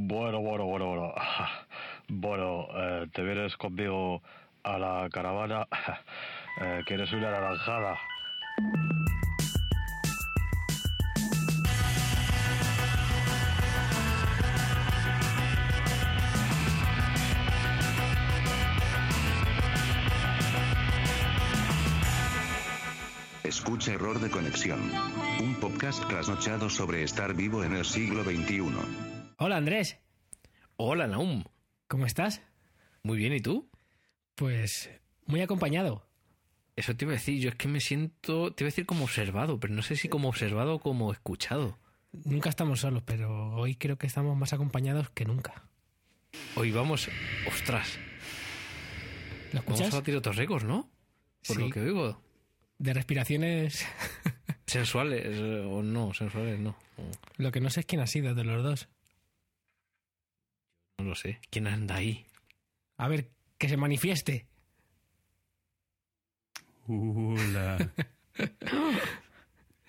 Bueno, bueno, bueno, bueno. Bueno, eh, te vienes conmigo a la caravana. Eh, ¿Quieres una naranjada? Escucha Error de Conexión. Un podcast trasnochado sobre estar vivo en el siglo XXI. Hola Andrés, Hola, Naum. ¿cómo estás? Muy bien, ¿y tú? Pues muy acompañado. Eso te iba a decir, yo es que me siento, te iba a decir como observado, pero no sé si como observado o como escuchado. Nunca estamos solos, pero hoy creo que estamos más acompañados que nunca. Hoy vamos, ostras, ¿Lo vamos escuchas? a batir otros récords, ¿no? Por Sí. lo que oigo. De respiraciones, Sensuales eh, o no, sensuales no. Lo que no sé es quién ha sido de los dos. No lo sé. ¿Quién anda ahí? A ver, que se manifieste. Hola.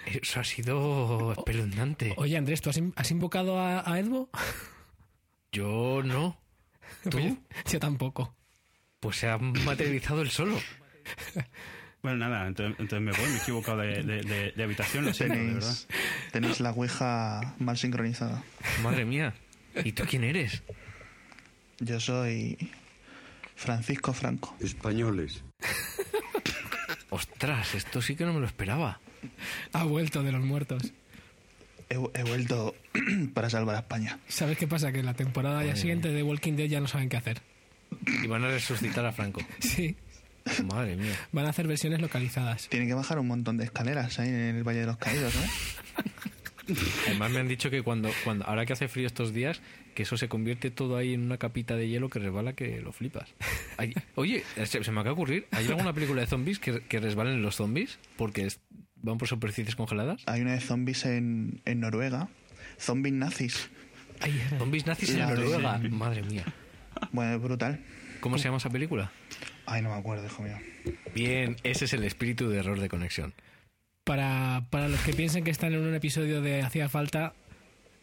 Eso ha sido espeluznante. Oye Andrés, ¿tú has, in- has invocado a, a Edmo? Yo no. ¿Tú? Yo tampoco. Pues se ha materializado el solo. Bueno, nada, entonces, entonces me voy, me he equivocado de, de- de- de habitación, lo siento, de verdad. Tenéis, tenéis la Ouija mal sincronizada. Madre mía. ¿Y tú quién eres? Yo soy Francisco Franco. Españoles. Ostras, esto sí que no me lo esperaba. Ha vuelto de los muertos. He, he vuelto para salvar a España. ¿Sabes qué pasa? Que la temporada ya siguiente de Walking Dead ya no saben qué hacer. Y van a resucitar a Franco. Sí, Madre mía. van a hacer versiones localizadas. Tienen que bajar un montón de escaleras ahí en el Valle de los Caídos, ¿no? Además me han dicho que cuando, cuando ahora que hace frío estos días, que eso se convierte todo ahí en una capita de hielo que resbala que lo flipas. Hay- oye, se, se me acaba de ocurrir, ¿hay alguna película de zombies que, que resbalen los zombies? Porque es- van por superficies congeladas. Hay una de zombies en, en Noruega. Zombies nazis. Ay, Zombies nazis en La- Noruega. Madre mía. Bueno, es brutal. ¿Cómo se llama esa película? Ay, no me acuerdo, hijo mío. Bien, ese es el espíritu de error de conexión. Para, para los que piensen que están en un episodio de Hacía Falta,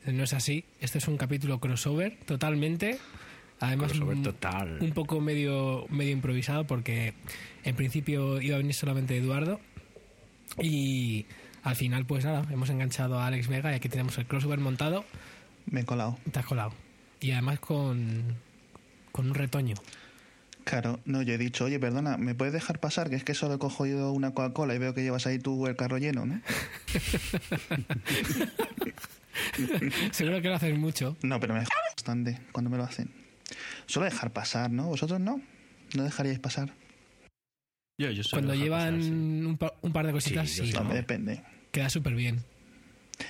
no es así. Este es un capítulo crossover totalmente. Además, Crossover un- total. un poco medio, medio improvisado porque en principio iba a venir solamente Eduardo. Y al final, pues nada, hemos enganchado a Alex Vega y aquí tenemos el crossover montado. Me he colado. Te has colado. Y además con, con un retoño. Claro, no, yo he dicho, oye, perdona, ¿me puedes dejar pasar? Que es que solo he cogido una Coca-Cola y veo que llevas ahí tú el carro lleno, ¿no? Seguro que lo haces mucho. No, pero me bastante cuando me lo hacen. Suelo dejar pasar, ¿no? ¿Vosotros no? ¿No dejaríais pasar? Yo, yo Cuando llevan pasar, sí. un, pa- un par de cositas, Sí, sí, sí. ¿no? No, depende. queda súper bien.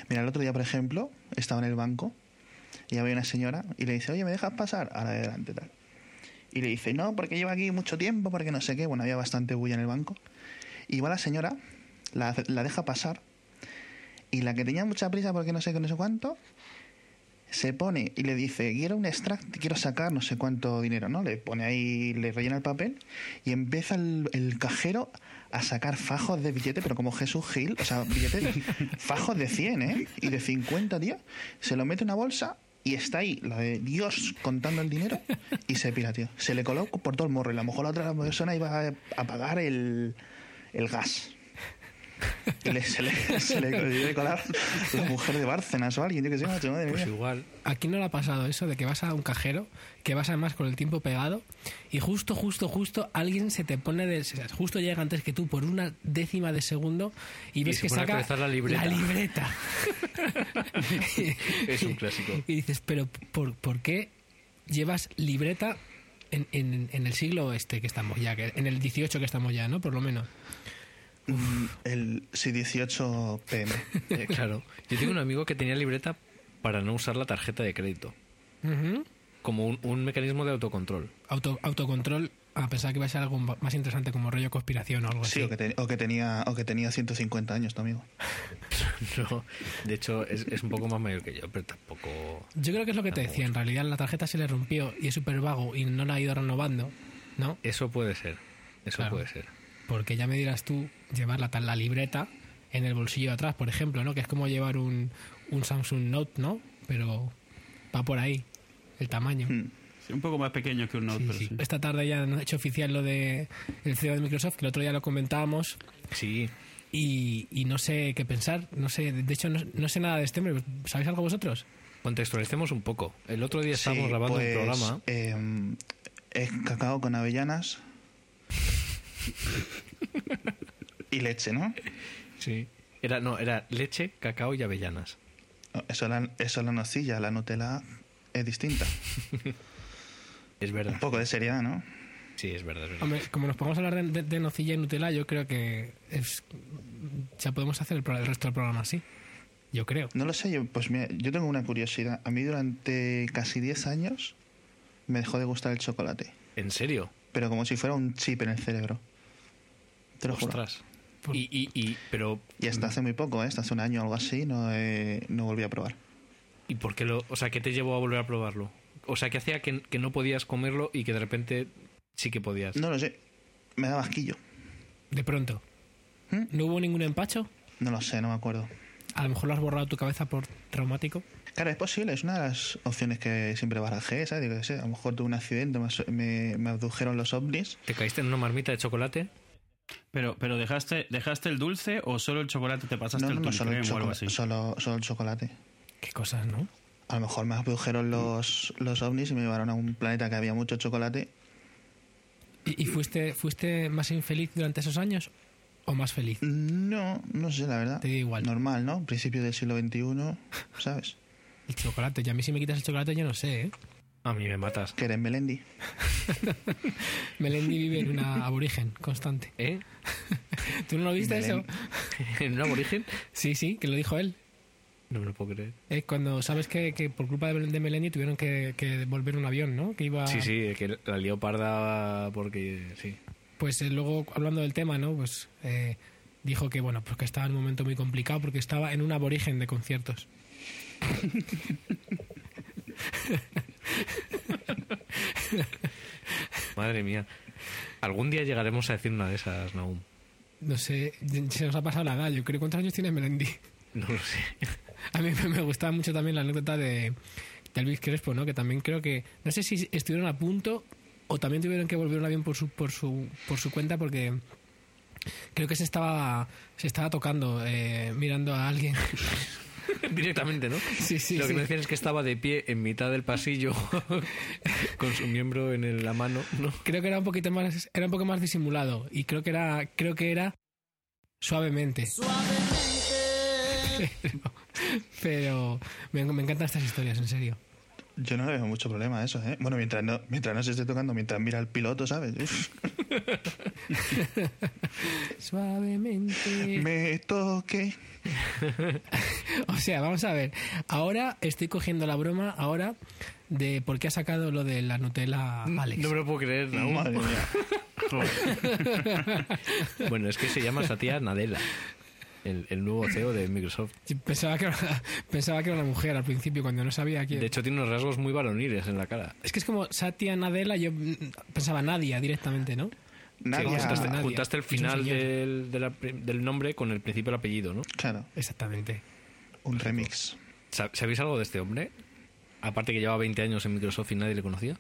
Mira, el otro día, por ejemplo, estaba en el banco y había una señora y le dice, oye, ¿me dejas pasar? Ahora adelante, tal. Y le dice, no, porque lleva aquí mucho tiempo, porque no sé qué. Bueno, había bastante bulla en el banco. Y va la señora, la, la deja pasar y la que tenía mucha prisa porque no sé qué, no sé cuánto, se pone y le dice, quiero un extract, quiero sacar no sé cuánto dinero, ¿no? Le pone ahí, le rellena el papel y empieza el, el cajero a sacar fajos de billete, pero como Jesús Gil, o sea, billetes, fajos de 100, ¿eh? Y de 50, tío. Se lo mete en una bolsa y está ahí, la de Dios, contando el dinero y se pira, tío. Se le coló por todo el morro y a lo mejor la otra persona iba a pagar el, el gas. Y le, se le, se le consiguió colar la mujer de Bárcenas o alguien, yo que sé, macho, madre Pues igual. Aquí no le ha pasado eso de que vas a un cajero, que vas además con el tiempo pegado y justo, justo, justo alguien se te pone de... o sea, Justo llega antes que tú por una décima de segundo y ves se que saca la libreta. libreta. Es un clásico. Y dices, pero ¿por, por qué llevas libreta en, en- en el siglo este que estamos ya? Que, en el 18 que estamos ya, ¿no? Por lo menos. Mm, El sí, 18 PM. Eh, claro. Yo tengo un amigo que tenía libreta para no usar la tarjeta de crédito. Como un, un mecanismo de autocontrol. Auto, autocontrol, a pensar que iba a ser algo más interesante como rollo conspiración o algo Sí, así. o que, te- o que tenía, o que tenía 150 años tu amigo. No, de hecho, es, es un poco más mayor que yo, pero tampoco. Yo creo que es lo que te decía. En realidad la tarjeta se le rompió y es súper vago y no la ha ido renovando, ¿no? Eso puede ser. Eso Claro. puede ser. Porque ya me dirás tú, llevar la, la libreta en el bolsillo de atrás, por ejemplo, ¿no? Que es como llevar un, un Samsung Note, ¿no? Pero va por ahí. el tamaño. Mm. Sí, un poco más pequeño que un Note, Sí, pero sí. sí. Esta tarde ya han hecho oficial lo de el CEO de Microsoft, que el otro día lo comentábamos Sí. y, y no sé qué pensar. No sé, de hecho no, no sé nada de este hombre. ¿Sabéis algo vosotros? Contextualicemos un poco. El otro día estábamos Sí, grabando pues, un programa. eh, es cacao con avellanas y leche, ¿no? Sí. Era, no, era leche, cacao y avellanas. Eso la, eso la nocilla, la Nutella es distinta. Es verdad. Un poco de seriedad, ¿no? Sí, es verdad. es verdad. Hombre, como nos podemos hablar de, de- de nocilla y Nutella, yo creo que es, ya podemos hacer el, resto del programa así. Yo creo. No lo sé, yo, pues mira, yo tengo una curiosidad. A mí durante casi 10 años me dejó de gustar el chocolate. ¿En serio? Pero como si fuera un chip en el cerebro. Te lo juro. Y, y, y, pero, Y hasta hace muy poco, ¿eh? hasta hace un año o algo así, no, he- no volví a probar. ¿y por qué lo, o sea, qué te llevó a volver a probarlo? O sea, ¿qué hacía que, que no podías comerlo y que de repente sí que podías? No lo sé, me daba asquillo. De pronto. ¿Mm? ¿No hubo ningún empacho? No lo sé, no me acuerdo. A lo mejor lo has borrado de tu cabeza por traumático. Claro, es posible, es una de las opciones que siempre barajé, ¿sabes? Digo, sé, a lo mejor tuve un accidente, me, me, me abdujeron los ovnis. ¿Te caíste en una marmita de chocolate? Pero, pero dejaste, ¿dejaste el dulce o solo el chocolate te pasaste No, el no, no, Tonic solo el, Cream o algo chocolate, así? solo, solo el chocolate. Qué cosas, ¿no? A lo mejor me abdujeron los, los ovnis y me llevaron a un planeta que había mucho chocolate. ¿Y, y fuiste, fuiste más infeliz durante esos años o más feliz? No, no sé, la verdad. Te da igual. Normal, ¿no? Principio del siglo XXI, ¿sabes? El chocolate. Y a mí si me quitas el chocolate yo no sé, ¿eh? A mí me matas. Que eres Melendi. Melendi vive en una aborigen constante. ¿Eh? ¿Tú no lo viste eso? ¿En un aborigen? Sí, sí, que lo dijo él. No me lo puedo creer. Es cuando sabes que, que por culpa de, de Melendi tuvieron que, que devolver un avión, ¿no? Que iba... Sí, sí, que la lió parda porque... Sí. Pues eh, luego, hablando del tema, ¿no? Pues eh, dijo que, bueno, pues que estaba en un momento muy complicado porque estaba en un aborigen de conciertos. Madre mía. Algún día llegaremos a decir una de esas, Naum. No sé, se nos ha pasado la edad. Yo creo cuántos años tiene Melendi. No lo sé. A mí me gustaba mucho también la anécdota de, de Elvis Crespo, ¿no? Que también creo que... No sé si estuvieron a punto o también tuvieron que volver un avión por su, por su, por su cuenta porque creo que se estaba, se estaba tocando, eh, mirando a alguien. Directamente, ¿no? Sí, sí, Lo que sí. me decían es que estaba de pie en mitad del pasillo con su miembro en el- la mano, ¿no? Creo que era un poquito más, era un poco más disimulado y creo que era, creo que era suavemente. Pero, pero me, me encantan estas historias, en serio. Yo no le veo mucho problema a eso, ¿eh? Bueno, mientras no, mientras no se esté tocando, mientras mira al piloto, ¿sabes? Suavemente. me toque. O sea, vamos a ver. Ahora estoy cogiendo la broma ahora de por qué ha sacado lo de la Nutella Alex. No me lo puedo creer, Naum. Madre mía. Bueno, es que se llama Satya Nadella, el, el nuevo CEO de Microsoft. Pensaba que, era, pensaba que era una mujer al principio cuando no sabía quién. De hecho, tiene unos rasgos muy varoniles en la cara. es que es como Satya Nadella, yo pensaba Nadia directamente, ¿no? Nadia. Sí, juntaste, Nadia. juntaste el final del, de la del nombre con el principio del apellido, ¿no? Claro, Exactamente. un remix. Sa- ¿Sabéis algo de este hombre? Aparte que llevaba 20 años en Microsoft y nadie le conocía.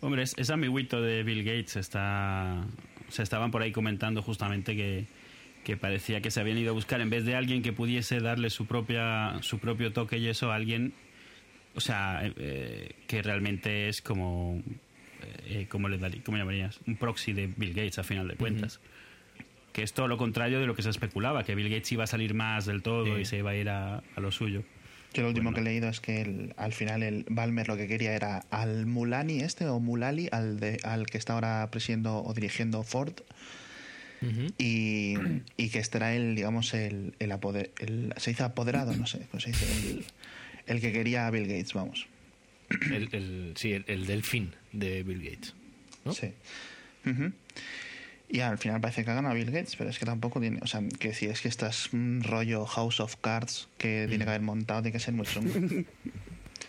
Hombre, es, es amiguito de Bill Gates. Está, se estaban por ahí comentando justamente que, que parecía que se habían ido a buscar, en vez de alguien que pudiese darle su, propia, su propio toque y eso, a alguien, o sea, eh, eh, que realmente es como, eh, ¿cómo, le darí- ¿cómo llamarías? Un proxy de Bill Gates, a final de cuentas. Que es todo lo contrario de lo que se especulaba, que Bill Gates iba a salir más del todo Sí. y se iba a ir a, a lo suyo. Yo lo último Bueno. que he leído es que el- al final el Balmer lo que quería era al Mulani este o Mulali, al, de, al que está ahora presidiendo o dirigiendo Ford, y, y que era el, digamos, el, el, apoder- el- se dice apoderado, no sé, pues se dice, el, el que quería a Bill Gates, vamos. El, sí, el, el delfín de Bill Gates. ¿no? Sí. Y al final parece que ha ganado Bill Gates, pero es que tampoco tiene. O sea, que si es que estás un rollo House of Cards que tiene que haber montado, tiene que ser muy chungo.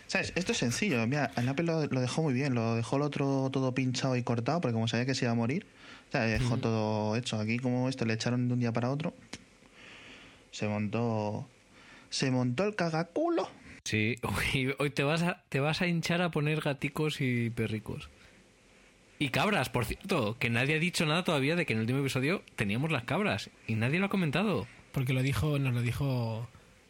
¿Sabes? Esto es sencillo. Mira, el Apple lo, lo dejó muy bien. Lo dejó el otro todo pinchado y cortado, porque como sabía que se iba a morir, o sea, dejó todo hecho. Aquí, como esto le echaron de un día para otro, se montó. Se montó el cagaculo. Sí, hoy, hoy te, vas a, te vas a hinchar a poner gaticos y perricos. Y cabras, por cierto, que nadie ha dicho nada todavía de que en el último episodio teníamos las cabras y nadie lo ha comentado. Porque lo dijo, nos lo dijo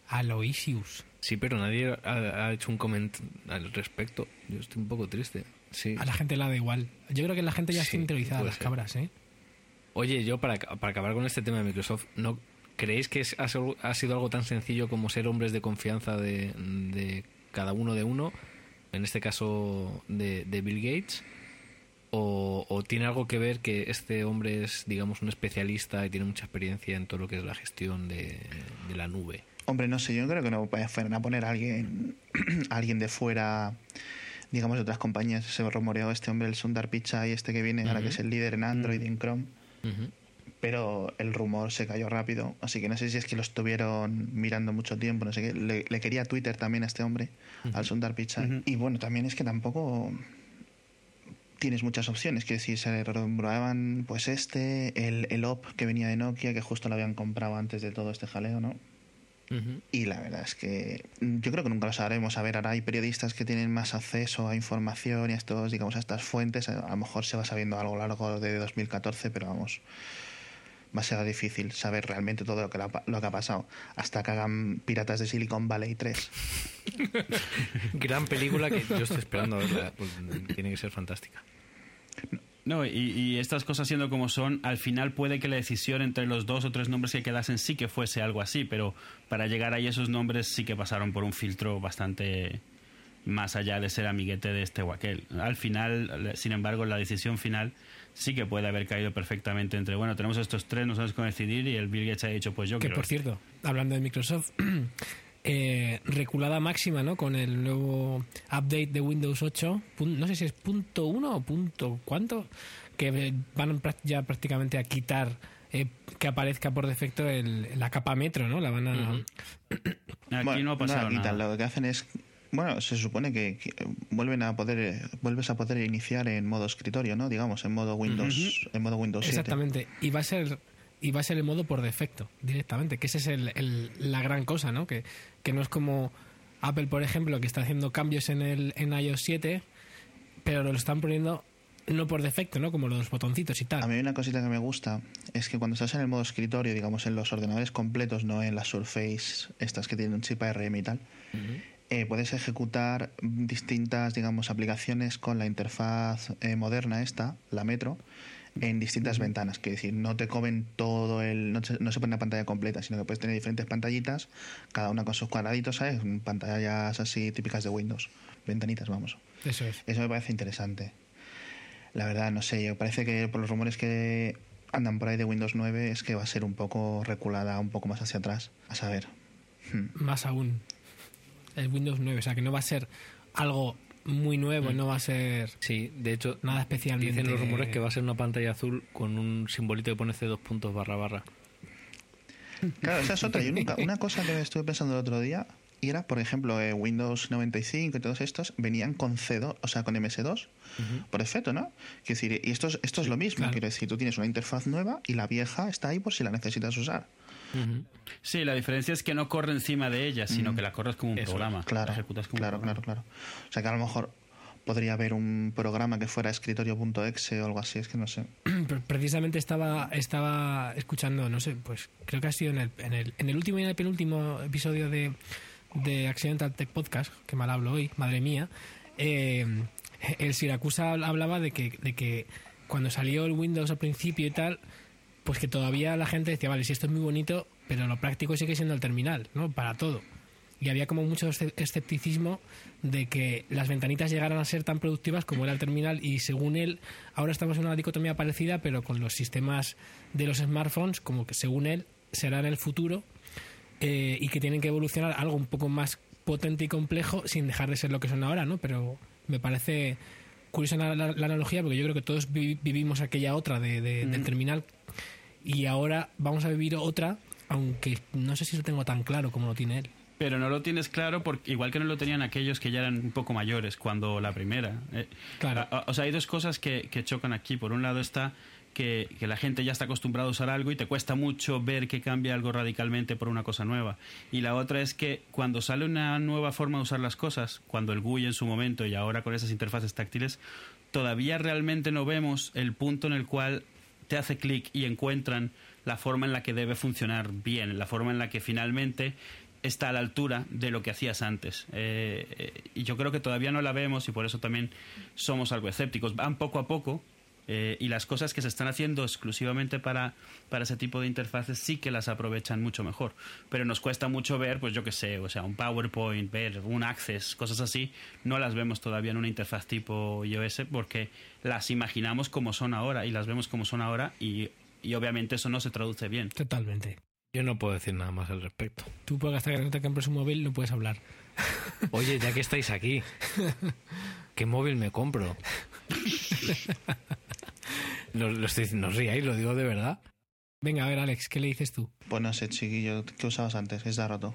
Aloysius. Sí, pero nadie ha, ha hecho un comentario al respecto. Yo estoy un poco triste. Sí. A la gente le da igual. Yo creo que la gente ya Sí, está interiorizada las ser. cabras, ¿eh? Oye, yo para, para acabar con este tema de Microsoft, ¿no creéis que es- ha, sido- ha sido algo tan sencillo como ser hombres de confianza de, de cada uno de uno? En este caso de, de Bill Gates. O, o tiene algo que ver que este hombre es, digamos, un especialista y tiene mucha experiencia en todo lo que es la gestión de, de la nube? Hombre, no sé, yo creo que no fueran a poner a alguien, a alguien de fuera, digamos, de otras compañías. Se rumoreó este hombre, el Sundar Pichai, este que viene, ahora que es el líder en Android y en Chrome. Pero el rumor se cayó rápido, así que no sé si es que lo estuvieron mirando mucho tiempo, no sé qué. Le, le quería Twitter también a este hombre, al Sundar Pichai. Y bueno, también es que tampoco tienes muchas opciones. Quiero decir, se rumoreaban pues este, el, el OP que venía de Nokia, que justo lo habían comprado antes de todo este jaleo, ¿no? Y la verdad es que yo creo que nunca lo sabremos. A ver, ahora hay periodistas que tienen más acceso a información y a estos, digamos, a estas fuentes. A lo mejor se va sabiendo algo a lo largo de 2014, pero vamos, va a ser difícil saber realmente todo lo que, la- lo que ha pasado. Hasta que hagan Piratas de Silicon Valley 3. Gran película que yo estoy esperando verla. pues, tiene que ser fantástica. No, y, y estas cosas siendo como son, al final puede que la decisión entre los dos o tres nombres que quedasen sí que fuese algo así, pero para llegar ahí esos nombres sí que pasaron por un filtro bastante más allá de ser amiguete de este o aquel. Al final, sin embargo, la decisión final sí que puede haber caído perfectamente entre, bueno, tenemos estos tres, no sabemos cómo decidir y el Bill Gates ha dicho, pues yo Que quiero por este. cierto, hablando de Microsoft, eh, reculada máxima, ¿no? Con el nuevo update de Windows 8, pun- no sé si es punto uno o punto cuánto, que eh, van ya prácticamente a quitar eh, que aparezca por defecto el- la capa metro, ¿no? La van a... Aquí Bueno, no ha pasado nada. Lo que hacen es. Bueno, se supone que, que vuelven a poder eh, vuelves a poder iniciar en modo escritorio, ¿no? Digamos, en modo Windows, en modo Windows 7. Exactamente. Y va a ser y va a ser el modo por defecto directamente, que esa es el, el- la gran cosa, ¿no? Que, que no es como Apple, por ejemplo, que está haciendo cambios en el en iOS 7, pero lo están poniendo no por defecto, ¿no? Como los botoncitos y A tal. mí una cosita que me gusta es que cuando estás en el modo escritorio, digamos en los ordenadores completos, no en las Surface, estas que tienen un chip ARM y tal, eh, puedes ejecutar distintas, digamos, aplicaciones con la interfaz eh, moderna esta, la Metro, en distintas ventanas. Que decir, no te comen todo el. No se, no se pone una pantalla completa, sino que puedes tener diferentes pantallitas, cada una con sus cuadraditos, ¿sabes? Pantallas así típicas de Windows. Ventanitas, vamos. Eso es. Eso me parece interesante. La verdad, no sé, yo parece que por los rumores que andan por ahí de Windows 9 es que va a ser un poco reculada, un poco más hacia atrás. A saber. Hmm. Más aún. El Windows 9, o sea, que no va a ser algo muy nuevo, no va a ser Sí, de hecho, nada especialmente... dicen los rumores que va a ser una pantalla azul con un simbolito que pone C dos puntos barra barra. Claro, esa es otra. Yo nunca, una cosa que estuve pensando el otro día y era, por ejemplo, eh, Windows 95 y todos estos venían con C2, o sea, con MS2 por defecto, ¿no? Quiero decir, y esto es, esto es lo mismo. Claro. Quiero decir, tú tienes una interfaz nueva y la vieja está ahí por si la necesitas usar. Sí, la diferencia es que no corre encima de ella, sino que la corres como un Eso, programa. Claro, La ejecutas como un claro, programa. claro, claro. O sea, que a lo mejor podría haber un programa que fuera escritorio.exe o algo así, es que no sé. Pre- precisamente estaba estaba escuchando no sé pues creo que ha sido en el, en el, en el último y en el penúltimo episodio de, de Accidental Tech Podcast que mal hablo hoy madre mía eh, el Siracusa hablaba de que de que cuando salió el Windows al principio y tal pues que todavía la gente decía vale si esto es muy bonito pero lo práctico sigue siendo el terminal no para todo y había como mucho esce- escepticismo de que las ventanitas llegaran a ser tan productivas como era el terminal y según él ahora estamos en una dicotomía parecida pero con los sistemas de los smartphones como que según él será en el futuro eh, y que tienen que evolucionar algo un poco más potente y complejo sin dejar de ser lo que son ahora no pero me parece curiosa la, la- la analogía porque yo creo que todos vi- vivimos aquella otra de, de- del terminal y ahora vamos a vivir otra aunque no sé si lo tengo tan claro como lo tiene él Pero no lo tienes claro, porque, igual que no lo tenían aquellos que ya eran un poco mayores cuando la primera. eh. Claro. O sea, hay dos cosas que, que chocan aquí. Por un lado está que, que la gente ya está acostumbrada a usar algo y te cuesta mucho ver que cambia algo radicalmente por una cosa nueva. Y la otra es que cuando sale una nueva forma de usar las cosas, cuando el GUI en su momento y ahora con esas interfaces táctiles, todavía realmente no vemos el punto en el cual te hace clic y encuentran la forma en la que debe funcionar bien, la forma en la que finalmente está a la altura de lo que hacías antes. Eh, eh, y yo creo que todavía no la vemos y por eso también somos algo escépticos. Van poco a poco eh, y las cosas que se están haciendo exclusivamente para, para ese tipo de interfaces sí que las aprovechan mucho mejor. Pero nos cuesta mucho ver, pues yo qué sé, o sea, un PowerPoint, ver un Access, cosas así, no las vemos todavía en una interfaz tipo iOS porque las imaginamos como son ahora y las vemos como son ahora y, y obviamente eso no se traduce bien. Totalmente. Yo no puedo decir nada más al respecto. Tú, porque hasta que no te compres un móvil, no puedes hablar. Oye, ya que estáis aquí, ¿qué móvil me compro? No, lo estoy, no os riáis, lo digo de verdad. Venga, a ver, Alex, ¿qué le dices tú? Pues no sé, chiquillo, ¿qué usabas antes? Que está roto.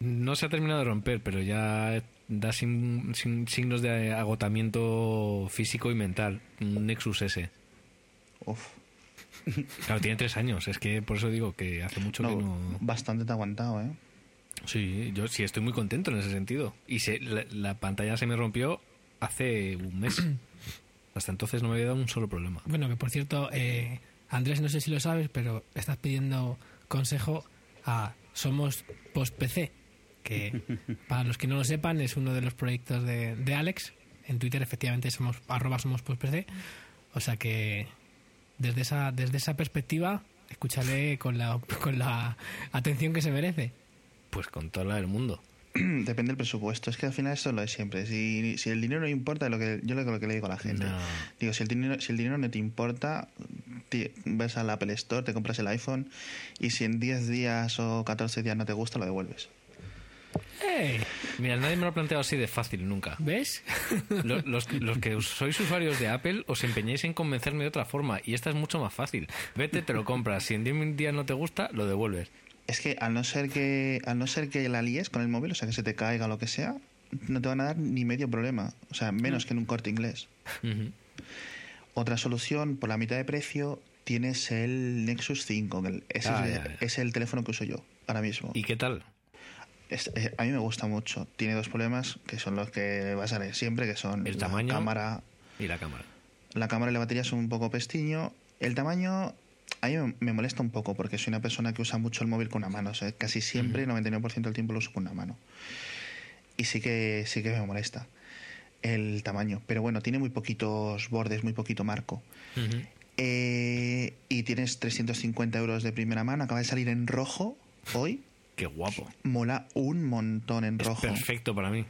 No se ha terminado de romper, pero ya da sin- sin- signos de agotamiento físico y mental. Un Nexus S. Uf. Claro, tiene tres años. Es que por eso digo que hace mucho No, que no. Bastante te ha aguantado, ¿eh? Sí, yo sí estoy muy contento en ese sentido. Y se, la, la pantalla se me rompió hace un mes. Hasta entonces no me había dado un solo problema. Bueno, que por cierto, eh, Andrés, no sé si lo sabes, pero estás pidiendo consejo a Somos Post PC, que para los que no lo sepan es uno de los proyectos de, de Alex. En Twitter efectivamente somos arroba somos Post PC. O sea que desde esa, desde esa perspectiva, escúchale con la, con la atención que se merece. Pues con toda la del mundo. Depende del presupuesto. Es que al final esto es lo de siempre. Si, si el dinero no importa, lo que, yo lo, que- lo que le digo a la gente. No. Digo, si el, dinero, si el dinero no te importa, vas al Apple Store, te compras el iPhone y si en 10 días o 14 días no te gusta, lo devuelves. ¡Ey! Mira, nadie me lo ha planteado así de fácil nunca. ¿Ves? Lo- Los, los que sois usuarios de Apple os empeñáis en convencerme de otra forma y esta es mucho más fácil. Vete, te lo compras. Si en 10 días no te gusta, lo devuelves. Es que al no ser que al no ser que la líes con el móvil, o sea, que se te caiga o lo que sea, no te van a dar ni medio problema. O sea, menos que en un corte inglés. Otra solución, por la mitad de precio, tienes el Nexus 5. que ese Ah, es, ya, ya. es el teléfono que uso yo ahora mismo. ¿Y qué tal? Es- eh, a mí me gusta mucho. Tiene dos problemas que son los que vas a ver siempre, que son El la tamaño. cámara. Y la cámara. La cámara y la batería son un poco pestiño. El tamaño a mí me- molesta un poco porque soy una persona que usa mucho el móvil con una mano. O sea, casi siempre, 99% del tiempo lo uso con una mano. Y sí que, sí que me molesta el tamaño. Pero bueno, tiene muy poquitos bordes, muy poquito marco. Eh, y tienes 350 euros de primera mano. Acaba de salir en rojo hoy. Qué guapo. Mola un montón en Es rojo. perfecto para mí.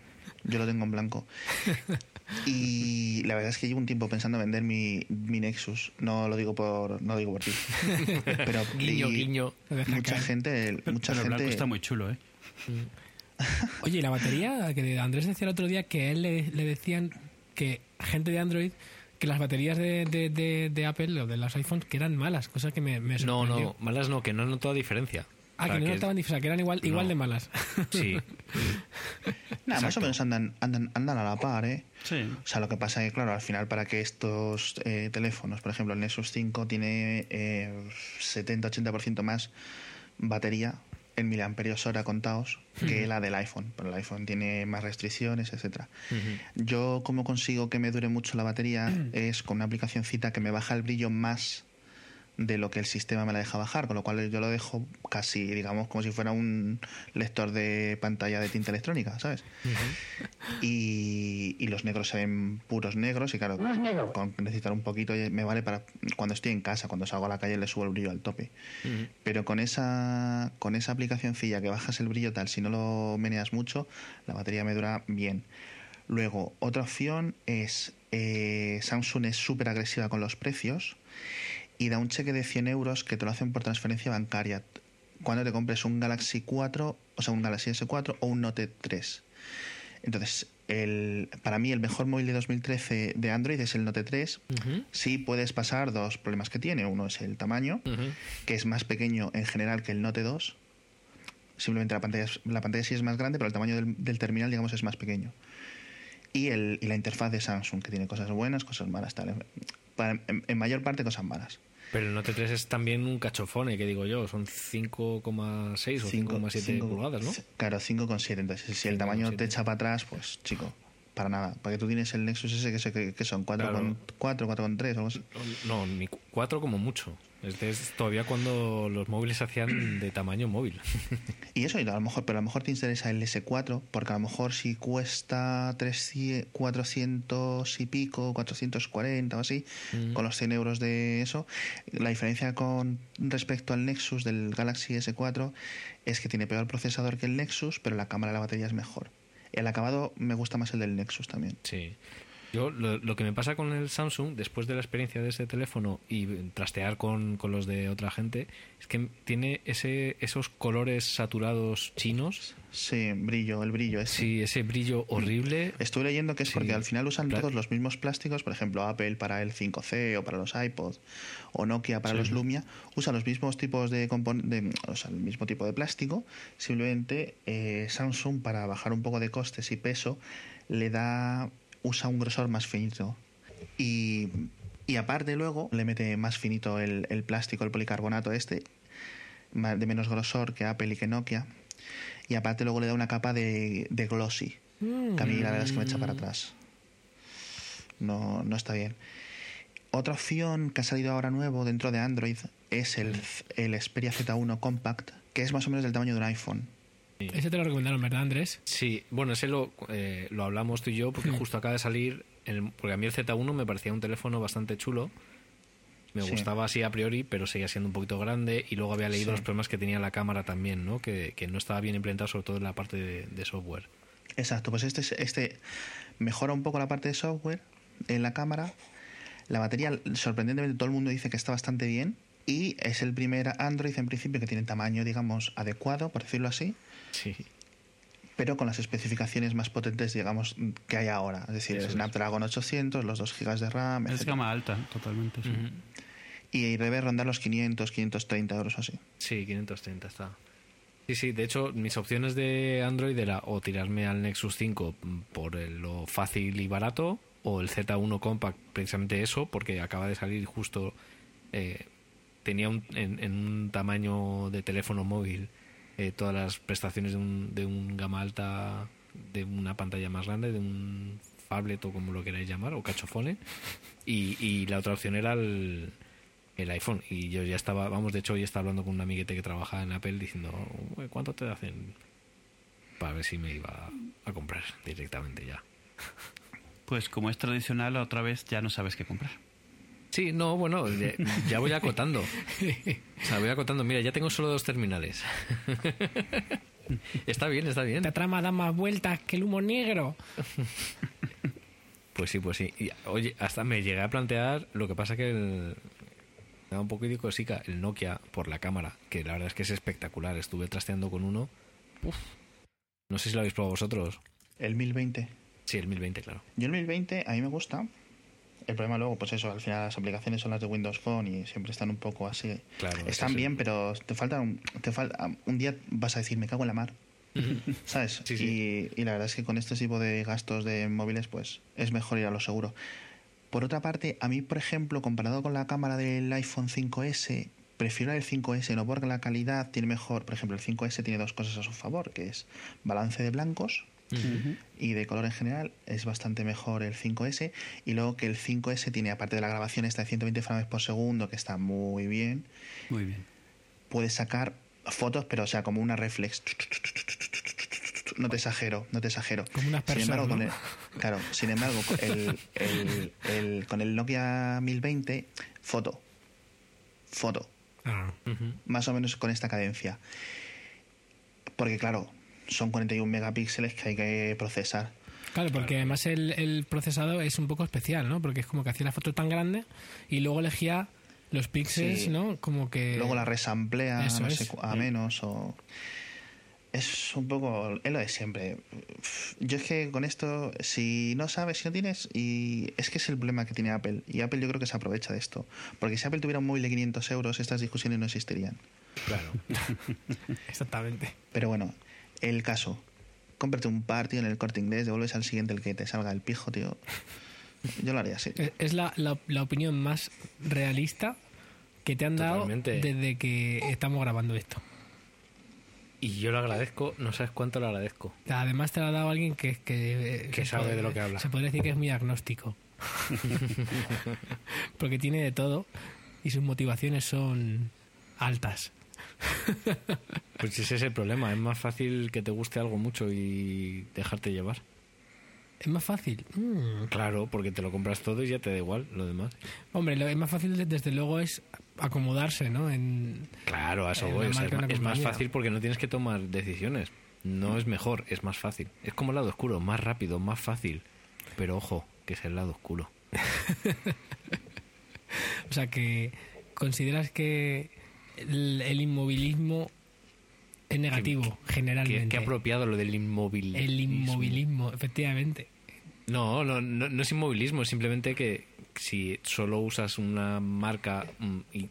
Yo lo tengo en blanco. Y la verdad es que llevo un tiempo pensando vender mi, mi Nexus. No lo digo por no lo digo por ti. Pero Guiño, guiño. Mucha caer. gente, mucha Pero el blanco gente está muy chulo, ¿eh? Oye, ¿y la batería, que Andrés decía el otro día que a él le, le decían que gente de Android que las baterías de, de, de- de Apple o de los iPhones que eran malas, cosa que me, me No, sorprendió. no, malas no, que no noto diferencia. Ah, O sea, que no estaban diferentes, que eran igual, igual No. de malas. Sí. nada, más o menos andan, andan, andan a la par, ¿eh? Sí. O sea, lo que pasa es que, claro, al final para que estos eh, teléfonos, por ejemplo, el Nexus 5 tiene eh, 70-80% más batería en miliamperios hora contados que la del iPhone. Pero el iPhone tiene más restricciones, etcétera. Yo, como consigo que me dure mucho la batería, es con una aplicacióncita que me baja el brillo más de lo que el sistema me la deja bajar, con lo cual yo lo dejo casi, digamos, como si fuera un lector de pantalla de tinta electrónica, ¿sabes? y, y los negros se ven puros negros y claro, con necesitar un poquito me vale para cuando estoy en casa, cuando salgo a la calle le subo el brillo al tope. Pero con esa con esa aplicacióncilla que bajas el brillo tal, si no lo meneas mucho, la batería me dura bien. Luego, otra opción es eh, Samsung es súper agresiva con los precios y da un cheque de 100 euros que te lo hacen por transferencia bancaria cuando te compres un Galaxy 4, o sea, un Galaxy S4 o un Note 3. Entonces, el, para mí el mejor móvil de 2013 de Android es el Note 3. Ujú. Sí puedes pasar dos problemas que tiene. Uno es el tamaño, que es más pequeño en general que el Note 2. Simplemente la pantalla, la pantalla sí es más grande, pero el tamaño del, del terminal, digamos, es más pequeño. Y, el, y la interfaz de Samsung, que tiene cosas buenas, cosas malas. Tal. Para- en, en mayor parte cosas malas. Pero el Note 3 es también un cachofone, que digo yo, son 5,6 o 5,7 cinco- pulgadas, ¿no? Claro, 5,7. Entonces, si el tamaño 5,7. te echa para atrás, pues chico, para nada. Porque tú tienes el Nexus ese que, que, son 4,4, 4,3 o algo así. No, ni 4 como mucho. Este es todavía cuando los móviles se hacían de tamaño móvil. Y eso, y a lo mejor, pero a lo mejor te interesa el S4, porque a lo mejor si cuesta 300, 400 y pico, 440 o así, Mm. con los 100 euros de eso, la diferencia con respecto al Nexus del Galaxy S4 es que tiene peor procesador que el Nexus, pero la cámara de la batería es mejor. El acabado me gusta más el del Nexus también. Sí. Yo, lo, lo que me pasa con el Samsung, después de la experiencia de ese teléfono y trastear con, con los de otra gente, es que tiene ese, esos colores saturados chinos. Sí, brillo, el brillo ese. Sí, ese brillo horrible. Estuve leyendo que es Sí. porque al final usan Pla- todos los mismos plásticos, por ejemplo, Apple para el 5C o para los iPods o Nokia para los Lumia, usan los mismos tipos de, de o sea, el mismo tipo de plástico, simplemente eh, Samsung para bajar un poco de costes y peso le da usa un grosor más finito. Y, y aparte luego le mete más finito el, el plástico, el policarbonato este, de menos grosor que Apple y que Nokia. Y aparte luego le da una capa de, de glossy, que a mí la verdad es que me echa para atrás. No, no está bien. Otra opción que ha salido ahora nuevo dentro de Android es el, el Xperia Z1 Compact, que es más o menos del tamaño de un iPhone. Ese te lo recomendaron, ¿verdad, Andrés? Sí, bueno, ese lo, eh, lo hablamos tú y yo porque justo acaba de salir, el- porque a mí el Z1 me parecía un teléfono bastante chulo. Me Sí. gustaba así a priori, pero seguía siendo un poquito grande y luego había leído Sí. los problemas que tenía la cámara también, ¿no? Que, que no estaba bien implementado sobre todo en la parte de, de software. Exacto, pues este, es- este mejora un poco la parte de software en la cámara. La batería, sorprendentemente, todo el mundo dice que está bastante bien. Y es el primer Android en principio que tiene tamaño, digamos, adecuado, por decirlo así, Sí. pero con las especificaciones más potentes, digamos, que hay ahora. Es decir, Eso es. Snapdragon 800, los 2 GB de RAM, Es etc. gama alta, totalmente. sí. Y debe rondar los 500, 530 euros o así. Sí, 530 está. Sí, sí, de hecho, mis opciones de Android era o tirarme al Nexus 5 por el- lo fácil y barato, o el Z1 Compact, precisamente eso, porque acaba de salir justo. eh, tenía un, en, en un tamaño de teléfono móvil eh, todas las prestaciones de un, de un gama alta, de una pantalla más grande, de un phablet o como lo queráis llamar, o cachofone. Y, y la otra opción era el, el iPhone. Y yo ya estaba, vamos, de hecho, hoy estaba hablando con un amiguete que trabaja en Apple diciendo, "Uy, ¿cuánto te hacen? Para ver si me iba a comprar directamente ya. Pues como es tradicional, otra vez ya no sabes qué comprar. Sí, no, bueno, ya, ya voy acotando. O sea, voy acotando. Mira, ya tengo solo dos terminales. está bien, está bien. Esta trama da más vueltas que el humo negro. Pues sí, pues sí. Y, oye, hasta me llegué a plantear, lo que pasa que el, me da un poco de cosica, el Nokia por la cámara, que la verdad es que es espectacular. Estuve trasteando con uno. Uf. No sé si lo habéis probado vosotros. El 1020. Sí, el 1020, claro. Yo el 1020 a mí me gusta. El problema luego, pues eso, al final las aplicaciones son las de Windows Phone y siempre están un poco así. Claro, están bien, pero te falta un, te falta un día vas a decir me cago en la mar, ¿sabes? Sí. Y, y la verdad es que con este tipo de gastos de móviles, pues es mejor ir a lo seguro. Por otra parte, a mí, por ejemplo, comparado con la cámara del iPhone 5S, prefiero el 5S, no porque la calidad tiene mejor. Por ejemplo, el 5S tiene dos cosas a su favor, que es balance de blancos y de color en general es bastante mejor el 5S y luego que el 5S tiene aparte de la grabación esta de 120 frames por segundo que está muy bien Muy bien. puedes sacar fotos pero o sea como una reflex. No te exagero no te exagero. Como un sin embargo con el, claro sin embargo con el, el- el- con el Nokia 1020 foto. Foto. Ah, más o menos con esta cadencia. Porque claro son 41 megapíxeles que hay que procesar Claro, porque además el, el procesado es un poco especial, ¿no? Porque es como que hacía la foto tan grande y luego elegía los píxeles, Sí. ¿no? Como que... luego la resamplea no sé a menos o es un poco es lo de siempre yo es que con esto si no sabes si no tienes y es que es el problema que tiene Apple y Apple yo creo que se aprovecha de esto porque si Apple tuviera un móvil de 500 euros estas discusiones no existirían Claro. Exactamente. pero bueno el caso cómprate un par tío en el corte inglés devuelves al siguiente el que te salga el pijo tío Yo lo haría así. Es- la, la, la opinión más realista que te han dado Totalmente. desde que estamos grabando esto. Y yo lo agradezco, no sabes cuánto lo agradezco. Además te lo ha dado alguien que, que, sabe puede- de lo que habla. Se podría decir que es muy agnóstico. Porque tiene de todo y sus motivaciones son altas. Pues ese es el problema, es más fácil que te guste algo mucho y dejarte llevar. Es más fácil. Mm. Claro, porque te lo compras todo y ya te da igual lo demás. Hombre, lo es más fácil de- desde luego es acomodarse, ¿no? En, Claro, a eso En voy. la o sea, es, es más fácil porque no tienes que tomar decisiones. No es mejor, es más fácil. Es como el lado oscuro, más rápido, más fácil. Pero ojo, que es el lado oscuro. o sea, que consideras que el, el inmovilismo es negativo, Qué, generalmente. qué apropiado lo del inmovilismo. el inmovilismo, efectivamente. No, no, no, no es inmovilismo, es simplemente que si solo usas una marca mm, y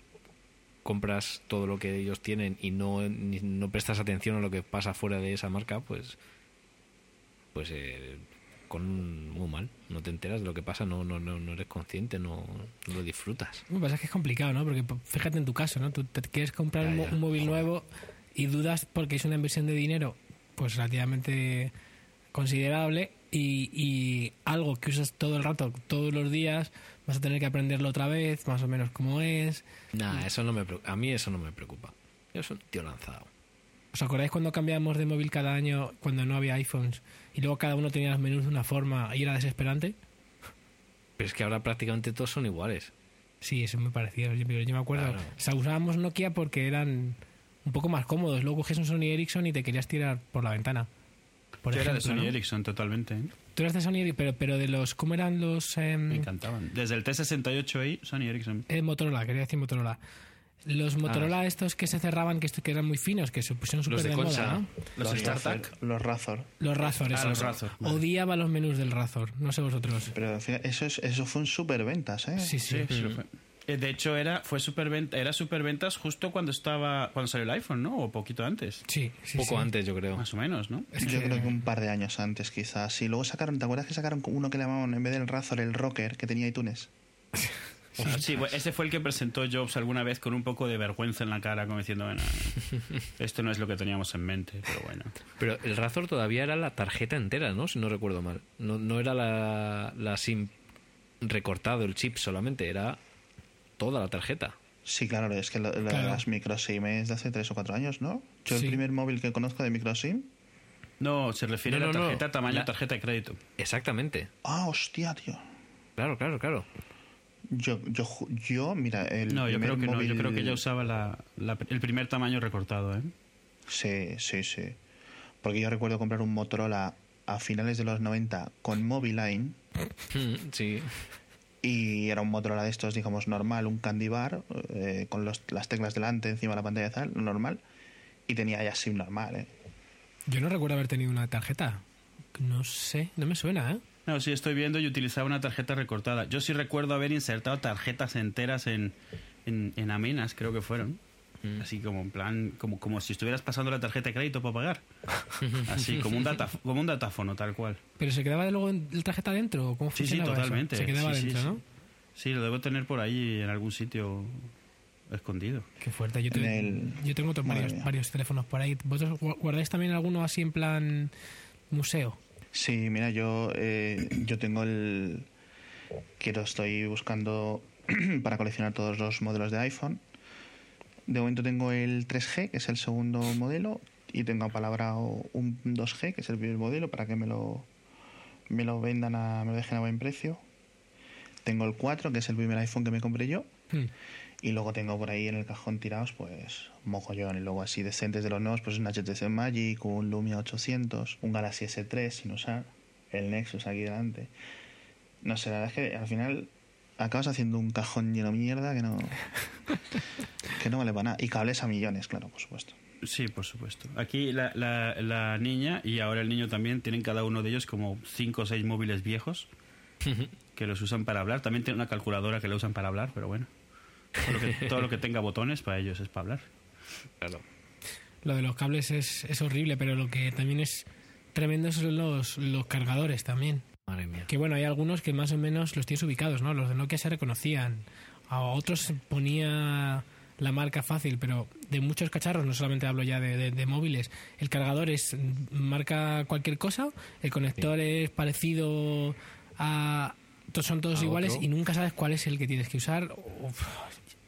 compras todo lo que ellos tienen y no, ni- no prestas atención a lo que pasa fuera de esa marca, pues pues eh, con muy mal, no te enteras de lo que pasa, no no no, no eres consciente, no, no lo disfrutas. Lo que pasa es que es complicado, ¿no? Porque p- fíjate en tu caso, ¿no? Tú te quieres comprar Ya, un, mo- ya, un móvil nuevo y dudas porque es una inversión de dinero, pues relativamente considerable y, y algo que usas todo el rato, todos los días, vas a tener que aprenderlo otra vez, más o menos cómo es. Nah, eso no me preocupa. a mí eso no me preocupa. Yo soy un tío lanzado. ¿Os acordáis cuando cambiábamos de móvil cada año cuando no había iPhones y luego cada uno tenía los menús de una forma y era desesperante? Pero es que ahora prácticamente todos son iguales. Sí, eso me parecía. Yo, yo me acuerdo. Claro. O sea, usábamos Nokia porque eran un poco más cómodos. Luego cogías un Sony Ericsson y te querías tirar por la ventana. Por Yo era de ejemplo, Sony ¿no? Ericsson totalmente. ¿eh? Tú eras de Sony Ericsson, pero, pero de los. ¿Cómo eran los. em, Me encantaban. Desde el T68i, Sony Ericsson. eh, Motorola, quería decir Motorola. Los Motorola estos que se cerraban, que, eran muy finos, que se pusieron súper de de, moda. ¿no? Los StarTAC. Los Razor. Los Razor, Ah, esos. los Razor, vale. Odiaba los menús del Razor, no sé vosotros. Pero al final, eso, es, eso fue un superventas, ¿eh? Sí, sí. Sí, sí lo fue. Eh, De hecho, era, fue superventa, era superventas justo cuando estaba cuando salió el iPhone, ¿no? O poquito antes. Sí, sí, Poco sí. antes, yo creo. Más o menos, ¿no? Es Yo que- creo que un par de años antes, quizás. Sí, luego sacaron, ¿te acuerdas que sacaron uno que le llamaban en vez del Razor el Rocker que tenía iTunes? Sí, bueno, ese fue el que presentó Jobs alguna vez con un poco de vergüenza en la cara, como diciendo, bueno, esto no es lo que teníamos en mente, pero bueno. Pero el Razor todavía era la tarjeta entera, ¿no? Si no recuerdo mal. No, no era la, la SIM recortado, el chip solamente, era toda la tarjeta. Sí, claro, es que lo de Claro. las microSIM es de hace tres o cuatro años, ¿no? Yo Sí. el primer móvil que conozco de microSIM. No, se refiere No, a la no, no. tarjeta tamaño La- tarjeta de crédito. Exactamente. Ah, hostia, tío. Claro, claro, claro. Yo, yo, ju- yo mira, el No, yo primer creo que no, yo móvil- creo que ya usaba la, la- el primer tamaño recortado, ¿eh? Sí, sí, sí. Porque yo recuerdo comprar un Motorola a finales de los 90 con Moviline Sí. y era un Motorola de estos, digamos, normal, un Candy Bar, eh, con los- las teclas delante, encima de la pantalla tal, normal, y tenía ya SIM normal, ¿eh? Yo no recuerdo haber tenido una tarjeta. No sé, no me suena, ¿eh? No, sí, estoy viendo y utilizaba una tarjeta recortada. Yo sí recuerdo haber insertado tarjetas enteras en, en, en amenas, creo que fueron. Así como en plan, como, como si estuvieras pasando la tarjeta de crédito para pagar. Así, como un, data, como un datáfono, tal cual. ¿Pero se quedaba luego en la tarjeta dentro? ¿o ¿Cómo Sí, sí, eso? totalmente. Se quedaba Sí, sí, dentro, sí. ¿no? Sí, lo debo tener por ahí en algún sitio escondido. Qué fuerte. Yo, te- el- yo tengo otros varios, varios teléfonos por ahí. ¿Vosotros gu- guardáis también alguno así en plan museo? Sí, mira, yo, eh, yo tengo el... Quiero, estoy buscando para coleccionar todos los modelos de iPhone. De momento tengo el 3G, que es el segundo modelo, y tengo apalabrado un 2G, que es el primer modelo, para que me lo, me lo vendan, a, me lo dejen a buen precio. Tengo el 4, que es el primer iPhone que me compré yo. Hmm. Y luego tengo por ahí en el cajón tirados, pues, mogollón. Y luego así decentes de los nuevos, pues un HTC Magic, un Lumia 800, un Galaxy S3 sin usar, el Nexus aquí delante. No sé, la verdad es que al final acabas haciendo un cajón lleno de mierda que no, que no vale para nada. Y cables a millones, claro, por supuesto. Sí, por supuesto. Aquí la, la, la niña y ahora el niño también tienen cada uno de ellos como cinco o seis móviles viejos que los usan para hablar. También tienen una calculadora que la usan para hablar, pero bueno. Todo lo que, todo lo que tenga botones para ellos es para hablar. Claro. Lo de los cables es, es horrible, pero lo que también es tremendo son los, los cargadores también. Madre mía. Que bueno, hay algunos que más o menos los tienes ubicados, ¿no? Los de Nokia se reconocían. A otros se ponía la marca fácil, pero de muchos cacharros, no solamente hablo ya de, de- de móviles, el cargador es marca cualquier cosa, el conector es parecido a... todos Son todos A iguales otro. y nunca sabes cuál es el que tienes que usar. Uf,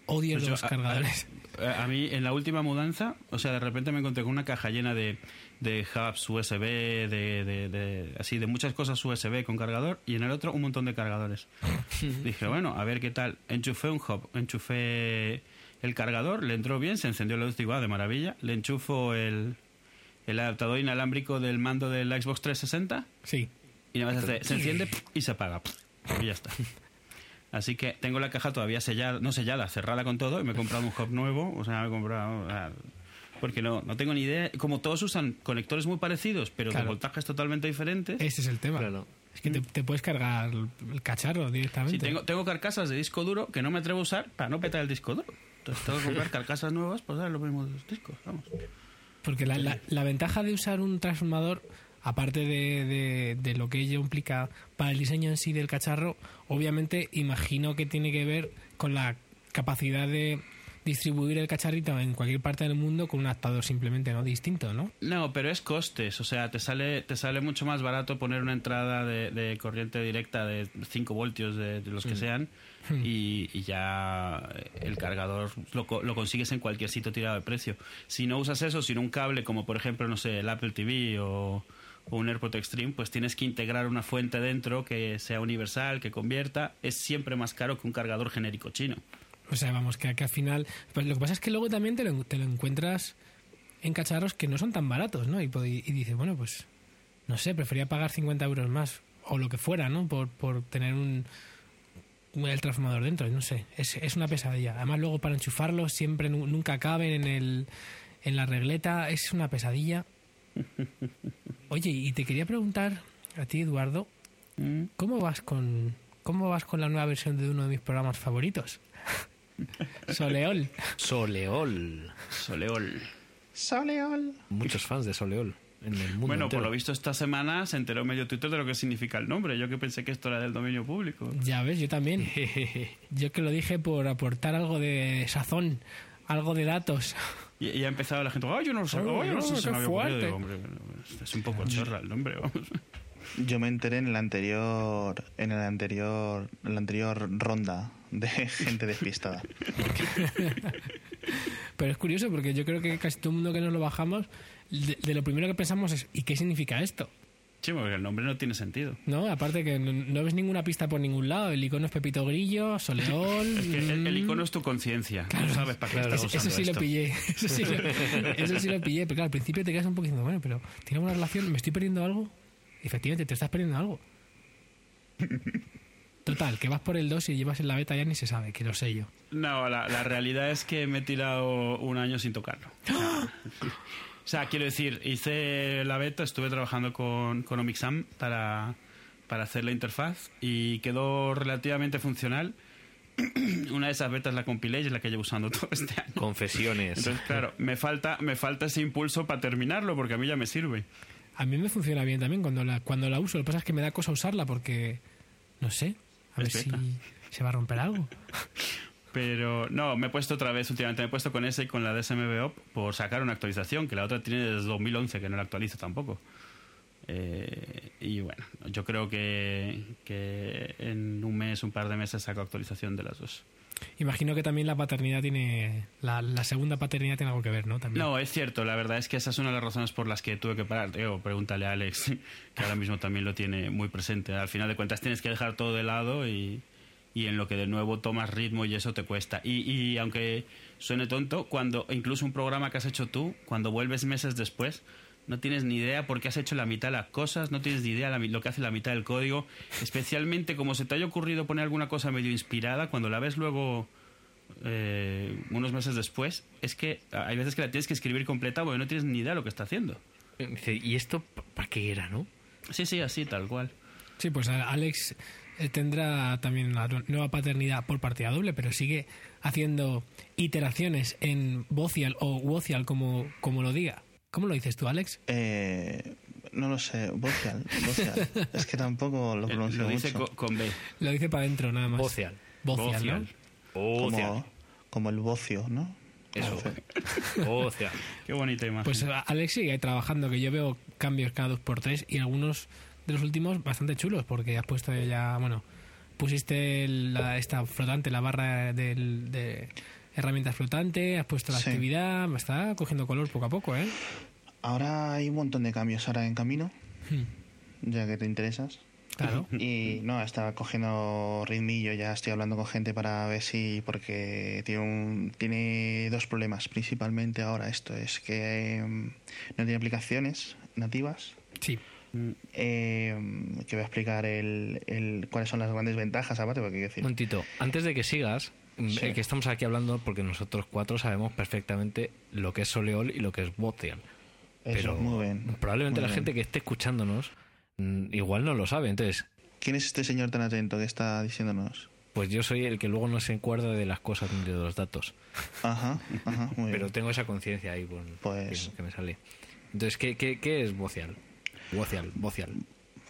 odio Pues los a- cargadores. A, a mí, en la última mudanza, o sea, de repente me encontré con una caja llena de, de hubs USB, de, de- de- así, de muchas cosas USB con cargador, y en el otro un montón de cargadores. Dije, bueno, a ver qué tal. Enchufé un hub, enchufé el cargador, le entró bien, se encendió la luz, digo, ah, de maravilla. Le enchufo el, el adaptador inalámbrico del mando del Xbox 360 Sí. y nada más hace- se enciende y se apaga. Y ya está. Así que tengo la caja todavía sellada, no sellada, cerrada con todo y me he comprado un hub nuevo. O sea, me he comprado. ah, Porque no, no tengo ni idea. Como todos usan conectores muy parecidos, pero Claro. de voltajes totalmente diferentes. Ese es el tema. Claro. Es que te, te puedes cargar el cacharro directamente. Sí, tengo, tengo carcasas de disco duro que no me atrevo a usar para no petar el disco duro. Entonces tengo que comprar carcasas nuevas para usar los mismos discos. Vamos. Porque la, la- la ventaja de usar un transformador, aparte de, de- de lo que ello implica para el diseño en sí del cacharro, obviamente imagino que tiene que ver con la capacidad de distribuir el cacharrito en cualquier parte del mundo con un adaptador simplemente no distinto, ¿no? No, pero es costes, o sea, te sale te sale mucho más barato poner una entrada de, de corriente directa de 5 voltios de, de los que sean y, y ya el cargador lo, lo consigues en cualquier sitio tirado de precio. Si no usas eso, sin un cable como por ejemplo, no sé, el Apple TV o, o un AirPod Extreme, pues tienes que integrar una fuente dentro que sea universal, que convierta. Es siempre más caro que un cargador genérico chino. O sea, vamos, que, que al final... Pues lo que pasa es que luego también te lo, te lo encuentras en cacharros que no son tan baratos, ¿no? Y, y dices, bueno, pues no sé, prefería pagar 50 euros más o lo que fuera, ¿no? Por, por tener un, el transformador dentro, no sé, es, es una pesadilla. Además luego para enchufarlo siempre nu- nunca caben en, el, en la regleta, es una pesadilla. Oye, y te quería preguntar a ti, Eduardo, Mm. ¿cómo vas con cómo vas con la nueva versión de uno de mis programas favoritos? Soleol. Soleol. Soleol. Soleol. Muchos fans de Soleol en el mundo Bueno, entero. por lo visto esta semana se enteró medio Twitter de lo que significa el nombre. Yo que pensé que esto era del dominio público. Ya ves, yo también. Yo que lo dije por aportar algo de sazón, algo de datos. Y, y ha empezado la gente, ¡ay, yo no lo! Oh, Se me había ocurrido". fuerte. Digo, hombre, es un poco chorra el nombre, vamos. Yo me enteré en el anterior, en el anterior, en la anterior ronda de gente despistada. Pero es curioso porque yo creo que casi todo el mundo que nos lo bajamos, de, de lo primero que pensamos es ¿y qué significa esto? Sí, porque el nombre no tiene sentido. ¿No? Aparte que no, no ves ninguna pista por ningún lado. El icono es Pepito Grillo, Soleol. Es que el, el icono es tu conciencia. No sabes para qué Eso, estás eso sí lo pillé. Eso sí lo, eso sí lo pillé. Pero claro, al principio te quedas un diciendo, bueno, pero ¿tiene alguna relación? ¿Me estoy perdiendo algo? Efectivamente, te estás perdiendo algo. Total, que vas por el 2 y llevas en la beta ya ni se sabe, que lo sé yo. No, la, la realidad es que me he tirado un año sin tocarlo. O sea, quiero decir, hice la beta, estuve trabajando con, con Omixam para, para hacer la interfaz y quedó relativamente funcional. Una de esas betas la compilé y es la que llevo usando todo este año. Confesiones. Entonces, claro, me falta, me falta ese impulso para terminarlo porque a mí ya me sirve. A mí me funciona bien también cuando la, cuando la uso. Lo que pasa es que me da cosa usarla porque, no sé, a ver si se va a romper algo. Pero no, me he puesto otra vez últimamente, me he puesto con ese y con la DSMBOP por sacar una actualización, que la otra tiene desde 2011 que no la actualizo tampoco. Eh, y bueno, yo creo que, que en un mes, un par de meses saco actualización de las dos. Imagino que también la paternidad tiene. La, la segunda paternidad tiene algo que ver, ¿no? También. No, es cierto, la verdad es que esa es una de las razones por las que tuve que parar. Digo, pregúntale a Alex, que ahora mismo también lo tiene muy presente. Al final de cuentas tienes que dejar todo de lado y, y en lo que de nuevo tomas ritmo y eso te cuesta. Y, y aunque suene tonto, cuando incluso un programa que has hecho tú, cuando vuelves meses después, no tienes ni idea por qué has hecho la mitad de las cosas, no tienes ni idea la lo que hace la mitad del código, especialmente como se te haya ocurrido poner alguna cosa medio inspirada, cuando la ves luego eh, unos meses después, es que hay veces que la tienes que escribir completa porque no tienes ni idea de lo que está haciendo. ¿y esto para qué era, no? Sí, sí, así, tal cual. Sí, pues Alex tendrá también una nueva paternidad por partida doble, pero sigue haciendo iteraciones en Vocial o Wocial, como, como lo diga. ¿Cómo lo dices tú, Alex? Eh, No lo sé, Bocial. Bocial. es que tampoco lo pronuncio Lo dice mucho. con B. Lo dice para adentro nada más. ¿no? Bocial. como, como el bocio, ¿no? Eso. Qué bonita imagen. Pues Alex sigue ahí trabajando, que yo veo cambios cada dos por tres y algunos de los últimos bastante chulos, porque has puesto ya, bueno, pusiste la, esta flotante, la barra del- de herramientas flotante, has puesto la Sí. actividad, está cogiendo color poco a poco, ¿eh? Ahora hay un montón de cambios ahora en camino, Hmm, ya que te interesas. Claro. Y no, está cogiendo ritmillo, ya estoy hablando con gente para ver si, porque tiene, un, tiene dos problemas principalmente ahora. Esto es que eh, no tiene aplicaciones nativas. Sí. Eh, que voy a explicar el, el, cuáles son las grandes ventajas, aparte, porque decir. Un momentito, antes de que sigas, Sí. eh, que estamos aquí hablando porque nosotros cuatro sabemos perfectamente lo que es Soleol y lo que es Bocial. Eso, Pero muy bien. probablemente muy la bien. gente que esté escuchándonos mm, igual no lo sabe. Entonces, ¿Quién es este señor tan atento que está diciéndonos? pues yo soy el que luego no se encuerda de las cosas ni de los datos. Ajá, ajá, muy Pero bien. tengo esa conciencia ahí con, Pues- que, que me sale. Entonces, ¿qué, qué, qué es Bocial? Bocial.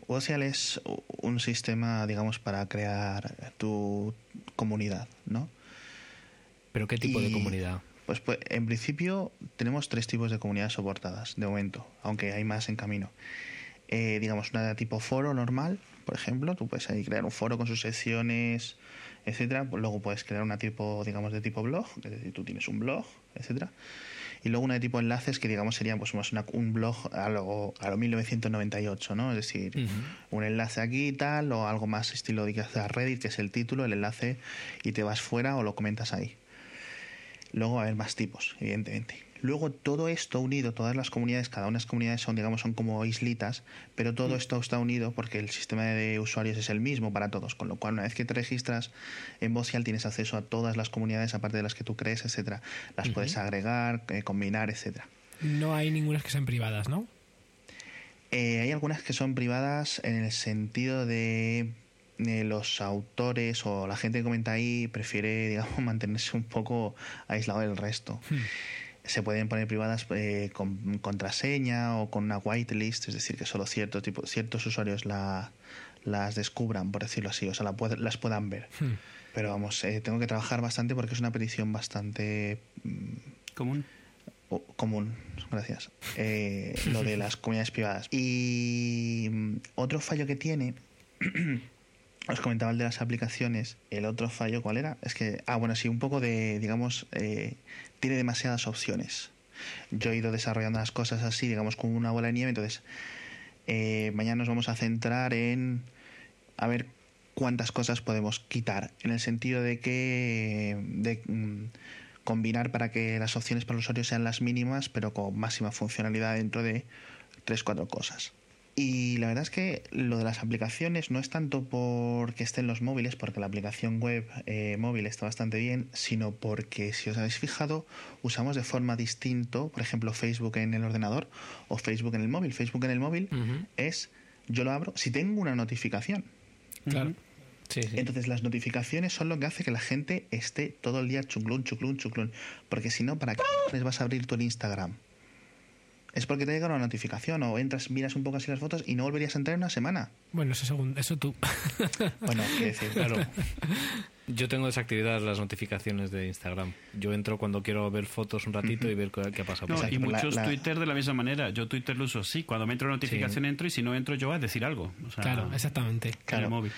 Social es un sistema, digamos, para crear tu comunidad, ¿no? ¿Pero qué tipo de comunidad? Pues, pues en principio tenemos tres tipos de comunidades soportadas de momento, aunque hay más en camino. Eh, digamos, una de tipo foro normal, por ejemplo, tú puedes ahí crear un foro con sus secciones, etcétera. Luego puedes crear una tipo, digamos, de tipo blog, es decir, tú tienes un blog, etcétera. Y luego una de tipo enlaces que, digamos, sería pues más una- un blog a lo, a lo 1998, ¿no? Es decir, un enlace aquí y tal, o algo más estilo de que hace a Reddit, que es el título, el enlace, y te vas fuera o lo comentas ahí. Luego va a haber más tipos, evidentemente. Luego todo esto unido, todas las comunidades, cada una de las comunidades son, digamos, son como islitas, pero todo esto está unido porque el sistema de usuarios es el mismo para todos, con lo cual una vez que te registras en Bocial tienes acceso a todas las comunidades, aparte de las que tú crees, etcétera. Las puedes agregar, eh, combinar, etcétera. No hay ninguna que sean privadas, ¿no? Eh, hay algunas que son privadas en el sentido de los autores o la gente que comenta ahí prefiere, digamos, mantenerse un poco aislado del resto. Se pueden poner privadas eh, con contraseña o con una whitelist, es decir, que solo cierto tipo, ciertos usuarios la, las descubran, por decirlo así, o sea, la las puedan ver. Hmm. Pero vamos, eh, tengo que trabajar bastante porque es una petición bastante mm, Común. o- común, gracias. Eh, lo de las comunidades privadas. Y mm, otro fallo que tiene, os comentaba el de las aplicaciones. El otro fallo, ¿cuál era? Es que, ah, bueno, sí, un poco de, digamos, eh, tiene demasiadas opciones. Yo he ido desarrollando las cosas así, digamos, como una bola de nieve. Entonces, eh, mañana nos vamos a centrar en a ver cuántas cosas podemos quitar, en el sentido de que de mm, combinar para que las opciones para el usuario sean las mínimas, pero con máxima funcionalidad dentro de tres cuatro cosas. Y la verdad es que lo de las aplicaciones no es tanto porque estén los móviles, porque la aplicación web eh, móvil está bastante bien, sino porque si os habéis fijado, usamos de forma distinto, por ejemplo, Facebook en el ordenador o Facebook en el móvil. Facebook en el móvil es, yo lo abro si tengo una notificación. Claro. Sí, sí. Entonces las notificaciones son lo que hace que la gente esté todo el día chuclún, chuclún, chuclún. Porque si no, ¿para qué les vas a abrir tu Instagram? Es porque te llega una notificación o entras, miras un poco así las fotos y no volverías a entrar en una semana. Bueno, eso, según, eso tú. Bueno, quiero decir, Claro. Yo tengo desactivadas las notificaciones de Instagram. Yo entro cuando quiero ver fotos un ratito y ver qué qué ha pasado. No, y muchos la- Twitter de la misma manera. Yo Twitter lo uso sí. Cuando me entra una notificación Sí. entro y si no entro yo a decir algo. O sea, Claro, exactamente. en el Claro. móvil.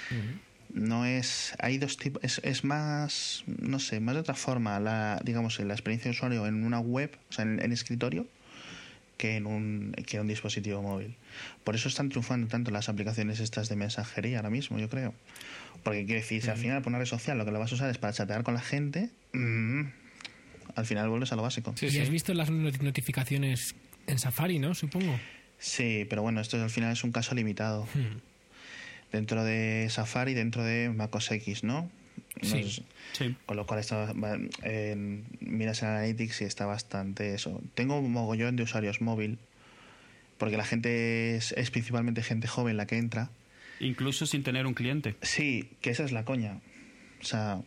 no es hay dos tipos es, es más no sé más de otra forma la digamos la experiencia de usuario en una web o sea en, en escritorio que en un que en un dispositivo móvil. Por eso están triunfando tanto las aplicaciones estas de mensajería ahora mismo yo creo. Porque quiero decir si al final por una red social lo que lo vas a usar es para chatear con la gente mm, al final vuelves a lo básico. Sí, y has visto las not- notificaciones en Safari, ¿no? Supongo. sí pero bueno esto al final es un caso limitado. Hmm. dentro de Safari dentro de MacOS X no No Sí. sé- Sí. Con lo cual está, va- en- miras en Analytics y está bastante eso. Tengo un mogollón de usuarios móvil, porque la gente es, es principalmente gente joven la que entra. Incluso sin tener un cliente. Sí, que esa es la coña. O sea,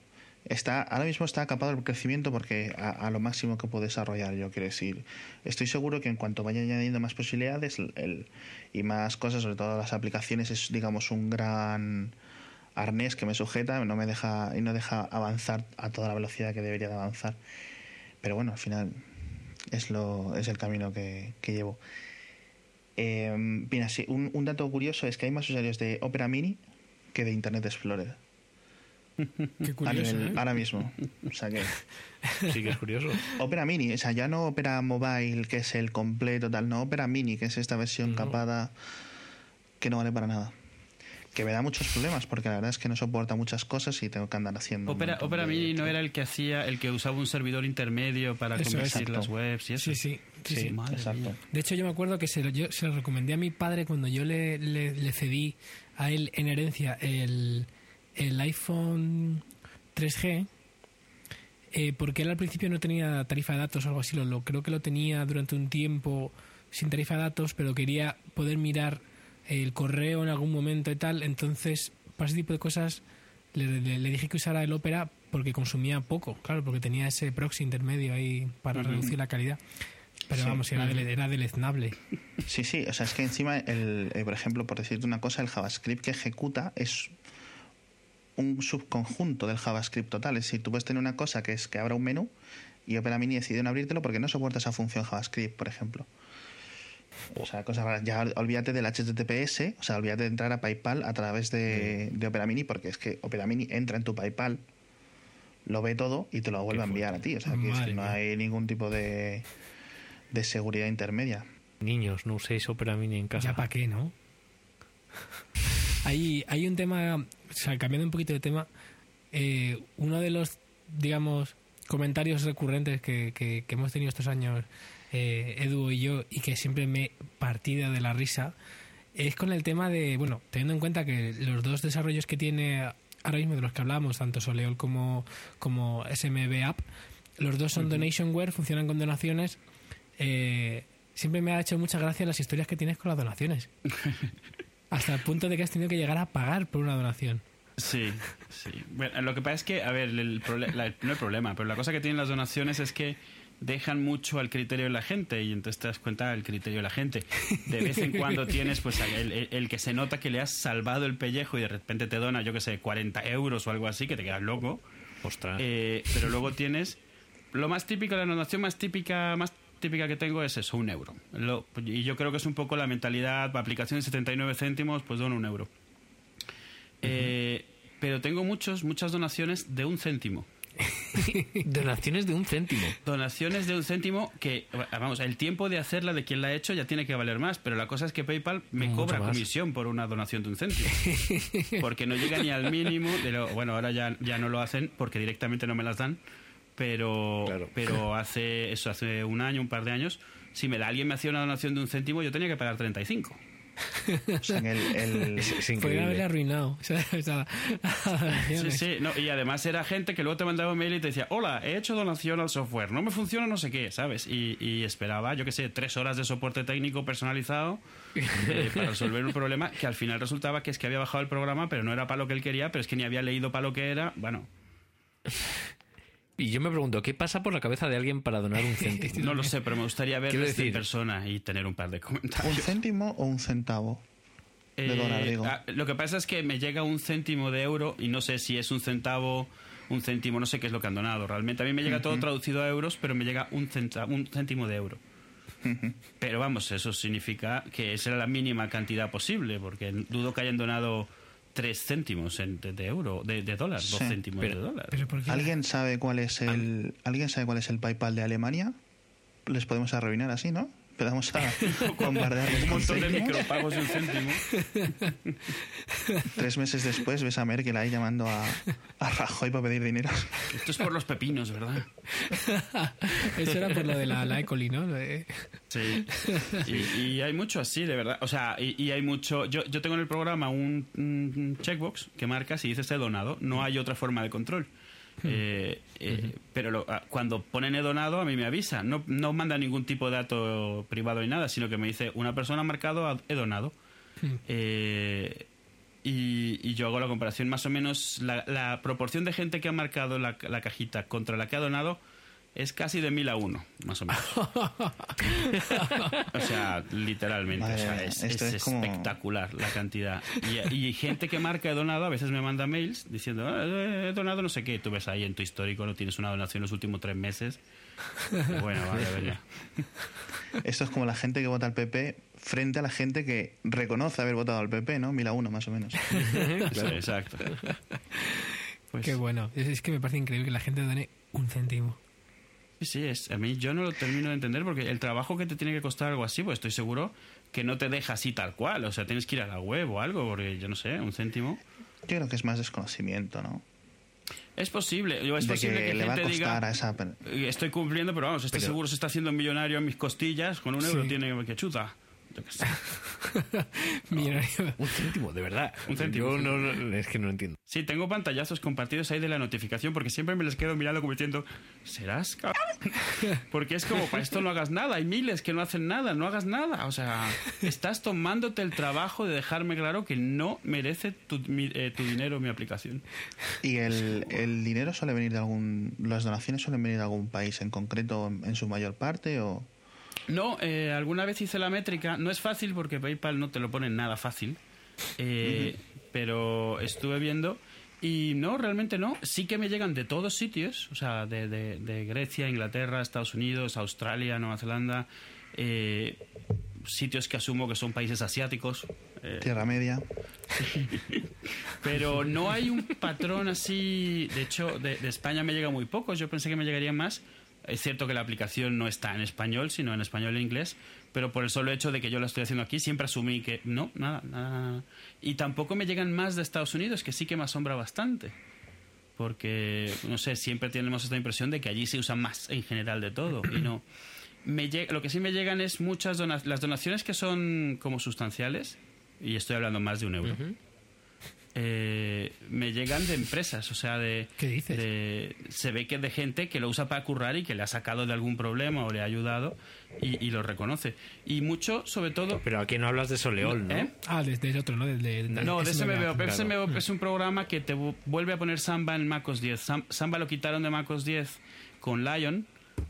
está ahora mismo está capado el crecimiento porque a, a lo máximo que puedo desarrollar yo quiero decir estoy seguro que en cuanto vaya añadiendo más posibilidades el- y más cosas sobre todo las aplicaciones es digamos un gran arnés que me sujeta no me deja y no deja avanzar a toda la velocidad que debería de avanzar pero bueno al final es lo es el camino que, que llevo Eh, mira sí, un, un dato curioso es que hay más usuarios de Opera Mini que de Internet Explorer Qué curioso, nivel- ¿eh? ahora mismo o sea que Sí que es curioso. Opera Mini, o sea, ya no Opera Mobile, que es el completo, tal, no, Opera Mini, que es esta versión No. capada que no vale para nada. Que me da muchos problemas, porque la verdad es que no soporta muchas cosas y tengo que andar haciendo. un Opera, Opera de- Mini no era el que hacía, el que usaba un servidor intermedio para Eso es. convertir Exacto. las webs y eso. Sí, sí. sí, Sí, sí. Madre exacto. De hecho, yo me acuerdo que se lo, yo se lo recomendé a mi padre cuando yo le, le- le cedí a él en herencia el, el iPhone 3G, eh, porque él al principio no tenía tarifa de datos o algo así. Lo, lo- creo que lo tenía durante un tiempo sin tarifa de datos, pero quería poder mirar el correo en algún momento y tal. Entonces, para ese tipo de cosas, le, le- le dije que usara el Opera porque consumía poco, claro, porque tenía ese proxy intermedio ahí para reducir la calidad. Pero Sí. vamos, era, dele- era deleznable. Sí, sí, o sea, es que encima, el, eh, por ejemplo, por decirte una cosa, el JavaScript que ejecuta es un subconjunto del JavaScript total. Es decir, tú puedes tener una cosa que es que abra un menú y Opera Mini decide no abrírtelo porque no soporta esa función JavaScript, por ejemplo. O sea, cosas raras. Ya olvídate del HTTPS, o sea, olvídate de entrar a PayPal a través de, de Opera Mini, porque es que Opera Mini entra en tu PayPal, lo ve todo y te lo vuelve a enviar a ti. O sea, que es Madre que no hay ningún tipo de, de seguridad intermedia. Niños, no uséis Opera Mini en casa. Ya para qué, ¿no? hay, hay un tema, o sea, cambiando un poquito de tema, eh, uno de los, digamos, comentarios recurrentes que, que- que hemos tenido estos años, eh, Edu y yo, y que siempre me partida de la risa, es con el tema de, bueno, teniendo en cuenta que los dos desarrollos que tiene ahora mismo de los que hablamos, tanto Soleol como, como SMB App, los dos son donationware, funcionan con donaciones. eh, siempre me ha hecho mucha gracia las historias que tienes con las donaciones. Hasta el punto de que has tenido que llegar a pagar por una donación. Sí, sí. Bueno, lo que pasa es que, a ver, el la- no el problema, pero la cosa que tienen las donaciones es que dejan mucho al criterio de la gente y entonces te das cuenta del criterio de la gente. De vez en cuando tienes pues el, el- el que se nota que le has salvado el pellejo y de repente te dona, yo que sé, 40 euros o algo así, que te quedas loco. Ostras. Eh, pero luego tienes lo más típico, la donación más típica, más típica que tengo es eso, un euro. Lo- y yo creo que es un poco la mentalidad, aplicación de 79 céntimos, pues dono un euro. Eh, pero tengo muchos, muchas donaciones de un céntimo. Donaciones de un céntimo. Donaciones de un céntimo que, vamos, el tiempo de hacerla de quien la ha hecho ya tiene que valer más, pero la cosa es que PayPal me Mucho cobra más. comisión por una donación de un céntimo. Porque no llega ni al mínimo de lo, bueno, ahora ya, ya no lo hacen porque directamente no me las dan, pero, Claro. pero hace eso, hace un año, un par de años, si me da alguien me hacía una donación de un céntimo, yo tenía que pagar 35. O sea, el, el- haberle arruinado. O sea, esa- Sí, sí, no, y además era gente que luego te mandaba un mail y te decía, hola, he hecho donación al software, no me funciona no sé qué, ¿sabes? Y, y esperaba, yo qué sé, tres horas de soporte técnico personalizado eh, para resolver un problema que al final resultaba que es que había bajado el programa, pero no era para lo que él quería, pero es que ni había leído para lo que era, bueno, Y yo me pregunto, ¿qué pasa por la cabeza de alguien para donar un céntimo? no lo sé, pero me gustaría verles en persona y tener un par de ¿Un comentarios. céntimo o un centavo? de dólar, digo. ah, lo que pasa es que me llega un céntimo de euro y no sé si es un centavo, un céntimo, no sé qué es lo que han donado. Realmente a mí me llega todo traducido a euros, pero me llega un, centa- un céntimo de euro. Pero vamos, eso significa que esa era la mínima cantidad posible, porque dudo que hayan donado tres céntimos en- de, de euro, de, de dólar, dos Sí. céntimos Pero- de dólar. Pero ¿por qué? ¿Alguien sabe cuál es el alguien sabe cuál es el PayPal de Alemania? Les podemos arruinar así, ¿no? Empezamos a bombardearles un montón de micropagos de un céntimo. Tres meses después ves a Merkel ahí llamando a, a Rajoy para pedir dinero. Esto es por los pepinos, ¿verdad? Eso era por lo de la, la Ecoli, ¿no? Sí. Y, y hay mucho así, de verdad. O sea, y, y hay mucho. Yo, yo tengo en el programa un, un checkbox que marca si dices he donado. No hay otra forma de control. Eh, eh, Pero lo- ah, cuando ponen he donado, a mí me avisa. No, no manda ningún tipo de dato privado ni nada, sino que me dice una persona ha marcado he donado. Eh, Y, y yo hago la comparación más o menos, la, la proporción de gente que ha marcado la, la cajita contra la que ha donado es casi de mil a uno, más o menos. o sea, literalmente. Madre o sea, mía, es, esto es es como- espectacular la cantidad. Y, y gente que marca he donado, a veces me manda mails diciendo, "Ah, he donado no sé qué. Tú ves ahí en tu histórico, no tienes una donación los últimos tres meses. Bueno, vale, a ver ya. Esto es como la gente que vota al PP frente a la gente que reconoce haber votado al PP, ¿no? Mil a uno, más o menos. Sí, exacto. Pues, Qué bueno. Es, es que me parece increíble que la gente done un céntimo. Sí, es, a mí yo no lo termino de entender porque el trabajo que te tiene que costar algo así, pues estoy seguro que no te deja así tal cual. O sea, tienes que ir a la web o algo, porque yo no sé, un céntimo. Yo creo que es más desconocimiento, ¿no? Es posible, yo es de posible que, que, le va a diga, a esa... "Eh, estoy cumpliendo, pero vamos, este Pero- seguro se está haciendo millonario en mis costillas, con un euro Sí. tiene que chuta. Yo qué sé. Millonario. Un céntimo, de verdad. Un céntimo, Yo no, no- es que no entiendo. Sí, tengo pantallazos compartidos ahí de la notificación porque siempre me les quedo mirando como diciendo, ¿serás cabrón? Porque es como, para esto no hagas nada. Hay miles que no hacen nada, no hagas nada. O sea, estás tomándote el trabajo de dejarme claro que no merece tu, mi- eh, tu dinero mi aplicación. Y el, el dinero suele venir de algún... Las donaciones suelen venir de algún país en concreto en, en su mayor parte o... No, eh, alguna vez hice la métrica. No es fácil porque PayPal no te lo pone nada fácil. Eh, Pero estuve viendo y no, realmente no. Sí que me llegan de todos sitios, o sea, de, de- de Grecia, Inglaterra, Estados Unidos, Australia, Nueva Zelanda, eh, sitios que asumo que son países asiáticos. eh, Tierra Media. pero no hay un patrón así. De hecho, de, de España me llega muy pocos. Yo pensé que me llegarían más. Es cierto que la aplicación no está en español, sino en español e inglés. Pero por el solo hecho de que yo la estoy haciendo aquí, siempre asumí que no, nada, nada. Y tampoco me llegan más de Estados Unidos, que sí que me asombra bastante. Porque, no sé, siempre tenemos esta impresión de que allí se usa más en general de todo. Y no. Me lleg- lo que sí me llegan es muchas donaciones. Las donaciones que son como sustanciales, y estoy hablando más de un euro eh, me llegan de empresas, o sea, de, ¿Qué dices? de- se ve que de gente que lo usa para currar y que le ha sacado de algún problema o le ha ayudado y, y lo reconoce. Y mucho, sobre todo... Pero aquí no hablas de Soleol, ¿no? ¿Eh? Ah, desde otro, ¿no? Desde, No, de SMBO. Claro. SMBO es un programa que te vu- vuelve a poner Samba en MacOS 10. Sam- Samba lo quitaron de MacOS 10 con Lion,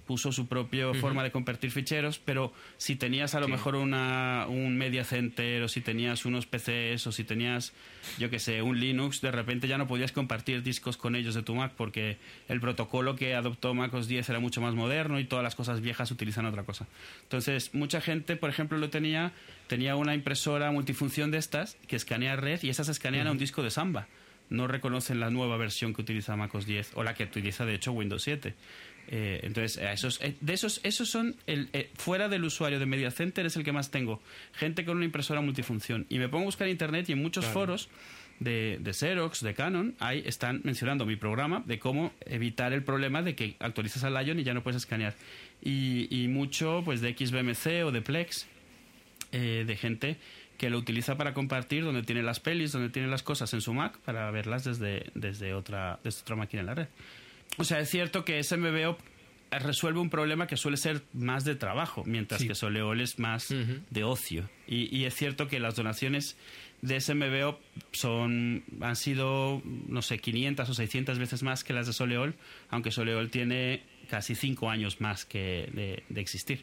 puso su propia forma de convertir ficheros, pero si tenías a lo mejor una, un Media Center o si tenías unos PCs o si tenías, yo que sé, un Linux, de repente ya no podías compartir discos con ellos de tu Mac porque el protocolo que adoptó MacOS 10 era mucho más moderno y todas las cosas viejas utilizan otra cosa. Entonces, mucha gente, por ejemplo, lo tenía, tenía una impresora multifunción de estas que escanea red y esas escanean a un disco de Samba. No reconocen la nueva versión que utiliza MacOS 10 o la que utiliza, de hecho, Windows 7. Eh, entonces, a esos, eh, de esos, esos son, el, eh, fuera del usuario de Media Center es el que más tengo. Gente con una impresora multifunción. Y me pongo a buscar en internet y en muchos foros de, de Xerox, de Canon, ahí están mencionando mi programa de cómo evitar el problema de que actualizas al Lion y ya no puedes escanear. Y, y mucho pues de XBMC o de Plex, eh, de gente que lo utiliza para compartir donde tiene las pelis, donde tiene las cosas en su Mac para verlas desde, desde, otra, desde otra máquina en la red. O sea, es cierto que SMBO resuelve un problema que suele ser más de trabajo, mientras Sí. que Soleol es más de ocio. Y, y es cierto que las donaciones de SMBO son, han sido, no sé, 500 o 600 veces más que las de Soleol, aunque Soleol tiene casi 5 años más que de, de existir.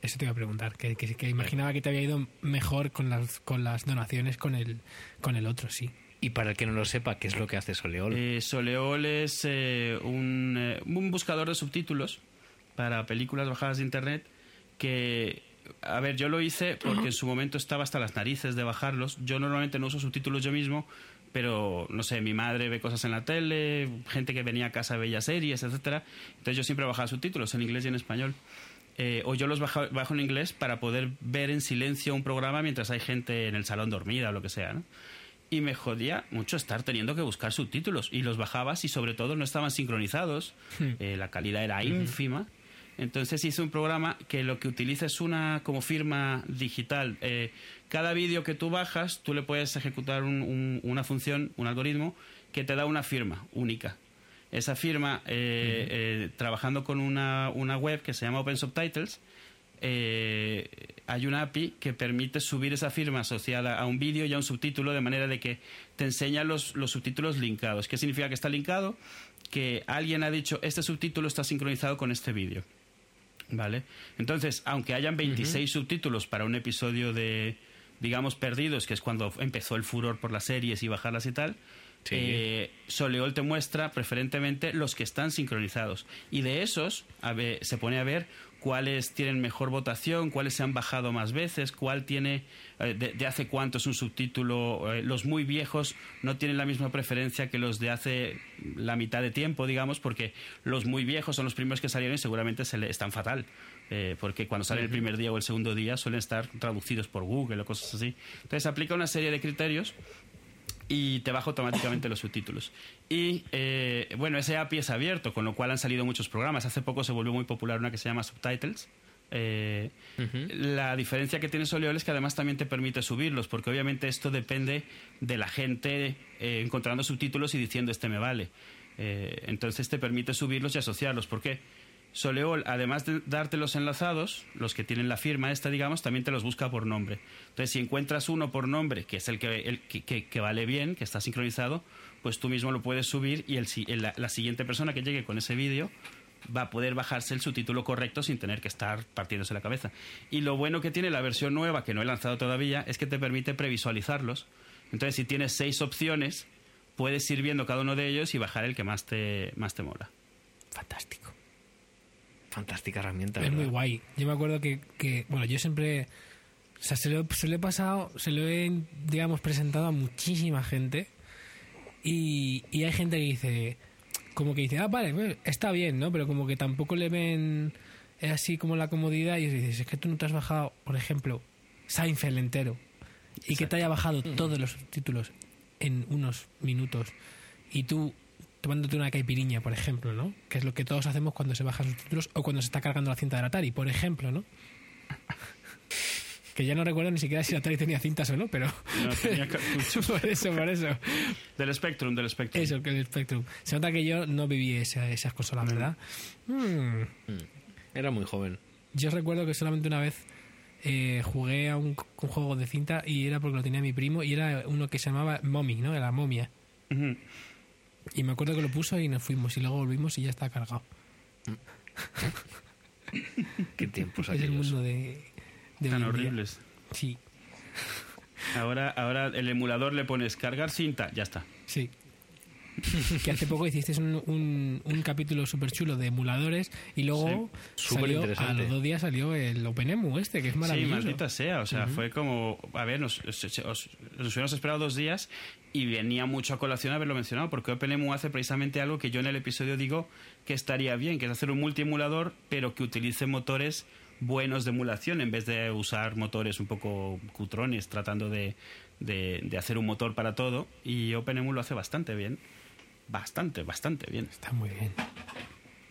Eso te iba a preguntar, que, que, que imaginaba que te había ido mejor con las, con las donaciones con el, con el otro, sí. Y para el que no lo sepa, ¿qué es lo que hace Soleol? Eh, Soleol es eh, un, eh, un buscador de subtítulos para películas bajadas de internet que, a ver, yo lo hice porque en su momento estaba hasta las narices de bajarlos. Yo normalmente no uso subtítulos yo mismo, pero no sé, mi madre ve cosas en la tele, gente que venía a casa veía series, etcétera. Entonces yo siempre bajaba subtítulos en inglés y en español. O yo los bajo, bajo en inglés para poder ver en silencio un programa mientras hay gente en el salón dormida o lo que sea, ¿no? Y me jodía mucho estar teniendo que buscar subtítulos y los bajabas y sobre todo no estaban sincronizados, eh, la calidad era ínfima. Entonces hice un programa que lo que utiliza es una como firma digital. Eh, cada vídeo que tú bajas, tú le puedes ejecutar un- un- una función, un algoritmo, que te da una firma única. Esa firma, eh, eh, trabajando con una, una web que se llama Open Subtitles, eh, hay una API que permite subir esa firma asociada a un vídeo y a un subtítulo de manera de que te enseña los, los subtítulos linkados. ¿Qué significa que está linkado? Que alguien ha dicho, este subtítulo está sincronizado con este vídeo. ¿Vale? Entonces, aunque hayan 26 subtítulos para un episodio de, digamos, Perdidos, que es cuando empezó el furor por las series y bajarlas y tal, Sí. eh, Soleol te muestra preferentemente los que están sincronizados. Y de esos a ver, se pone a ver cuáles tienen mejor votación, cuáles se han bajado más veces, cuál tiene, eh, de, de hace cuánto es un subtítulo. eh, los muy viejos no tienen la misma preferencia que los de hace la mitad de tiempo, digamos, porque los muy viejos son los primeros que salieron y seguramente se le, están fatal. eh, porque cuando sale el primer día o el segundo día suelen estar traducidos por Google o cosas así. Entonces aplica una serie de criterios y te baja automáticamente los subtítulos. Y eh, bueno, ese API es abierto, con lo cual han salido muchos programas. Hace poco se volvió muy popular una que se llama Subtitles. Eh, La diferencia que tiene Soleol es que además también te permite subirlos, porque obviamente esto depende de la gente eh, encontrando subtítulos y diciendo este me vale. Eh, entonces te permite subirlos y asociarlos. ¿Por qué? Soleol, además de darte los enlazados, los que tienen la firma esta, digamos, también te los busca por nombre. Entonces, si encuentras uno por nombre, que es el que, el que, que- vale bien, que está sincronizado, pues tú mismo lo puedes subir y el, la siguiente persona que llegue con ese vídeo va a poder bajarse el subtítulo correcto sin tener que estar partiéndose la cabeza. Y lo bueno que tiene la versión nueva, que no he lanzado todavía, es que te permite previsualizarlos. Entonces, si tienes seis opciones, puedes ir viendo cada uno de ellos y bajar el que más te, más te mola. Fantástico. Fantástica herramienta. Es muy guay. Yo me acuerdo que, que, bueno, yo siempre, o sea, se lo, se lo he pasado, se lo he, digamos, presentado a muchísima gente y, y hay gente que dice, como que dice, ah, vale, pues, está bien, ¿no? Pero como que tampoco le ven eh, así como la comodidad y dices, es que tú no te has bajado, por ejemplo, Seinfeld entero y que te haya bajado todos los subtítulos en unos minutos y tú tomándote una caipiriña, por ejemplo, ¿no? Que es lo que todos hacemos cuando se bajan subtítulos o cuando se está cargando la cinta del Atari, por ejemplo, ¿no? Que ya no recuerdo ni siquiera si el Atari tenía cintas o no, pero... No, tenía cartuchos. por eso, por eso. Del Spectrum, del Spectrum. Eso, que el Spectrum. Se nota que yo no viví esa- esas consolas, ¿verdad? Mm. Era muy joven. Yo recuerdo que solamente una vez eh, jugué a un, un juego de cinta y era porque lo tenía mi primo y era uno que se llamaba Mommy, ¿no? De la momia. Y me acuerdo que lo puso y nos fuimos y luego volvimos y ya está cargado. Qué tiempos es el aquellos. mundo de... de Tan horribles. Sí, Ahora, ahora el emulador le pones cargar cinta, ya está. sí. que hace poco hicisteis un, un, un capítulo súper chulo de emuladores y luego Sí. salió, a los dos días salió el OpenEMU este, que es Sí, maravilloso. maldita sea. O sea, fue como. A ver, nos, os- os- nos hubiéramos esperado dos días y venía mucho a colación haberlo mencionado, porque OpenEMU hace precisamente algo que yo en el episodio digo que estaría bien, que es hacer un multiemulador, pero que utilice motores buenos de emulación en vez de usar motores un poco cutrones tratando de, de- de hacer un motor para todo. Y OpenEMU lo hace bastante bien. Bastante, bastante bien. Está muy bien.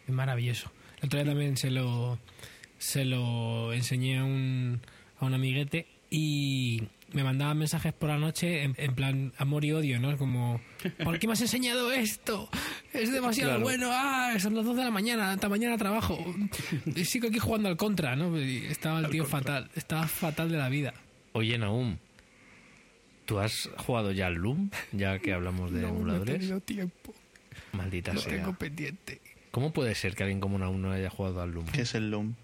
Es maravilloso. El otro día también se lo, se lo enseñé a un, a un amiguete y me mandaba mensajes por la noche en, en plan amor y odio, ¿no? Como, ¿por qué me has enseñado esto? Es demasiado Claro. bueno. Ah, son las 2 de la mañana, hasta mañana trabajo. Y sigo aquí jugando al contra, ¿no? Y estaba el tío fatal, estaba fatal de la vida. Oye, Naum, ¿tú has jugado ya al Loom? Ya que hablamos de No, no he emuladores. tenido tiempo, Maldita lo sea. tengo pendiente. ¿Cómo puede ser que alguien como Naum no haya jugado al Loom? ¿Qué es el Loom?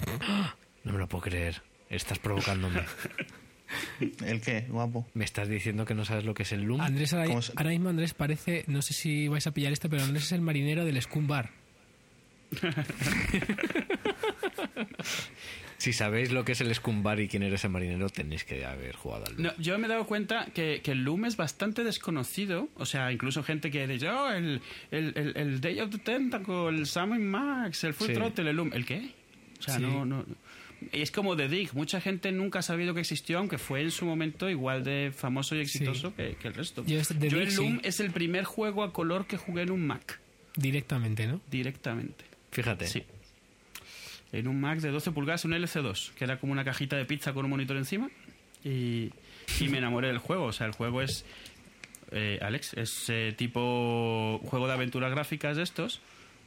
No me lo puedo creer. Estás provocándome. ¿El qué, guapo? Me estás diciendo que no sabes lo que es el Loom. Andrés ahora, ¿Cómo se- ahora mismo Andrés parece, no sé si vais a pillar esto, pero Andrés es el marinero del Scum Bar. Si sabéis lo que es el Scumbar y quién eres el marinero, tenéis que haber jugado al Loom. No, yo me he dado cuenta que, que el Loom es bastante desconocido. O sea, incluso gente que dice, oh, el, el, el, el Day of the Tentacle, el Sam Max, el Full Sí. Throttle, el Loom. ¿El qué? O sea, Sí. no, no. y Es como The Dig. Mucha gente nunca ha sabido que existió, aunque fue en su momento igual de famoso y exitoso que, que el resto. Yo Yo Dig, el Loom sí. es el primer juego a color que jugué en un Mac, Directamente, ¿no? directamente. Fíjate. Sí. En un Mac de 12 pulgadas, un LC2, que era como una cajita de pizza con un monitor encima. Y, y me enamoré del juego. O sea, el juego es. eh, Alex, es eh, tipo juego de aventuras gráficas de estos,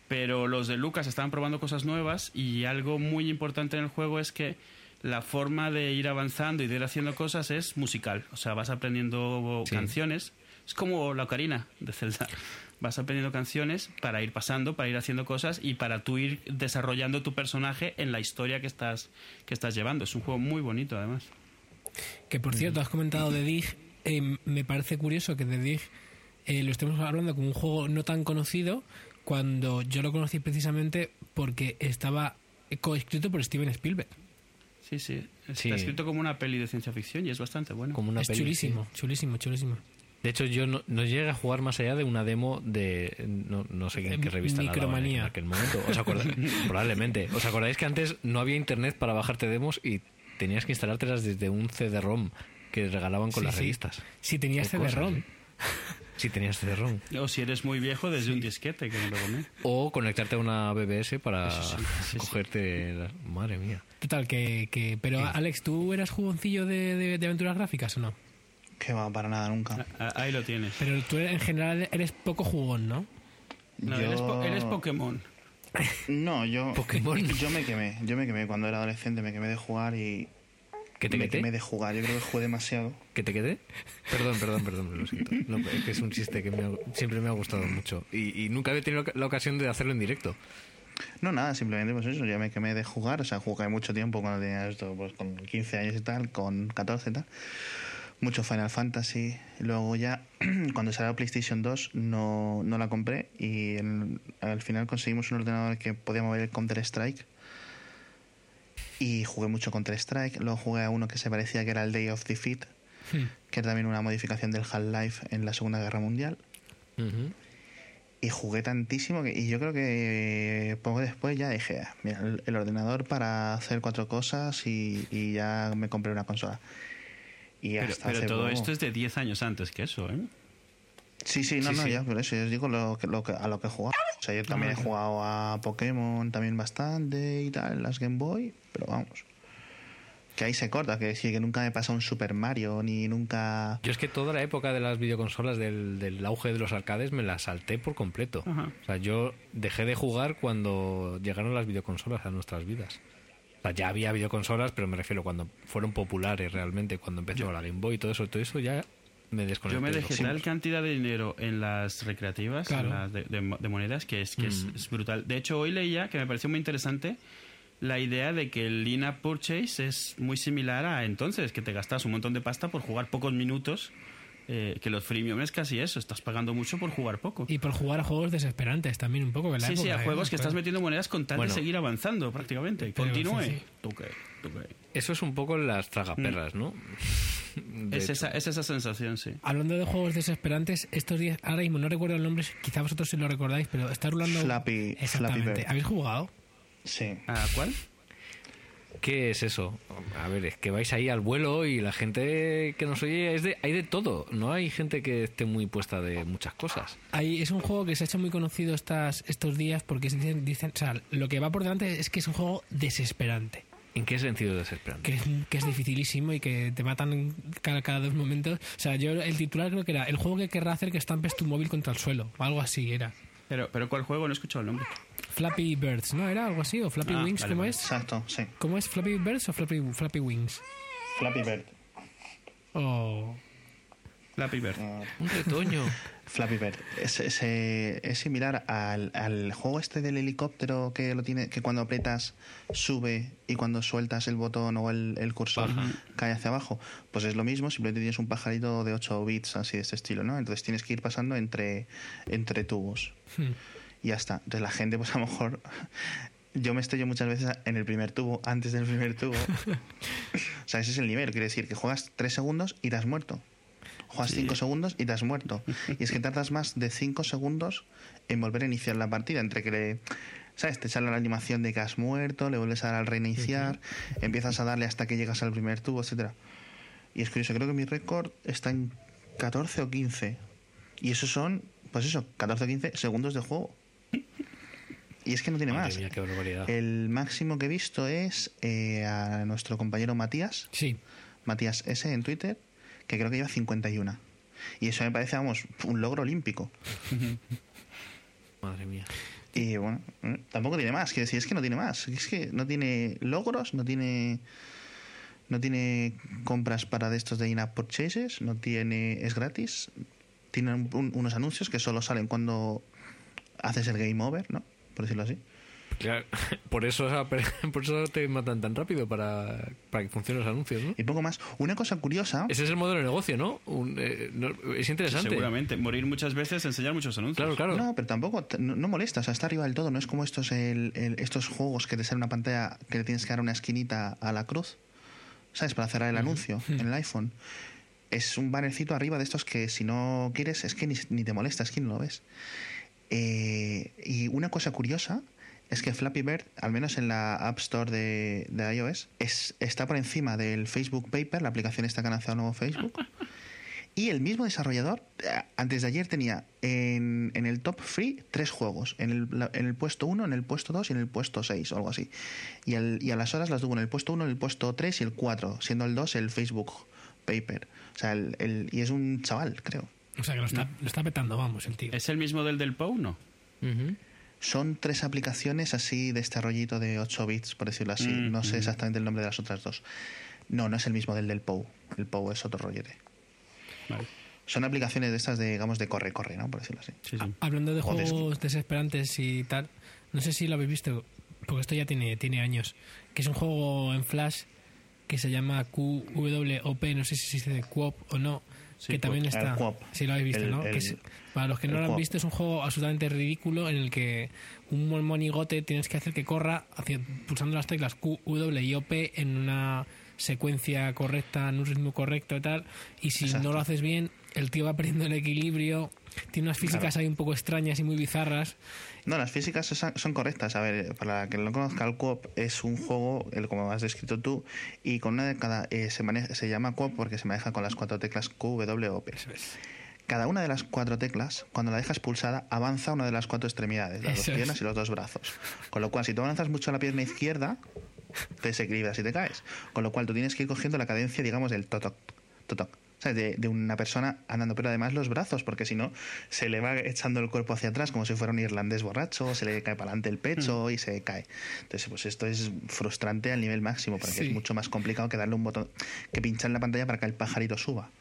Pero los de Lucas estaban probando cosas nuevas y algo muy importante en el juego es que la forma de ir avanzando y de ir haciendo cosas es musical. O sea, vas aprendiendo Sí. canciones. Es como la ocarina de Zelda. Vas aprendiendo canciones para ir pasando, para ir haciendo cosas y para tú ir desarrollando tu personaje en la historia que estás, que estás llevando. Es un juego muy bonito, además. Que por cierto, has comentado de Dig. eh, me parece curioso que de Dig eh, lo estemos hablando como un juego no tan conocido cuando yo lo conocí precisamente porque estaba coescrito por Steven Spielberg. Sí, sí. Está Sí. escrito como una peli de ciencia ficción y es bastante bueno. Como una es peli, chulísimo, chulísimo, chulísimo. sí. De hecho, yo no, no llegué a jugar más allá de una demo de. No, no sé en qué revista la Micromanía. en aquel momento. ¿Os acordáis? Probablemente. ¿Os acordáis que antes no había internet para bajarte demos y tenías que instalártelas desde un CD-ROM que regalaban con Sí, las sí. revistas? Si tenías CD-ROM. ¿eh? Si tenías CD-ROM. O si eres muy viejo, desde un disquete, que me lo comí. O conectarte a una BBS para sí, sí, sí. cogerte. la- Madre mía. Total, que, que... Pero Sí. Alex, ¿tú eras jugoncillo de, de- de aventuras gráficas o no? Que va, para nada, nunca. Ah, Ahí lo tienes. Pero tú en general eres poco jugón, ¿no? No, Yo- él, es po- él es Pokémon. No, yo. Pokémon. Yo me quemé. Yo me quemé cuando era adolescente, me quemé de jugar y. ¿Que te me quedé? quemé de jugar. Yo creo que jugué demasiado. ¿Que te quedé? Perdón, perdón, perdón, lo siento. No, es que es un chiste que me ha- siempre me ha gustado mucho. Y, y nunca había tenido la ocasión de hacerlo en directo. No, nada, simplemente pues eso, yo me quemé de jugar, o sea, jugué mucho tiempo cuando tenía esto, pues con 15 años y tal, con 14 y tal. Mucho Final Fantasy. Luego ya, cuando salió PlayStation 2, no, no la compré y en- al final conseguimos un ordenador que podía mover el Counter-Strike. Y jugué mucho Counter-Strike. Luego jugué a uno que se parecía que era el Day of Defeat, Hmm. que era también una modificación del Half-Life en la Segunda Guerra Mundial. Y jugué tantísimo que, y yo creo que poco después ya dije, "Ah, mira, el, el ordenador para hacer cuatro cosas y, y ya me compré una consola. Y Pero, hasta pero todo poco- esto es de 10 años antes que eso, ¿eh? Sí, sí, no, Sí, no, sí. ya, por eso yo os digo lo que, lo que, a lo que he jugado. O sea, yo también he jugado a Pokémon también bastante y tal, las Game Boy, pero vamos. Que ahí se corta, que sí, que nunca me pasa un Super Mario, ni nunca... Yo es que toda la época de las videoconsolas, del, del auge de los arcades, me la salté por completo. Ajá. O sea, yo dejé de jugar cuando llegaron las videoconsolas a nuestras vidas. Ya había videoconsolas, pero me refiero cuando fueron populares realmente, cuando empezó la Game Boy y todo eso, todo eso ya me desconecté. Yo me de dejé tal cantidad de dinero en las recreativas, Claro. en las de, de- de monedas, que, es, que es, Mm. es brutal. De hecho, hoy leía que me pareció muy interesante la idea de que el in-app purchase es muy similar a entonces, que te gastas un montón de pasta por jugar pocos minutos, eh, que los freemium es casi eso, estás pagando mucho por jugar poco. Y por jugar a juegos desesperantes también un poco, ¿verdad? Sí, sí, a ¿eh? juegos que estás metiendo monedas con tal Bueno. de seguir avanzando prácticamente. Continúe. Eso es un poco las tragaperras, ¿no? De Es esa, es esa sensación, sí. Hablando de juegos desesperantes, estos días, ahora mismo no recuerdo el nombre, quizá vosotros sí lo recordáis, pero está rulando... Flappy- Exactamente. Flappy. ¿Habéis jugado? Sí. ¿A cuál? ¿Qué es eso? A ver, es que vais ahí al vuelo y la gente que nos oye es de, hay de todo. No hay gente que esté muy puesta de muchas cosas. Ahí es un juego que se ha hecho muy conocido estas, estos días porque dicen, dicen, o sea, lo que va por delante es que es un juego desesperante. ¿En qué sentido desesperante? que es, que es dificilísimo y que te matan cada, cada dos momentos. O sea, yo el titular creo que era el juego que querrá hacer que estampes tu móvil contra el suelo. O algo así era. Pero, pero ¿cuál juego? No he escuchado el nombre. Flappy Birds, ¿no? ¿Era algo así? ¿O Flappy Ah, Wings? vale, ¿Cómo vale. es? Exacto, sí. ¿Cómo es? ¿Flappy Birds o Flappy, Flappy Wings? Flappy Bird. O... Flappy Bird. Ah, Un retoño. Flappy Bird. Es, es, eh, es similar al, al juego este del helicóptero que lo tiene, que cuando aprietas sube y cuando sueltas el botón o el, el cursor cae hacia abajo. Pues es lo mismo, simplemente tienes un pajarito de 8 bits así de este estilo, ¿no? Entonces tienes que ir pasando entre, entre tubos. Hmm. Y ya está. Entonces la gente, pues a lo mejor. Yo me estoy muchas veces en el primer tubo, antes del primer tubo. o sea, ese es el nivel. Quiere decir que juegas 3 segundos y te has muerto. Juegas 5 segundos y te has muerto. Y es que tardas más de 5 segundos en volver a iniciar la partida. Entre que le. ¿Sabes? Te sale la animación de que has muerto, le vuelves a dar al reiniciar, empiezas a darle hasta que llegas al primer tubo, etcétera Y es curioso, creo que mi récord está en 14 o 15. Y eso son, pues eso, 14 o 15 segundos de juego. Y es que no tiene Madre más. mía, qué barbaridad. El máximo que he visto es eh, a nuestro compañero Matías, Sí. Matías S en Twitter, que creo que lleva 51. Y eso me parece, vamos, un logro olímpico. Madre mía. Y bueno, mm, tampoco tiene más. Quiero decir, es que no tiene más. Es que no tiene logros, no tiene. No tiene compras para de estos de in-app purchases, no tiene. Es gratis. Tiene un- un- unos anuncios que solo salen cuando haces el game over, ¿no? Por decirlo así. Claro, por eso, por eso te matan tan rápido para, para que funcionen los anuncios, ¿no? Y poco más. Una cosa curiosa. Ese es el modelo de negocio, ¿no? Un, eh, no- es interesante. Seguramente. Morir muchas veces, enseñar muchos anuncios. Claro, claro. No, pero tampoco no, no molesta, o sea, está arriba del todo, no es como estos el- el- estos juegos que te sale una pantalla que le tienes que dar una esquinita a la cruz, ¿sabes? Para cerrar el anuncio en el iPhone. Es un bannercito arriba de estos que si no quieres es que ni, ni te molesta, es que no lo ves. Eh, y una cosa curiosa es que Flappy Bird, al menos en la App Store de, de iOS, es, está por encima del Facebook Paper, la aplicación esta que ha lanzado nuevo Facebook. Y el mismo desarrollador, eh, antes de ayer, tenía en, en el top free tres juegos. En el, la- en el puesto 1, en el puesto 2 y en el puesto 6 o algo así. Y, a las horas las tuvo en el puesto 1, en el puesto 3 y el 4, siendo el 2 el Facebook Paper. O sea, el, el- y es un chaval, creo. O sea, que lo está, lo está petando, vamos, el tío. ¿Es el mismo del del POU, no? Ujú. Son tres aplicaciones así de este rollito de 8 bits, por decirlo así. Mm, no sé mm. exactamente el nombre de las otras dos. No, no es el mismo del del POU. El POU es otro rollete. Vale. Son aplicaciones de estas, de, digamos, de corre-corre, ¿no? Por decirlo así. Sí, sí. Hablando de O de juegos desesperantes y tal, no sé si lo habéis visto, porque esto ya tiene, tiene años, que es un juego en Flash que se llama QWOP, no sé si se dice QOP o no, Sí, que también QOP. está... Sí, lo habéis visto, El- ¿no? el- Que es- para los que no lo han visto, es un juego absolutamente ridículo en el que un mon- monigote tienes que hacer que corra hacia- pulsando las teclas Q, W y OP en una secuencia correcta, en un ritmo correcto y tal, y si Exacto. no lo haces bien, el tío va perdiendo el equilibrio, tiene unas físicas ahí un poco extrañas y muy bizarras. No, las físicas son correctas. A ver, para que no conozca, el Coop es un juego, el, como has descrito tú, y con una de cada. eh, se, maneja, se llama Coop porque se maneja con las cuatro teclas Q, W, O, P. Cada una de las cuatro teclas, cuando la dejas pulsada, avanza una de las cuatro extremidades, las Eso dos es. piernas y los dos brazos. Con lo cual, si tú avanzas mucho la pierna izquierda, te desequilibras y te caes. Con lo cual, tú tienes que ir cogiendo la cadencia, digamos, del totoc, totoc. ¿Sabes? De, de una persona andando, pero además los brazos, porque si no, se le va echando el cuerpo hacia atrás como si fuera un irlandés borracho, se le cae para adelante el pecho y se cae. Entonces, pues esto es frustrante al nivel máximo, porque Sí. es mucho más complicado que darle un botón, que pinchar en la pantalla para que el pajarito suba.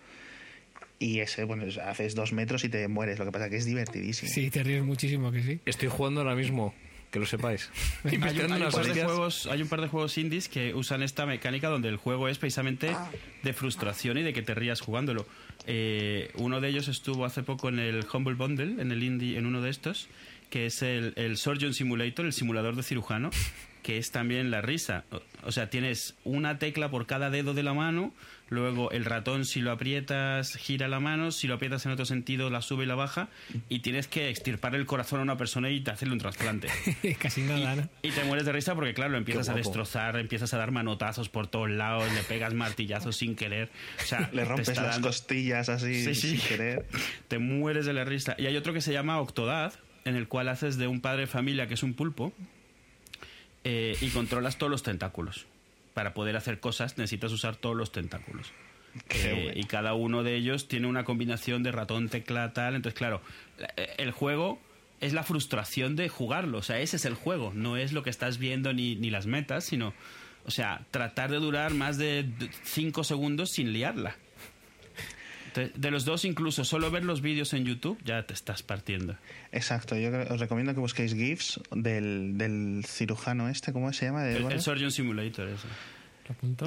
Y ese, bueno, es- haces dos metros y te mueres. Lo que pasa que es divertidísimo. Sí, te ríes muchísimo que sí. Estoy jugando ahora mismo, que lo sepáis. Hay un, hay par de juegos, hay un par de juegos indies que usan esta mecánica donde el juego es precisamente Ah. de frustración y de que te rías jugándolo. Eh, uno de ellos estuvo hace poco en el Humble Bundle, en el indie, en uno de estos, que es el, el Surgeon Simulator, el simulador de cirujano, que es también la risa. O, o sea, tienes una tecla por cada dedo de la mano, luego el ratón si lo aprietas gira la mano, si lo aprietas en otro sentido la sube y la baja, y tienes que extirpar el corazón a una persona y hacerle un trasplante. Casi nada, ¿no? Y te mueres de risa porque, claro, lo empiezas a destrozar, empiezas a dar manotazos por todos lados, le pegas martillazos sin querer. O sea, Le rompes las dando- costillas así Sí, sí. sin querer. Te mueres de la risa. Y hay otro que se llama Octodad, en el cual haces de un padre de familia que es un pulpo eh, y controlas todos los tentáculos. Para poder hacer cosas necesitas usar todos los tentáculos. Eh, bueno. y cada uno de ellos tiene una combinación de ratón, tecla, tal. Entonces, claro, la- eh, el juego es la frustración de jugarlo. O sea, ese es el juego. No es lo que estás viendo ni, ni las metas, sino, o sea, tratar de durar más de 5 segundos sin liarla. De los dos, incluso solo ver los vídeos en YouTube ya te estás partiendo. Exacto, yo os recomiendo que busquéis GIFs del, del cirujano este, ¿cómo se llama? De El, el Surgeon Simulator, eso.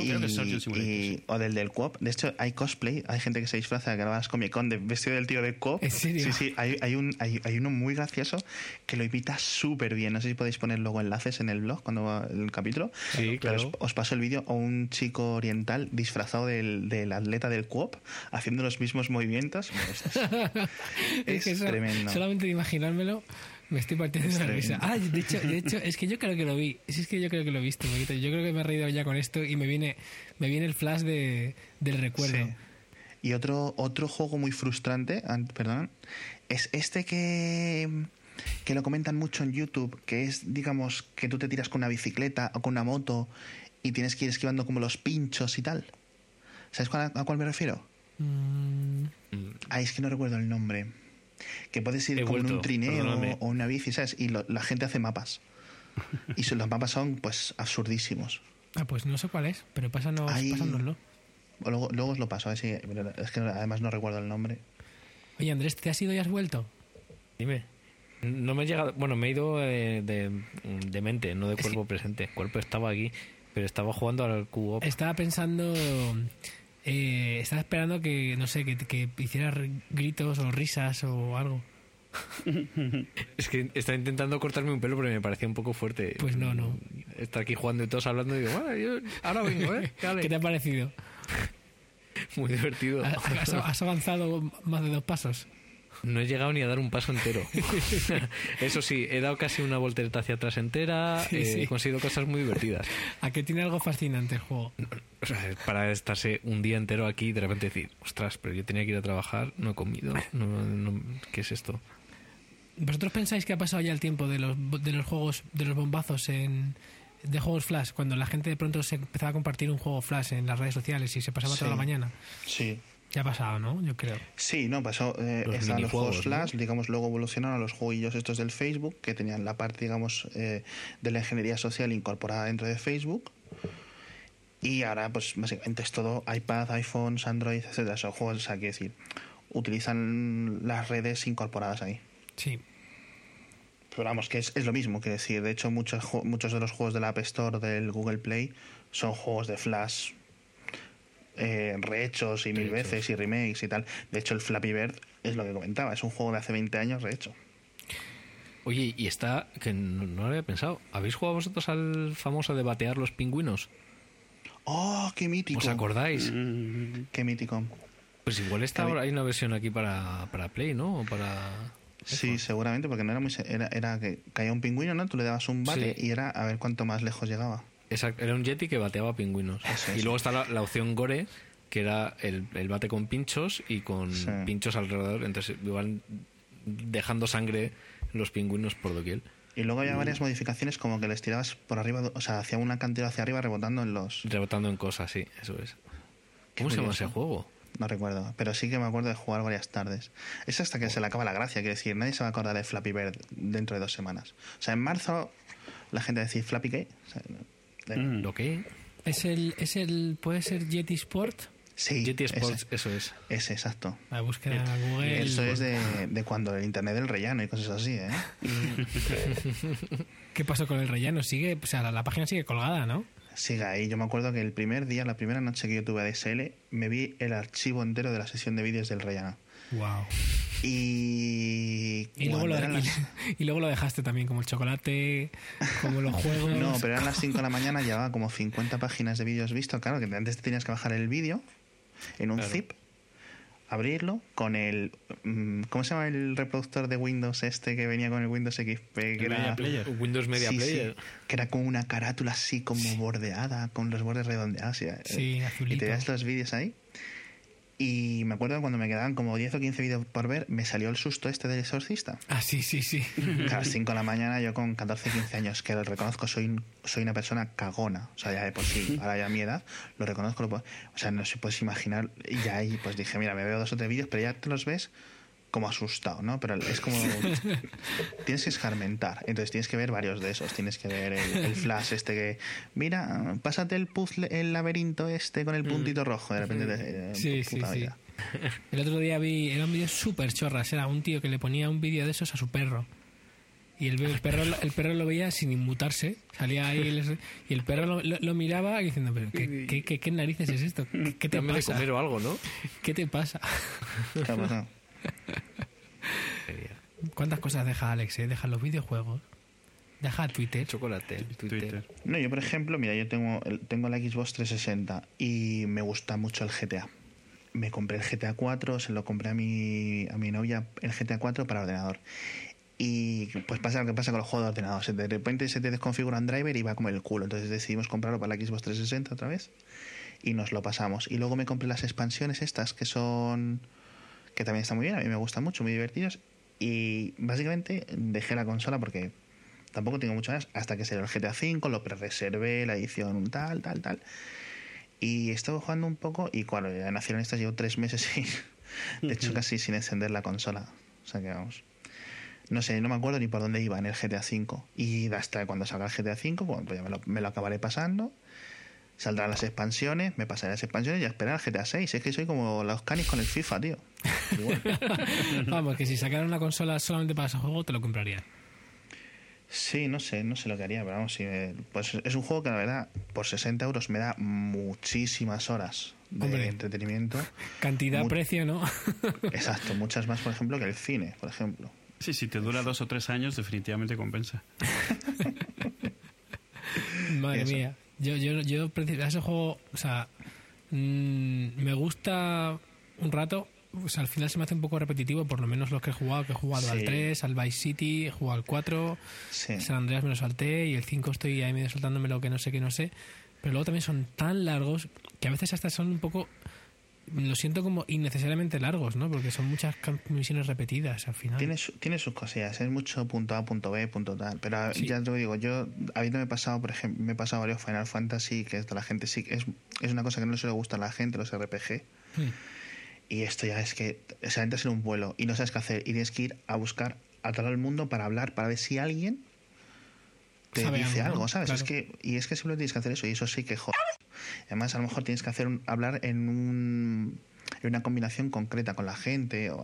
Y, creo que es y- o del del Coop. De hecho, hay cosplay, hay gente que se disfraza de grabadas Comic Con de vestido del tío de Coop. ¿En serio? Sí, sí, hay, hay, un, hay, hay uno muy gracioso que lo imita súper bien. No sé si podéis poner luego enlaces en el blog cuando va el capítulo. Sí, claro. Os, os paso el vídeo o un chico oriental disfrazado del, del atleta del Coop haciendo los mismos movimientos. Es- es que eso- tremendo. Solamente de imaginármelo me estoy partiendo de la risa. Ah, de hecho, de hecho, es que yo creo que lo vi. Sí, Es que yo creo que lo he visto. Yo creo que me he reído ya con esto y me viene, me viene el flash de, del recuerdo. Sí. Y otro, otro juego muy frustrante, an- perdón, es este que, que lo comentan mucho en YouTube, que es, digamos, que tú te tiras con una bicicleta o con una moto y tienes que ir esquivando como los pinchos y tal. ¿Sabes cuál- a cuál me refiero? Mm, Ah, es que no recuerdo el nombre. Que puedes ir vuelto, un trineo perdóname. o una bici, ¿sabes? Y lo- la gente hace mapas. Y so- los mapas son, pues, absurdísimos. Ah, pues no sé cuál es, pero pásanos, Ahí- pásanoslo. Luego, luego os lo paso, a ver si... Es que además no recuerdo el nombre. Oye, Andrés, ¿te has ido y has vuelto? Dime. No me he llegado. Bueno, me he ido eh, de, de mente, no de cuerpo presente. El cuerpo estaba aquí, pero estaba jugando al cubo. Estaba pensando... eh, estaba esperando que, no sé, que, que hicieras gritos o risas o algo. Es que estaba intentando cortarme un pelo, pero me parecía un poco fuerte. Pues no, no. Estar aquí jugando y todos hablando y digo, bueno, yo ahora vengo, ¿eh? Dale. ¿Qué te ha parecido? Muy divertido. ¿Has, has avanzado más de dos pasos? No he llegado ni a dar un paso entero. Eso sí, he dado casi una voltereta hacia atrás entera. Sí, eh, sí. He conseguido cosas muy divertidas. ¿A que tiene algo fascinante el juego? O sea, para estarse un día entero aquí y de repente decir, ostras, pero yo tenía que ir a trabajar, no he comido, no, no- ¿qué es esto? ¿Vosotros pensáis que ha pasado ya el tiempo de los, de los juegos, de los bombazos en, de juegos Flash? Cuando la gente de pronto se empezaba a compartir un juego Flash en las redes sociales y se pasaba toda la mañana. Sí. Ya ha pasado, ¿no? Yo creo. Sí, no, pasó. Eh, Los estaban los minijuegos, juegos Flash, ¿no? digamos, luego evolucionaron a los jueguillos estos del Facebook, que tenían la parte, digamos, eh, de la ingeniería social incorporada dentro de Facebook. Y ahora, pues, básicamente es todo iPad, iPhones, Android, etcétera. Son juegos, o sea, quiero decir, utilizan las redes incorporadas ahí. Sí. Pero vamos, que es, es lo mismo, que decir, de hecho, muchos, muchos de los juegos del App Store del Google Play son juegos de Flash eh, rehechos y mil Rehechos. veces y remakes y tal. De hecho, el Flappy Bird es lo que comentaba, es un juego de hace 20 años rehecho. Oye, y está, que no, no lo había pensado, ¿habéis jugado vosotros al famoso de batear los pingüinos? ¡Oh, qué mítico! ¿Os acordáis? Mm, ¡Qué mítico! Pues igual está ahora, hay una versión aquí para, para Play, ¿no? O para... Sí, seguramente, porque no era muy... Era, era que caía un pingüino, ¿no? Tú le dabas un bate Sí. y era a ver cuánto más lejos llegaba. Exacto, era un Yeti que bateaba pingüinos. Eso y luego está la, la opción Gore, que era el, el bate con pinchos y con Sí. pinchos alrededor. Entonces iban dejando sangre los pingüinos por doquier. Y luego Mm. había varias modificaciones como que les tirabas por arriba, o sea, hacia una cantidad hacia arriba rebotando en los... Rebotando en cosas, sí, eso es. ¿Cómo se llama ese juego? No recuerdo, pero sí que me acuerdo de jugar varias tardes. Es hasta que se le acaba la gracia, quiero decir, nadie se va a acordar de Flappy Bird dentro de dos semanas. O sea, en marzo la gente va a decir, ¿Flappy qué? O sea, mm. ¿Lo que? ¿Es el, es el, ¿Puede ser Yeti Sport? Sí, Yeti ese, Sports, eso es. ese, exacto. La búsqueda en Google. Eso es de, de cuando el internet del rellano y cosas así, ¿eh? ¿Qué pasó con el relleno? Sigue, o sea, la, la página sigue colgada, ¿no? Sigue ahí. Yo me acuerdo que el primer día, la primera noche que yo tuve ADSL, me vi el archivo entero de la sesión de vídeos del rellano. Wow. Y... Y luego, lo, cuando eran y, las- y luego lo dejaste también, como el chocolate, como los juegos. No, pero eran las 5 de la mañana, llevaba como 50 páginas de vídeos vistos. Claro, que antes te tenías que bajar el vídeo en un Claro. zip, abrirlo con el. mm, ¿Cómo se llama el reproductor de Windows este que venía con el Windows XP? Que El era, Media Player. Windows Media Sí, sí, Player. que era como una carátula así como bordeada, con los bordes redondeados. Y, eh, Sí, y azulito. te veías los vídeos ahí. Y me acuerdo cuando me quedaban como 10 o 15 vídeos por ver, me salió el susto este del exorcista. Ah, sí, sí, sí. A las 5 de la mañana, yo con 14, 15 años, que lo reconozco, soy, soy una persona cagona. O sea, ya de por sí, ahora ya a mi edad, lo reconozco. Lo puedo- o sea, no se puedes imaginar. Y ya ahí, pues dije, mira, me veo dos o tres vídeos, pero ya te los ves como asustado, ¿no? Pero es como. tienes que escarmentar. Entonces tienes que ver varios de esos. Tienes que ver el, el flash este que. Mira, pásate el puzzle, el laberinto este con el puntito rojo. De repente te. Mm. Sí, sí, puta sí. El otro día vi, era un vídeo súper chorras, era un tío que le ponía un vídeo de esos a su perro. Y el, el perro, el perro lo veía sin inmutarse, salía ahí el- y el perro lo, lo- lo miraba diciendo, pero ¿qué, qué, qué- qué narices es esto? ¿Qué, qué te Dame de pasa? comer o algo, ¿no? ¿Qué te pasa? ¿Qué ha pasado? ¿Cuántas cosas deja Alex? eh? Deja los videojuegos, deja Twitter. Chocolate, Twitter. Twitter. No, yo por ejemplo, mira, yo tengo, el- tengo la Xbox 360 y me gusta mucho el GTA. Me compré el GTA 4, se lo compré a mi, a mi novia el GTA 4 para ordenador. Y pues pasa lo que pasa con los juegos de ordenador. Se- De repente se te desconfigura un driver y va como el culo. Entonces decidimos comprarlo para la Xbox 360 otra vez y nos lo pasamos. Y luego me compré las expansiones estas que son... que también están muy bien, a mí me gustan mucho, muy divertidos. Y básicamente dejé la consola porque tampoco tengo mucho más hasta que salió el GTA V, lo pre-reservé, la edición tal, tal, tal. Y estuve jugando un poco y cuando ya nacieron estas llevo tres meses sin, de hecho casi sin encender la consola. O sea que vamos. No sé, no me acuerdo ni por dónde iba en el GTA V. Y hasta cuando salga el GTA V, pues, pues ya me lo, me lo acabaré pasando. Saldrán las expansiones, me pasaré las expansiones y a esperar al GTA 6. Es que soy como los canis con el FIFA, tío. Igual. Vamos, que si sacaran una consola solamente para ese juego, te lo compraría. Sí, no sé, no sé lo que haría, pero vamos, sí, eh, pues es un juego que la verdad, por 60 euros me da muchísimas horas de Hombre. entretenimiento. Cantidad, Mu- precio, ¿no? Exacto, muchas más, por ejemplo, que el cine, por ejemplo. Sí, si te dura dos o tres años, definitivamente compensa. Madre mía. Yo, yo, yo, a ese juego, o sea, mm, me gusta un rato. O sea, al final se me hace un poco repetitivo, por lo menos los que he jugado, que he jugado al Sí. 3, al Vice City, he jugado al 4, Sí. San Andreas me lo salté y el 5 estoy ahí medio saltándome lo que no sé, que no sé. Pero luego también son tan largos que a veces hasta son un poco... Lo siento como innecesariamente largos, ¿no? Porque son muchas misiones repetidas al final. Tiene, su- tiene sus cosillas, es mucho punto A, punto B, punto tal. Pero Sí. ya te lo digo, yo habiéndome pasado, por ejemplo, me he pasado varios Final Fantasy, que es de la gente sí, es, es una cosa que no le suele gustar a la gente, los RPG. Hmm. Y esto ya es que, o sea, entras en un vuelo y no sabes qué hacer y tienes que ir a buscar a todo el mundo para hablar, para ver si alguien te Sabe dice algo. ¿sabes? Es que, y es que siempre tienes que hacer eso y eso sí que joder. Además, a lo mejor tienes que hacer un- hablar en un en una combinación concreta con la gente. O,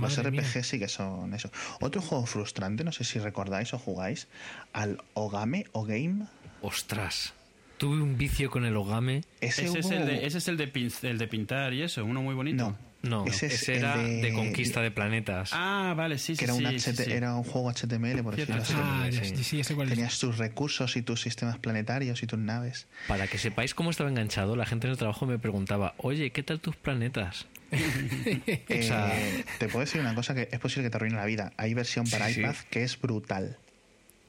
los Madre mía. RPG sí que son eso. Otro juego frustrante, no sé si recordáis o jugáis, al Ogame o Game. Ostras. Tuve un vicio con el Ogame. Ese, Ese es, hubo- el de, ese es el de, pin- el de pintar y eso, uno muy bonito. No, No, Ese ese, es era el de... de- conquista de planetas. Ah, vale, sí, sí, que era, un sí, sí, HT sí. era un juego HTML, por decirlo así. Ah, Sí. es. Tenías tus recursos y tus sistemas planetarios y tus naves. Para que sepáis cómo estaba enganchado, la gente en el trabajo me preguntaba, oye, ¿qué tal tus planetas? Eh, sea- te puedo decir una cosa que es posible que te arruine la vida. Hay versión para Sí, sí. iPad que es brutal.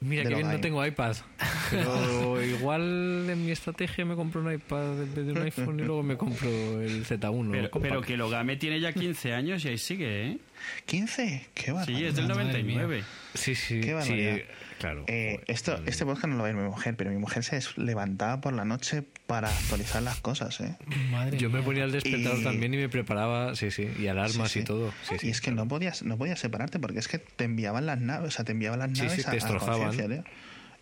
Mira que lo bien no Game. tengo iPad. Pero igual en mi estrategia me compro un iPad en vez de un iPhone y luego me compro el Z1. Pero, que Logame tiene ya 15 años y ahí sigue, ¿eh? ¿15? Qué barbaridad. Sí, es del Madre 99. Sí, sí, Qué sí, barbaridad. claro. Eh, esto, este podcast no lo va a ver mi mujer, pero mi mujer se es- levantaba por la noche para actualizar las cosas, ¿eh? Madre Yo me ponía el despertador Y- también y me preparaba, sí, sí, y alarmas Sí, sí. y todo. Sí, sí, y es que no podías, no podías separarte porque es que te enviaban las naves, o sea, te enviaban las Sí, naves sí, a- te a, destrozaban.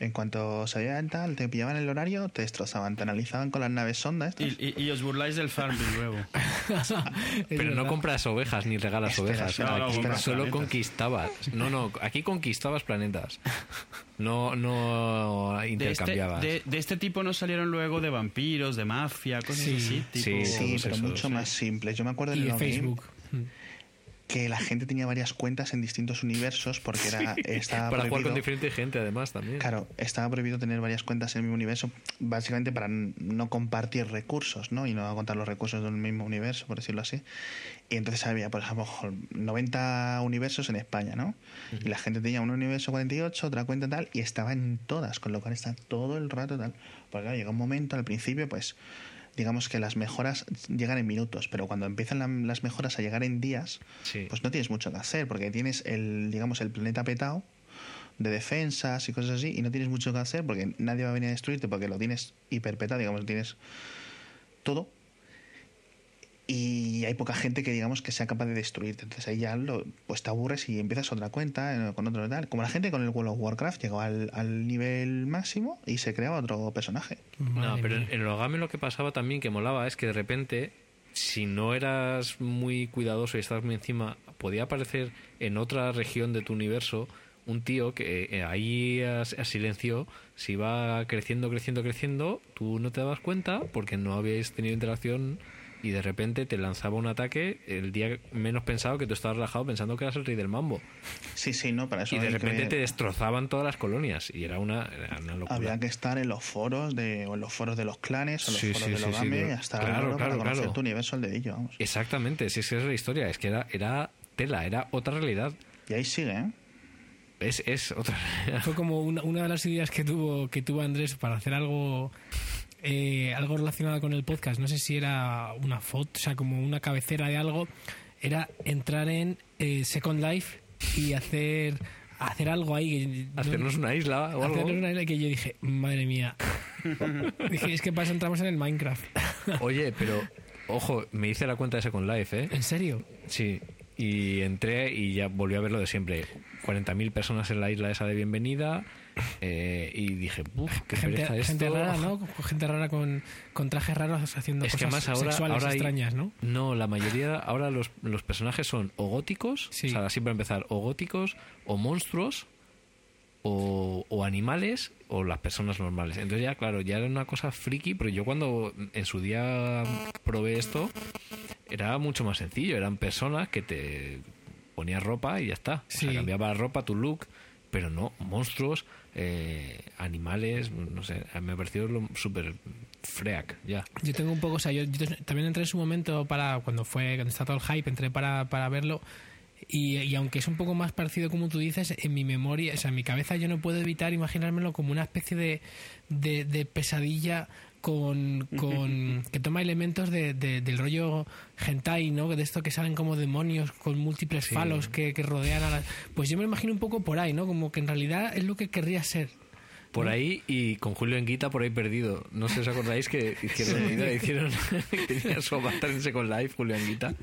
En cuanto salían tal, te pillaban el horario, te destrozaban, te analizaban con las naves sonda estas. Y, y- y os burláis del Farmville luego. Pero no compras ovejas ni regalas Espera, ovejas. espera, aquí espera, solo planetas. conquistabas. No, no, aquí conquistabas planetas. No, no De este, intercambiabas. de, de este tipo no salieron luego de vampiros, de mafia, cosas Sí, así. sí, Tipo... Sí, pero mucho sí. más simples. Yo me acuerdo en de el Facebook. Que la gente tenía varias cuentas en distintos universos porque era, estaba Para jugar con prohibido- diferente gente, además, también. Claro, estaba prohibido tener varias cuentas en el mismo universo, básicamente para no compartir recursos, ¿no? Y no contar los recursos de un mismo universo, por decirlo así. Y entonces había, por ejemplo, 90 universos en España, ¿no? Y la gente tenía un universo 48, otra cuenta tal, y estaba en todas, con lo cual está todo el rato tal. Porque claro, llega un momento al principio, pues, digamos que las mejoras llegan en minutos, pero cuando empiezan la- las mejoras a llegar en días, Sí. pues no tienes mucho que hacer, porque tienes el, digamos, el planeta petado de defensas y cosas así, y no tienes mucho que hacer porque nadie va a venir a destruirte porque lo tienes hiperpetado, digamos, tienes todo. Y hay poca gente que digamos que sea capaz de destruirte. Entonces ahí ya lo, pues te aburres y empiezas otra cuenta eh, con otro tal. Como la gente con el World of Warcraft llegó al, al nivel máximo y se creaba otro personaje. No, Madre pero en, mía. en el Ogame lo que pasaba también que molaba es que de repente, si no eras muy cuidadoso y estabas muy encima, podía aparecer en otra región de tu universo un tío que eh, ahí a, a silencio, si iba creciendo, creciendo, creciendo, tú no te dabas cuenta porque no habíais tenido interacción y de repente te lanzaba un ataque el día menos pensado que tú estabas relajado pensando que eras el rey del mambo. Sí, sí, no, para eso Y de que- repente te destrozaban todas las colonias y era una, era una locura. había que estar en los foros de, o en los foros de los clanes o los Sí, foros sí, de los sí, de- hasta claro, ahora para claro, conocer claro. tu universo al dedillo, vamos. Exactamente, si es que esa es la historia, es que era, era tela, era otra realidad. Y ahí sigue, ¿eh? Es, es otra realidad. Fue como una, una de las ideas que tuvo, que tuvo Andrés para hacer algo eh, algo relacionado con el podcast. No sé si era una foto, o sea, como una cabecera de algo. Era entrar en eh, Second Life y hacer hacer algo ahí. que- no- Hacernos una isla o algo. hacernos una isla que yo dije, madre mía. dije, es que eso entramos en el Minecraft. Oye, pero ojo, me hice la cuenta de Second Life, ¿eh? ¿En serio? Sí. Y entré y ya volví a ver lo de siempre. 40.000 personas en la isla esa de bienvenida. Eh, y dije, uff, qué gente, pereza esto. gente rara, ¿no? Gente rara con, con trajes raros haciendo Es cosas que ahora, sexuales ahora hay- extrañas, ¿no? No, la mayoría, ahora los, los personajes son o góticos, Sí. o sea, para empezar, o góticos, o monstruos, o, o animales, o las personas normales. Entonces ya, claro, ya era una cosa friki, pero yo cuando en su día probé esto, era mucho más sencillo. Eran personas que te ponías ropa y ya está. O sea, cambiaba la ropa, tu look, pero no, monstruos, eh, animales, no sé, me pareció súper freak, ya. Yo tengo un poco, o sea, yo, yo también entré en su momento para cuando fue, cuando está todo el hype, entré para, para verlo. Y, y aunque es un poco más parecido como tú dices, en mi memoria, o sea, en mi cabeza yo no puedo evitar imaginármelo como una especie de, de pesadilla con, con que toma elementos de, de- del rollo hentai, ¿no? De esto que salen como demonios con múltiples Sí. falos que, que rodean a la... Pues yo me imagino un poco por ahí, ¿no? Como que en realidad es lo que querría ser. Por ahí y con Julio Enguita por ahí perdido. No sé si os acordáis que hicieron, mira, hicieron tenía su avatar en Second Life, Julio Enguita.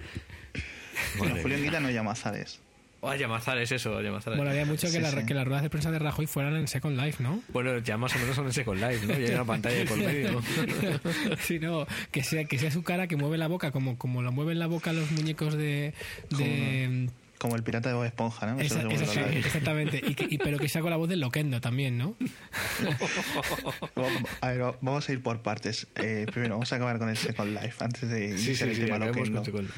Bueno, Julio. Enguita no llama Zares. Oh, Llamazar es eso, Llamazar. Bueno, había mucho que, Sí, la- sí. que las ruedas de prensa de Rajoy fueran en Second Life, ¿no? Bueno, ya más o menos son en Second Life, ¿no? Y hay una pantalla de por medio. sí, no, que sea, que sea su cara que mueve la boca, como, como lo mueven la boca los muñecos de. de Como el pirata de Bob Esponja, ¿no? Esa- sí, exactamente. Y, que- y- pero que sea con la voz del Loquendo también, ¿no? A ver, va- vamos a ir por partes. Eh, primero, vamos a acabar con el Second Life antes de Sí, iniciar sí, el sí, tema Loquendo. con.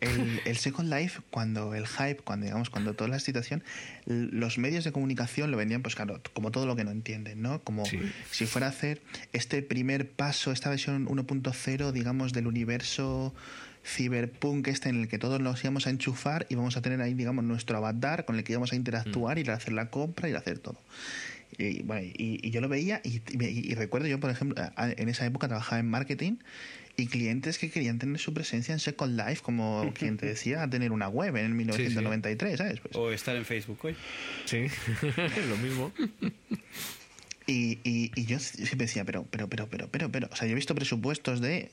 El, el Second Life, cuando el hype, cuando digamos, cuando toda la situación, los medios de comunicación lo vendían, pues claro, como todo lo que no entienden, ¿no? Como Sí. si fuera a hacer este primer paso, esta versión 1.0, digamos, del universo cyberpunk este en el que todos nos íbamos a enchufar y vamos a tener ahí, digamos, nuestro avatar con el que íbamos a interactuar, Mm. ir a hacer la compra, ir a hacer todo. Y, bueno, y, y yo lo veía y, y y recuerdo yo, por ejemplo, en esa época trabajaba en marketing y clientes que querían tener su presencia en Second Life, como quien te decía, tener una web en el 1993, ¿sabes? Pues, O estar en Facebook hoy. Sí, lo mismo. y, y, y yo siempre decía, pero, pero, pero, pero, pero, pero, o sea, yo he visto presupuestos de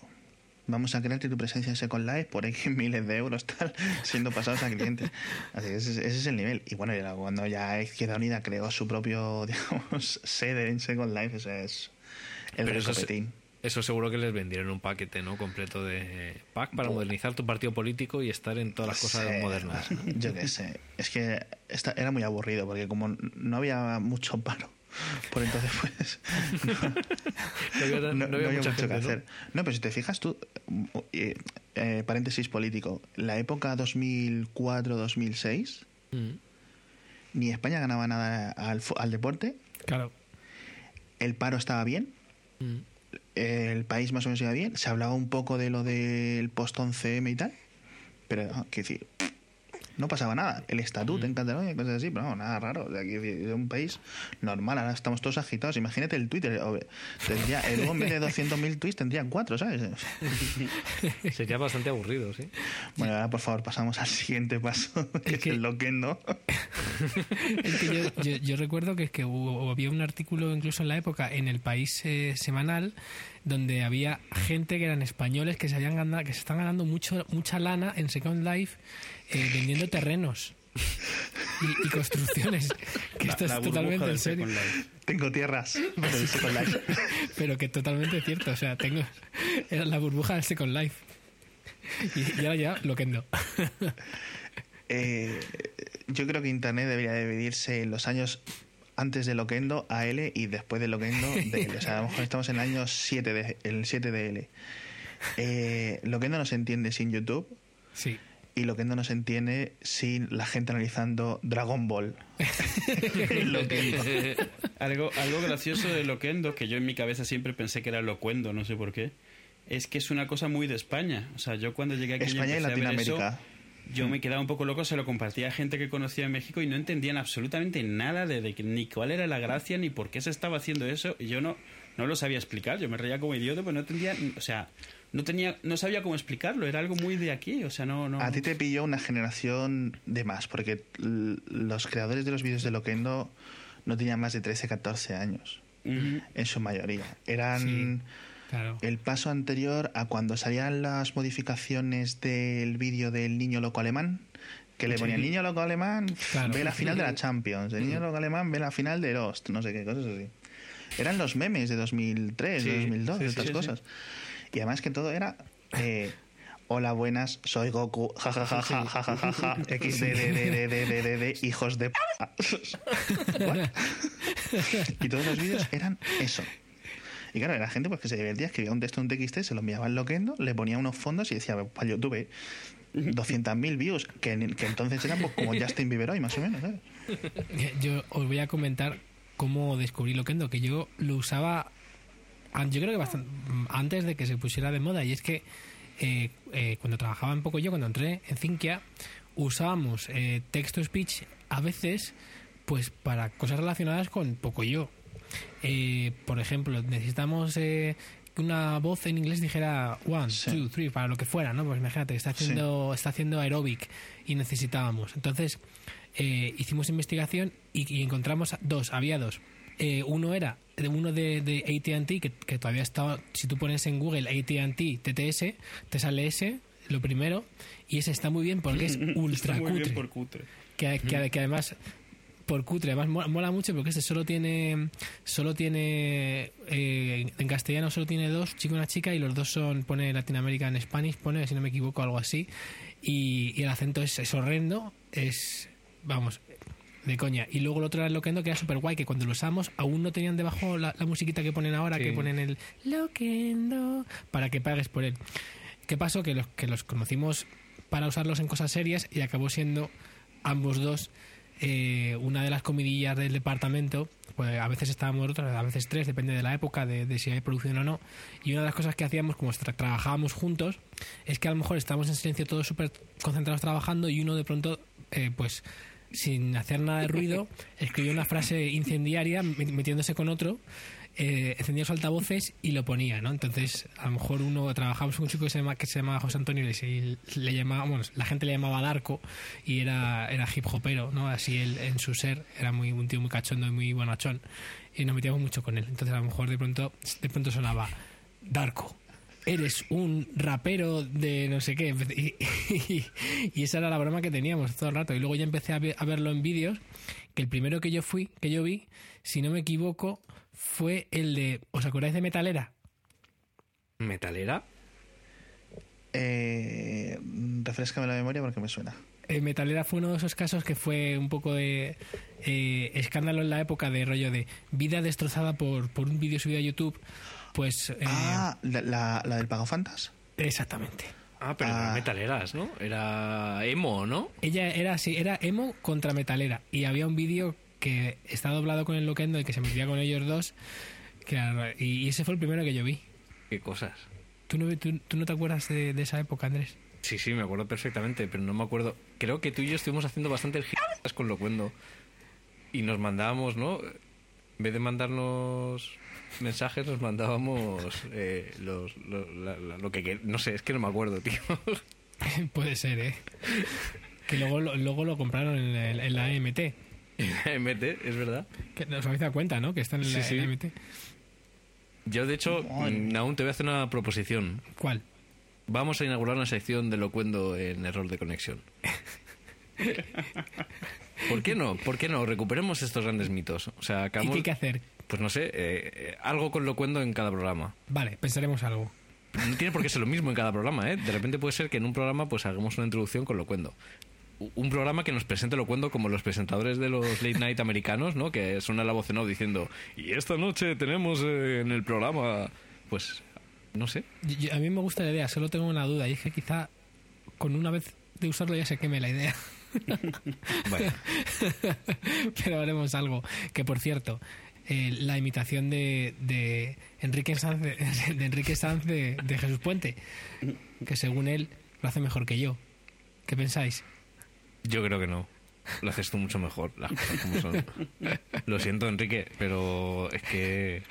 vamos a crearte tu presencia en Second Life por X miles de euros, tal, siendo pasados a clientes. Así que ese, es- ese es el nivel. Y bueno, cuando ya Izquierda Unida creó su propio, digamos, sede en Second Life, ese es el Pero eso es-. Eso seguro que les vendieron un paquete, ¿no? Completo de pack para modernizar tu partido político y estar en todas las cosas Sí, modernas. Yo qué sé. Es que esta, era muy aburrido porque como no había mucho paro, por entonces pues No había, no, no no había había mucha mucho gente, que ¿no? hacer. No, pero si te fijas tú, eh, eh, paréntesis político, la época 2004-2006, Mm. ni España ganaba nada al deporte, Claro. el paro estaba bien, Mm. El país más o menos iba bien, se hablaba un poco de lo del post-11M y tal, pero, ah, quiero decir, no pasaba nada. El estatuto en Cataluña y cosas así, pero no, nada raro. Quiero decir, es un país normal, ahora estamos todos agitados. Imagínate el Twitter, tendría, el vez de 200.000 tweets tendría cuatro, ¿sabes? Sería bastante aburrido, sí. Bueno, ahora por favor pasamos al siguiente paso, que es, que- el loquendo. Es que yo, yo- yo recuerdo que, que hubo- había un artículo incluso en la época en el país eh, semanal donde había gente que eran españoles que se habían ganado, que se están ganando mucho mucha lana en Second Life eh, vendiendo terrenos y, y construcciones que esto La es burbuja totalmente en serio. Tengo tierras. pero el Second Life. pero que totalmente cierto o sea tengo era la burbuja del Second Life y, y ahora ya lo que no Eh, yo creo que Internet debería dividirse en los años antes de Loquendo a L y después de Loquendo de L. O sea, a lo mejor estamos en el año 7 de, el 7 de L. Eh, Loquendo no se entiende sin YouTube sí y Loquendo no se entiende sin la gente analizando Dragon Ball. Algo, algo gracioso de Loquendo, que yo en mi cabeza siempre pensé que era Locuendo, no sé por qué, es que es una cosa muy de España. O sea, yo cuando llegué aquí España y Latinoamérica. eso, yo me quedaba un poco loco, se lo compartía a gente que conocía en México y no entendían absolutamente nada de, de que- ni cuál era la gracia ni por qué se estaba haciendo eso. Y yo no, no lo sabía explicar. Yo me reía como idiota, pero no entendía, o sea, no tenía, no sabía cómo explicarlo. Era algo muy de aquí. O sea, no, no. A ti te pilló una generación de más, porque los creadores de los vídeos de Loquendo no tenían más de 13, 14 años, en su mayoría. Eran... claro El paso anterior a cuando salían las modificaciones del vídeo del niño loco alemán, Que le ponía niño loco alemán, Claro. ve la final de la Champions. El niño loco alemán ve la final de Lost, no sé qué, cosas así. Eran los memes de 2003, de Sí, 2002, sí, de sí, estas sí, cosas. Y además que todo era... eh, Hola, buenas, soy Goku, jajajaja, jajajaja, XDDDDDD, hijos de p. What? y todos los vídeos eran eso. Y claro, la gente pues que se divertía, escribía un texto en un TXT, se lo enviaba al Loquendo, le ponía unos fondos y decía, para YouTube, 200.000 views, que, que entonces eran pues, como Justin Bieber hoy, más o menos, ¿sabes? Yo os voy a comentar cómo descubrí Loquendo, que yo lo usaba, yo creo que bastante, antes de que se pusiera de moda, y es que eh, eh, cuando trabajaba un poco yo, cuando entré en Cinquia, usábamos eh, text-to-speech a veces pues para cosas relacionadas con poco yo. Eh, por ejemplo, necesitamos eh, que una voz en inglés dijera one, Sí. two, three, para lo que fuera, ¿no? Pues imagínate, está haciendo, está haciendo aeróbic y necesitábamos. Entonces, eh, hicimos investigación y, y encontramos dos, había dos. Eh, uno era uno de, de ATT, que, que todavía estaba, si tú pones en Google ATT TTS, te sale ese, lo primero, y ese está muy bien porque es ultra cutre por cutre. que, que- que además por cutre además mola, mola mucho porque este solo tiene solo tiene eh, en castellano solo tiene dos chico y una chica y los dos son pone Latin American Spanish pone si no me equivoco algo así. Y, y el acento es, es horrendo es vamos de coña. Y luego el otro era el loquendo que era super guay que cuando lo usamos aún no tenían debajo la, la musiquita que ponen ahora que ponen el loquendo para que pagues por él. ¿qué pasó? que los que los conocimos para usarlos en cosas serias y acabó siendo ambos dos eh, una de las comidillas del departamento. Pues a veces estábamos otras a veces tres depende de la época de, de si hay producción o no. Y una de las cosas que hacíamos como tra- trabajábamos juntos es que a lo mejor estábamos en silencio todos súper concentrados trabajando y uno de pronto eh, pues sin hacer nada de ruido escribió una frase incendiaria met- metiéndose con otro eh, encendía los altavoces y lo ponía, ¿no? Entonces, a lo mejor uno trabajamos con un chico que se llama, que se llama José Antonio y le, le llamaba, bueno, la gente le llamaba Darko y era, era hip hopero, ¿no? Así él en su ser era muy un tío muy cachondo y muy bonachón y nos metíamos mucho con él. Entonces, a lo mejor de pronto, de pronto sonaba Darko. Eres un rapero de no sé qué. Y, y- y esa era la broma que teníamos todo el rato. Y luego ya empecé a, ver- a verlo en vídeos. Que el primero que yo fui, que yo vi, si no me equivoco, fue el de. ¿Os acordáis de Metalera? ¿Metalera? Eh, refrescame la memoria porque me suena. Eh, Metalera fue uno de esos casos que fue un poco de eh, escándalo en la época de rollo de vida destrozada por, por un vídeo subido a YouTube. Pues. eh, Ah, la, la, la del Pago Fantas. Exactamente. Ah, pero Ah. eran metaleras, ¿no? Era emo, ¿no? Ella era así, era emo contra metalera. Y había un vídeo que está doblado con el Loquendo y que se metía con ellos dos. Que era- y, ese fue el primero que yo vi. Qué cosas. ¿Tú no, tú, tú no te acuerdas de, de esa época, Andrés? Sí, sí, me acuerdo perfectamente, pero no me acuerdo. Creo que tú y yo estuvimos haciendo bastante el giras con Locuendo. Y nos mandábamos, ¿no? En vez de mandarnos mensajes, nos mandábamos eh, los, lo, la- la- lo que... No sé, es que no me acuerdo, tío. Puede ser, ¿eh? Que luego, lo- luego lo compraron en, el- en la EMT. MT, es verdad. Que os habéis dado cuenta, ¿no? Que está en la, Sí, sí. en la EMT. Yo, de hecho, mm, aún te voy a hacer una proposición. ¿Cuál? Vamos a inaugurar una sección de Locuendo en error de conexión. ¿Por qué no? ¿Por qué no? Recuperemos estos grandes mitos. O sea, ¿Y acabamos... qué hay que hacer? Pues no sé, eh, eh, algo con Locuendo en cada programa. Vale, pensaremos algo. No tiene por qué ser lo mismo en cada programa, ¿eh? De repente puede ser que en un programa pues hagamos una introducción con Locuendo. Un programa que nos presente Locuendo como los presentadores de los late night americanos, ¿no? Que suena la voz en off diciendo y esta noche tenemos eh, en el programa, pues, no sé. Yo- yo- a mí me gusta la idea, solo tengo una duda. Y es que quizá con una vez de usarlo ya se queme la idea. Bueno, Pero haremos algo. Que por cierto, eh, la imitación de, de Enrique Sanz, de, de Enrique Sanz de, de Jesús Puente, que según él lo hace mejor que yo. ¿Qué pensáis? yo creo que no. Lo haces tú mucho mejor, las cosas como son. Lo siento, Enrique, pero es que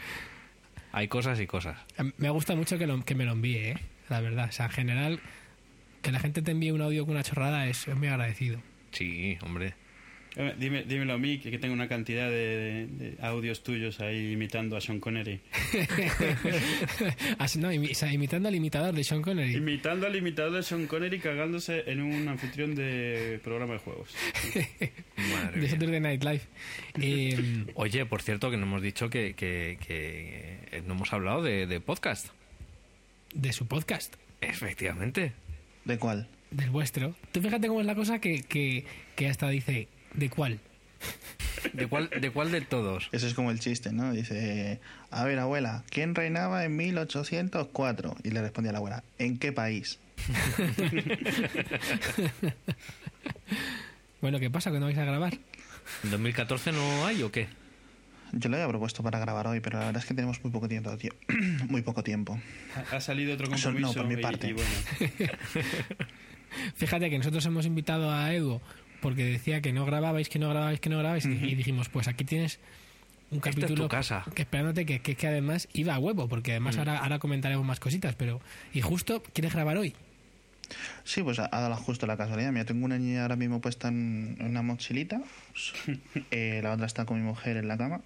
hay cosas y cosas. Me gusta mucho que, lo- que me lo envíe, ¿eh? la verdad. O sea, en general, que la gente te envíe un audio con una chorrada es, es muy agradecido. Sí, hombre. Eh, Dime, dímelo a mí, que tengo una cantidad de, de audios tuyos ahí imitando a Sean Connery. Así, no, imi- o sea, imitando al imitador de Sean Connery. Imitando al imitador de Sean Connery cagándose en un anfitrión de programa de juegos. Madre de mía. Saturday Night Live. Eh, Oye, por cierto, que no hemos dicho que, que- que no hemos hablado de, de podcast. de su podcast, Efectivamente. ¿De cuál? del vuestro. Tú fíjate cómo es la cosa que, que, que hasta dice, ¿de cuál? ¿De cuál de, cuál de todos? Eso es como el chiste, ¿no? Dice, a ver, abuela, ¿quién reinaba en 1804? Y le respondía la abuela, ¿en qué país? Bueno, ¿qué pasa? ¿Cuándo vais a grabar? ¿En 2014 no hay o qué? Yo lo había propuesto para grabar hoy, pero la verdad es que tenemos muy poco tiempo. tío. muy poco tiempo. Ha, ha salido otro Eso no, compromiso. por mi y- parte. y bueno, Fíjate que nosotros hemos invitado a Edu porque decía que no grababais, que no grababais, que no grababais. Y dijimos, pues aquí tienes un Esta es capítulo tu casa. que esperándote que, que, que además iba a huevo, porque además ahora, ahora comentaremos más cositas, pero... Y justo, ¿quieres grabar hoy? Sí, pues ha dado justo la casualidad. Mira, tengo una niña ahora mismo puesta en, una mochilita. eh, la otra está con mi mujer en la cama.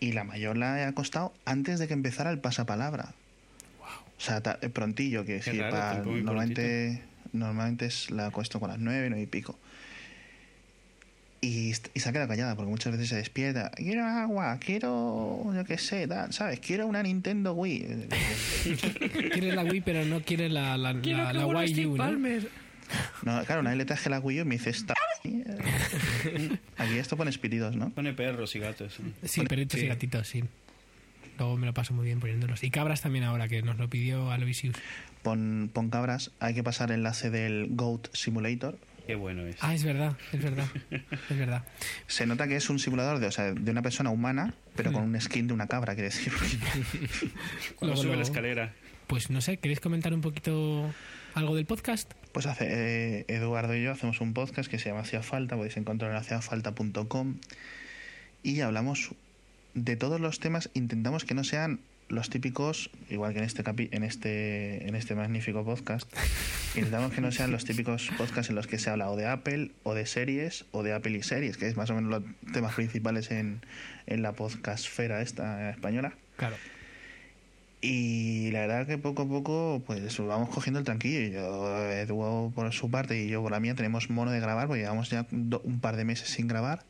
Y la mayor la he acostado antes de que empezara el pasapalabra. O sea, ta- eh, prontillo, que Qué sí, raro, pa- tiempo muy normalmente, normalmente es, la acuesto con las nueve, nueve y pico. Y, y se ha quedado callada porque muchas veces se despierta. Quiero agua, quiero, yo qué sé, tal, ¿sabes? Quiero una Nintendo Wii. Quieres la Wii, pero no quieres la, la, la, la Wii U, ¿no? No, claro, una vez le traje la Wii U y me dice, esta... Aquí esto pone espíritus, ¿no? pone perros y gatos. ¿no? Sí, perritos y Sí. gatitos, sí. Luego me lo paso muy bien poniéndolos. Y cabras también ahora, que nos lo pidió Aloysius. Pon, pon cabras, hay que pasar el enlace del Goat Simulator. Qué bueno es. Ah, es verdad, es verdad, es verdad. Se nota que es un simulador de, o sea, de una persona humana, pero con un skin de una cabra, quiere decir. Cuando luego- sube la escalera. Pues no sé, ¿queréis comentar un poquito algo del podcast? Pues hace, eh, Eduardo y yo hacemos un podcast que se llama Hacía Falta, podéis encontrarlo en haciafalta.com y hablamos de todos los temas, intentamos que no sean los típicos, igual que en este capi en este en este magnífico podcast, intentamos que no sean los típicos podcasts en los que se habla o de Apple o de series o de Apple y series, que es más o menos los temas principales en, en la podcastfera esta española. Claro. Y la verdad que poco a poco pues vamos cogiendo el tranquillo. Yo, Edu por su parte y yo por la mía tenemos mono de grabar, porque llevamos ya do- un par de meses sin grabar.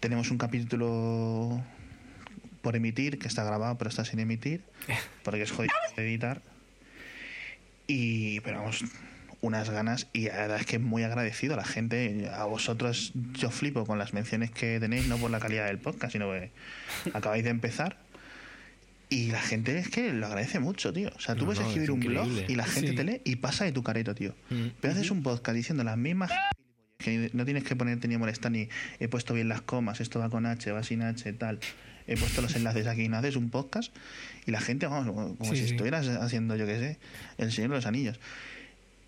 Tenemos un capítulo por emitir, que está grabado pero está sin emitir, porque es jodido de editar. Y pero vamos, unas ganas y la verdad es que muy agradecido a la gente, a vosotros yo flipo con las menciones que tenéis, no por la calidad del podcast, sino que acabáis de empezar. Y la gente es que lo agradece mucho, tío. O sea, tú No, puedes no, escribir es un blog y la gente Sí. te lee y pasa de tu careto, tío. Mm. Pero haces un podcast diciendo las mismas que no tienes que ponerte ni a molestar ni he puesto bien las comas, esto va con H, va sin H, tal. He puesto los enlaces aquí, no haces un podcast y la gente, vamos, como Sí, si sí. estuvieras haciendo, yo qué sé, El Señor de los Anillos.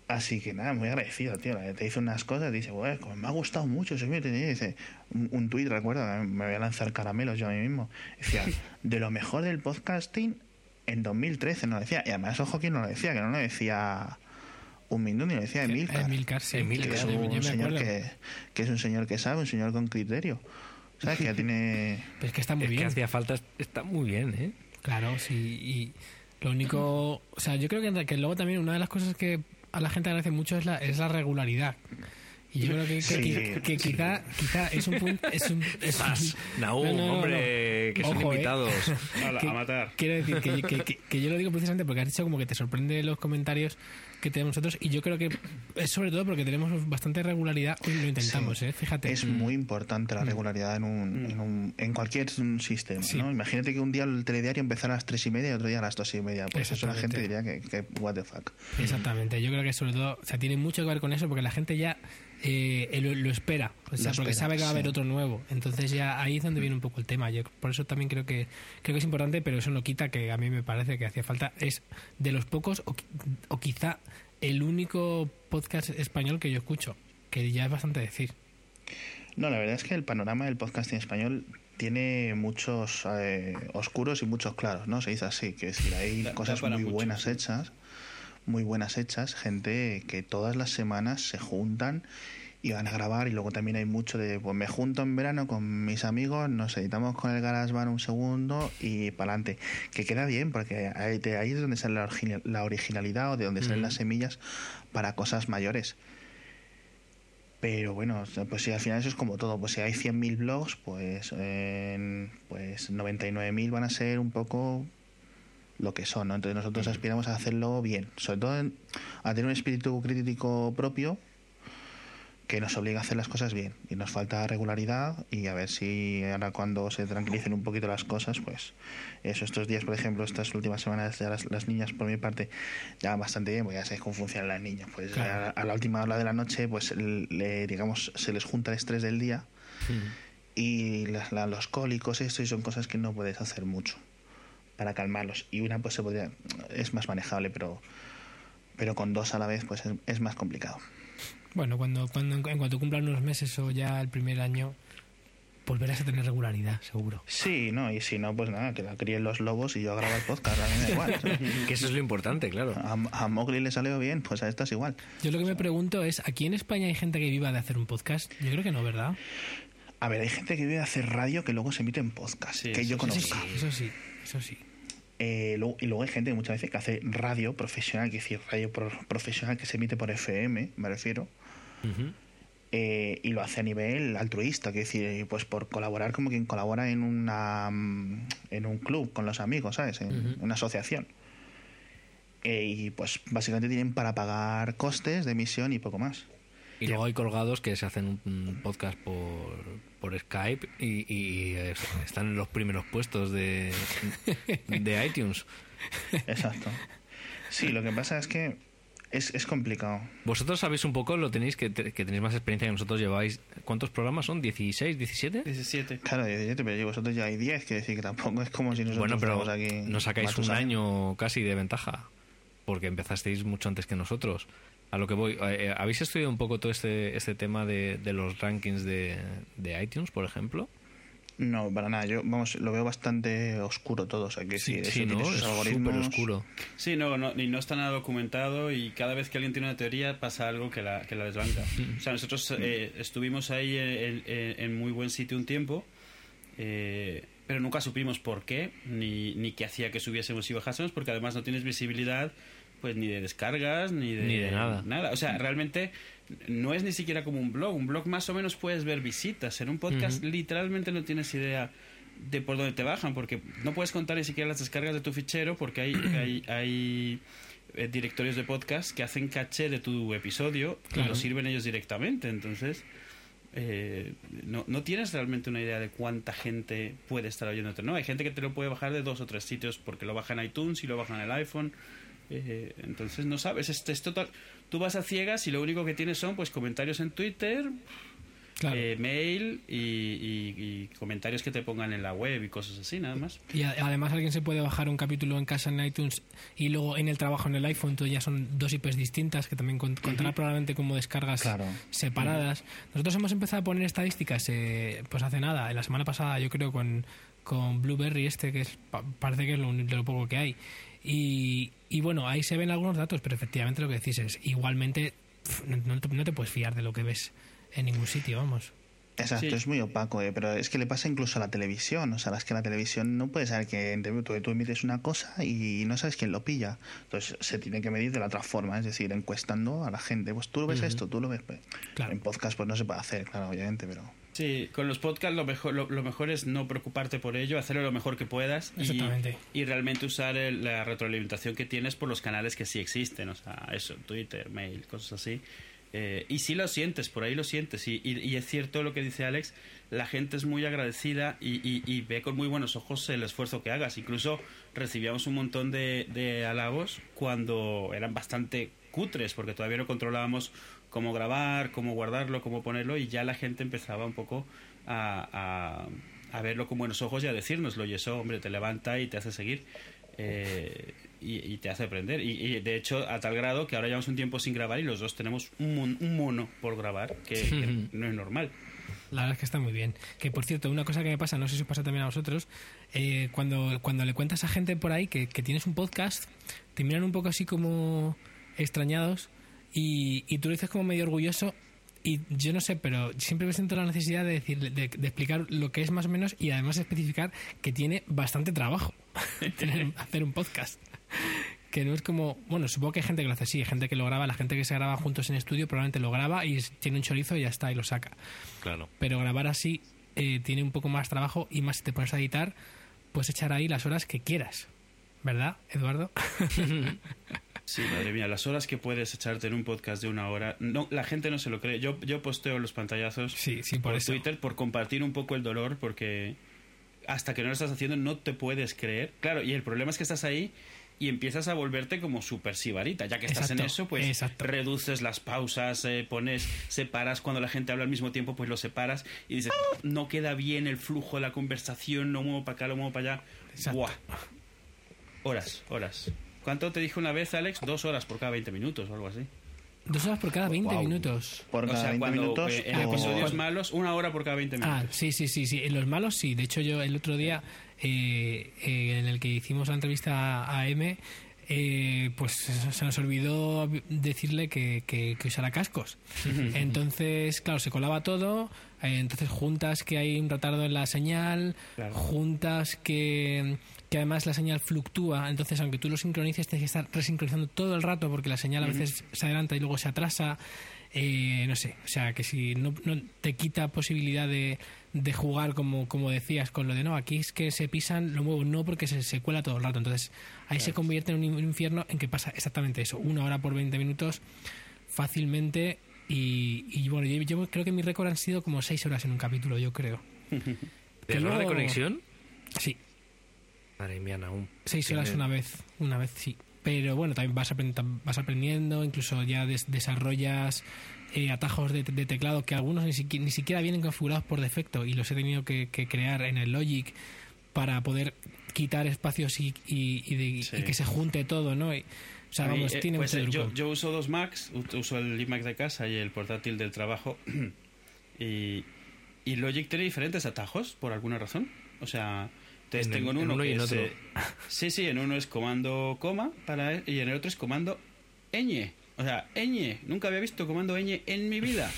Así que nada, muy agradecido, tío. Te dice unas cosas, dice, bueno, como me ha gustado mucho, entretenido". Dice, un, un tuit, recuerda, me voy a lanzar caramelos yo a mí mismo. Decía, de lo mejor del podcasting en 2013, no lo decía. Y además, ojo, que no lo decía, que no lo decía un minuto, ni lo decía Emilcar. Emilcar, sí. Emilcar, que es un señor que, que es un señor que sabe, un señor con criterio. ¿Sabes? Que ya tiene... Pero es que está muy Es que bien. hacía falta, está muy bien, ¿eh? Claro, sí. Y lo único. O sea, yo creo que, que luego también una de las cosas que a la gente agradece mucho es la, es la regularidad. Y yo creo que, que, Sí, que- que sí. quizá, quizá es un punto. Es un, es un- Nahum, No, no, no, hombre, no. que son Ojo, ¿eh? invitados. Que- a matar. Quiero decir que, que- que- que yo lo digo precisamente porque has dicho como que te sorprende los comentarios que tenemos nosotros y yo creo que es sobre todo porque tenemos bastante regularidad y lo intentamos, Sí. ¿eh? Fíjate. Es muy importante la regularidad en, un, en, un- en cualquier sistema. Sí. ¿no? Imagínate que un día el telediario empezara a las tres y media y otro día a las dos y media. Pues eso la gente diría que, que what the fuck. Exactamente, yo creo que sobre todo, o sea, tiene mucho que ver con eso porque la gente ya eh, lo, lo espera, o sea, Lo porque espera, sabe que va a haber sí. otro nuevo. Entonces ya ahí es donde viene un poco el tema. Yo por eso también creo que creo que es importante, pero eso no quita que a mí me parece que hacía falta es de los pocos o, qui- o quizá el único podcast español que yo escucho, que ya es bastante decir. No, la verdad es que el panorama del podcasting español tiene muchos eh, oscuros y muchos claros, ¿no? Se dice así, que decir, hay Da- cosas muy mucho, buenas sí. hechas, muy buenas hechas, gente que todas las semanas se juntan y van a grabar y luego también hay mucho de pues me junto en verano con mis amigos nos editamos con el GarageBand un segundo y para adelante que queda bien porque ahí, de ahí es donde sale la, la originalidad o de donde salen las semillas para cosas mayores. Pero bueno, pues si al final eso es como todo, pues si hay 100.000 blogs, pues, en- pues 99.000 van a ser un poco lo que son, ¿no? Entonces nosotros aspiramos a hacerlo bien, sobre todo en- a tener un espíritu crítico propio que nos obliga a hacer las cosas bien. Y nos falta regularidad y a ver si ahora cuando se tranquilicen un poquito las cosas pues eso estos días por ejemplo estas últimas semanas ya las, las niñas por mi parte ya bastante bien porque ya sabéis cómo funcionan las niñas. Pues Claro. a, a la última hora de la noche pues le, digamos se les junta el estrés del día y las- la- los cólicos esto y son cosas que no puedes hacer mucho para calmarlos y una pues se podría es más manejable pero pero con dos a la vez pues es, es más complicado Bueno, cuando, cuando en cuanto cumplan unos meses o ya el primer año, volverás a tener regularidad, seguro. Sí, no, y si no, pues nada, que la críen los lobos y yo grabo el podcast, a mí me da igual. Que eso es lo importante, claro. A, a Mowgli le salió bien, pues a estas igual. Yo lo que me pregunto es, ¿aquí en España hay gente que viva de hacer un podcast? Yo creo que no, ¿verdad? A ver, hay gente que vive de hacer radio que luego se emite en podcast, Sí, que yo conozco. sí, eso sí, eso sí. Eh, luego- y luego hay gente muchas veces que hace radio profesional, que decir radio pro- profesional que se emite por FM, me refiero, eh, y lo hace a nivel altruista, que decir, pues por colaborar como quien colabora en una mm, en un club con los amigos, ¿sabes? En, una asociación. Eh, y pues básicamente tienen para pagar costes de emisión y poco más. Y luego hay colgados que se hacen un podcast por, por Skype y, y, están en los primeros puestos de, de iTunes. Exacto. Sí, lo que pasa es que es, es complicado. Vosotros sabéis un poco, lo tenéis que, te- que tenéis más experiencia que nosotros lleváis. ¿Cuántos programas son? ¿16, 17? 17. Claro, 17, pero yo vosotros ya hay 10, que decir que tampoco es como si nosotros Bueno, pero aquí. nos sacáis un año casi de ventaja, porque empezasteis mucho antes que nosotros. A lo que voy, eh, eh, ¿habéis estudiado un poco todo este, este tema de, de los rankings de, de iTunes, por ejemplo? No, para nada. Yo, vamos, lo veo bastante oscuro todo. O sea, que sí, eso tiene ¿no? Es algoritmos. súper oscuro. Sí, no, no, y no está nada documentado y cada vez que alguien tiene una teoría pasa algo que la, que la desbanca. O sea, nosotros eh, estuvimos ahí en, en- en muy buen sitio un tiempo, eh, pero nunca supimos por qué, ni, ni qué hacía que subiésemos y bajásemos, porque además no tienes visibilidad pues ni de descargas, ni de, Ni de nada. O sea, realmente no es ni siquiera como un blog. Un blog más o menos puedes ver visitas. En un podcast literalmente no tienes idea de por dónde te bajan, porque no puedes contar ni siquiera las descargas de tu fichero, porque hay, hay, hay eh, directorios de podcast que hacen caché de tu episodio y Claro. lo sirven ellos directamente. Entonces, eh, no, no tienes realmente una idea de cuánta gente puede estar oyéndote. No, hay gente que te lo puede bajar de dos o tres sitios porque lo baja en iTunes y lo baja en el iPhone. Eh, entonces no sabes, es, es total. Tú vas a ciegas y lo único que tienes son pues comentarios en Twitter, Claro. eh, mail y, y- y comentarios que te pongan en la web y cosas así, nada más. Y a- además alguien se puede bajar un capítulo en casa en iTunes y luego en el trabajo en el iPhone, entonces ya son dos IPs distintas que también cont- contará probablemente como descargas Claro. separadas. Nosotros hemos empezado a poner estadísticas eh, pues hace nada, en la semana pasada yo creo con, con Blueberry este que es pa- parece que es lo, de lo poco que hay. Y, y bueno, ahí se ven algunos datos, pero efectivamente lo que decís es igualmente no, no te, no te puedes fiar de lo que ves en ningún sitio, vamos. Exacto, Sí. es muy opaco, eh, pero es que le pasa incluso a la televisión. O sea, es que la televisión no puede saber que tú, tú emites una cosa y no sabes quién lo pilla. Entonces se tiene que medir de la otra forma, es decir, encuestando a la gente. Pues tú lo ves esto, tú lo ves. Pues, Claro. En podcast pues no se puede hacer, claro, obviamente, pero... Sí, con los podcasts lo mejor, lo, lo mejor es no preocuparte por ello, hacerlo lo mejor que puedas y, Exactamente. y realmente usar el- la retroalimentación que tienes por los canales que sí existen, o sea, eso, Twitter, mail, cosas así. Eh, y sí lo sientes, por ahí lo sientes. Y, y- y es cierto lo que dice Alex, la gente es muy agradecida y, y- y ve con muy buenos ojos el esfuerzo que hagas. Incluso recibíamos un montón de, de halagos cuando eran bastante cutres, porque todavía no controlábamos cómo grabar, cómo guardarlo, cómo ponerlo, y ya la gente empezaba un poco a, a- a verlo con buenos ojos y a decírnoslo. Y eso, hombre, te levanta y te hace seguir. eh, y, y te hace aprender. Y, y, de hecho, a tal grado que ahora llevamos un tiempo sin grabar y los dos tenemos un, mon- un mono por grabar, que, que no es normal. La verdad es que está muy bien. Que por cierto, una cosa que me pasa, no sé si os pasa también a vosotros, eh, cuando, cuando le cuentas a gente por ahí que, que tienes un podcast, te miran un poco así como extrañados y, y tú lo dices como medio orgulloso Y yo no sé, pero siempre me siento la necesidad de decir, de, de explicar lo que es más o menos y además especificar que tiene bastante trabajo tener- hacer un podcast. Que no es como, bueno, supongo que hay gente que lo hace así, hay gente que lo graba, la gente que se graba juntos en estudio probablemente lo graba y tiene un chorizo y ya está y lo saca. Claro. Pero grabar así eh, tiene un poco más trabajo y más si te pones a editar, puedes echar ahí las horas que quieras. ¿Verdad, Eduardo? Sí, madre mía, las horas que puedes echarte en un podcast de una hora. No, la gente no se lo cree. Yo, yo posteo los pantallazos Sí, sí, por por eso. Twitter por compartir un poco el dolor, porque hasta que no lo estás haciendo no te puedes creer. Claro, y el problema es que estás ahí y empiezas a volverte como super sibarita. Ya que estás en eso, pues exacto. reduces las pausas, eh, pones, separas cuando la gente habla al mismo tiempo, pues lo separas y dices, no queda bien el flujo de la conversación, lo muevo para acá, lo muevo para allá. Exacto. Buah. Horas, horas. ¿Cuánto te dije una vez, Alex? Dos horas por cada 20 minutos o algo así. Dos horas por cada 20 Guau. minutos. Por o cada sea, 20 cuando minutos. eh, en o- episodios malos, una hora por cada 20 minutos. Ah, sí, sí, sí, sí. En los malos sí. De hecho, yo el otro día eh, eh, en el que hicimos la entrevista a a M, eh, pues se nos olvidó decirle que, que, que usara cascos. Entonces, claro, se colaba todo. eh, entonces, juntas que hay un retardo en la señal, Claro. juntas que, que además la señal fluctúa. Entonces, aunque tú lo sincronices, tienes que estar resincronizando todo el rato porque la señal a veces se adelanta y luego se atrasa. Eh, no sé, o sea, que si no, no te quita posibilidad de, de jugar como, como decías, con lo de no, aquí es que se pisan, lo muevo, no porque se, se cuela todo el rato. Entonces, ahí se convierte en un in- infierno en que pasa exactamente eso, una hora por 20 minutos fácilmente. Y, y bueno, yo, yo creo que mi récord han sido como 6 horas en un capítulo, yo creo. ¿De error de luego- conexión? Sí, Madre mía, aún. seis horas una vez, una vez sí. Pero bueno, también vas, aprend- vas aprendiendo, incluso ya des- desarrollas eh, atajos de, de teclado que algunos ni, siqui- ni siquiera vienen configurados por defecto y los he tenido que, que crear en el Logic para poder quitar espacios y, y- y de- Sí. y que se junte todo, ¿no? Y- o sea, vamos, eh, tiene pues, mucho eh, yo, yo uso dos Macs, uso el iMac de casa y el portátil del trabajo. y, y Logic tiene diferentes atajos, por alguna razón. O sea, entonces En el- tengo en en uno, uno y en es, otro. eh, sí, sí, en uno es comando coma para y en el otro es comando ñ. O sea, ñ. Nunca había visto comando ñ en mi vida.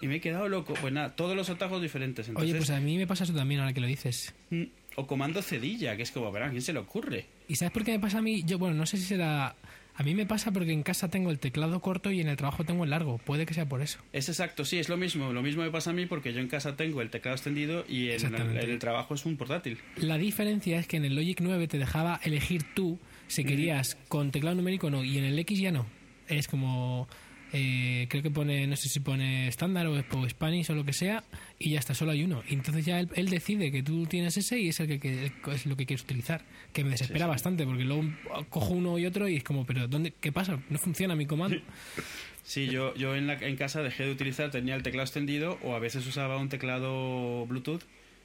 Y me he quedado loco. Pues nada, todos los atajos diferentes. Entonces, Oye, pues a mí me pasa eso también ahora que lo dices. mm, o comando cedilla, que es como, verá, ¿a quién se le ocurre? ¿Y sabes por qué me pasa a mí? Yo, bueno, no sé si será... A mí me pasa porque en casa tengo el teclado corto y en el trabajo tengo el largo. Puede que sea por eso. Es exacto, sí, es lo mismo. Lo mismo me pasa a mí porque yo en casa tengo el teclado extendido y en, Exactamente. en el trabajo es un portátil. La diferencia es que en el Logic 9 te dejaba elegir tú si querías con teclado numérico o no, y en el X ya no. Es como. Eh, creo que pone, no sé si pone estándar o, o Spanish o lo que sea, y ya está, solo hay uno. Y entonces ya él, él decide que tú tienes ese y es el que, que- es lo que quieres utilizar. Que me desespera bastante porque luego cojo uno y otro y es como, pero ¿dónde, ¿qué pasa? No funciona mi comando. Sí, yo, yo en, la, en casa dejé de utilizar, tenía el teclado extendido o a veces usaba un teclado Bluetooth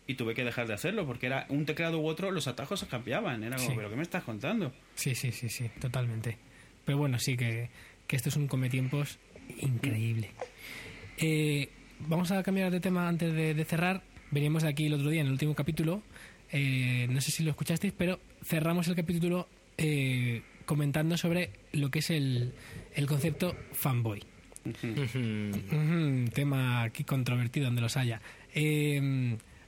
y tuve que dejar de hacerlo porque era un teclado u otro, los atajos se cambiaban. Era como, Sí. ¿pero qué me estás contando? Sí, sí, sí, sí, totalmente. Pero bueno, sí que, que esto es un cometiempos increíble. Eh, vamos a cambiar de tema antes de, de cerrar. Veníamos de aquí el otro día en el último capítulo. eh, no sé si lo escuchasteis, pero cerramos el capítulo eh, comentando sobre lo que es el, el concepto fanboy. Tema aquí controvertido donde los haya.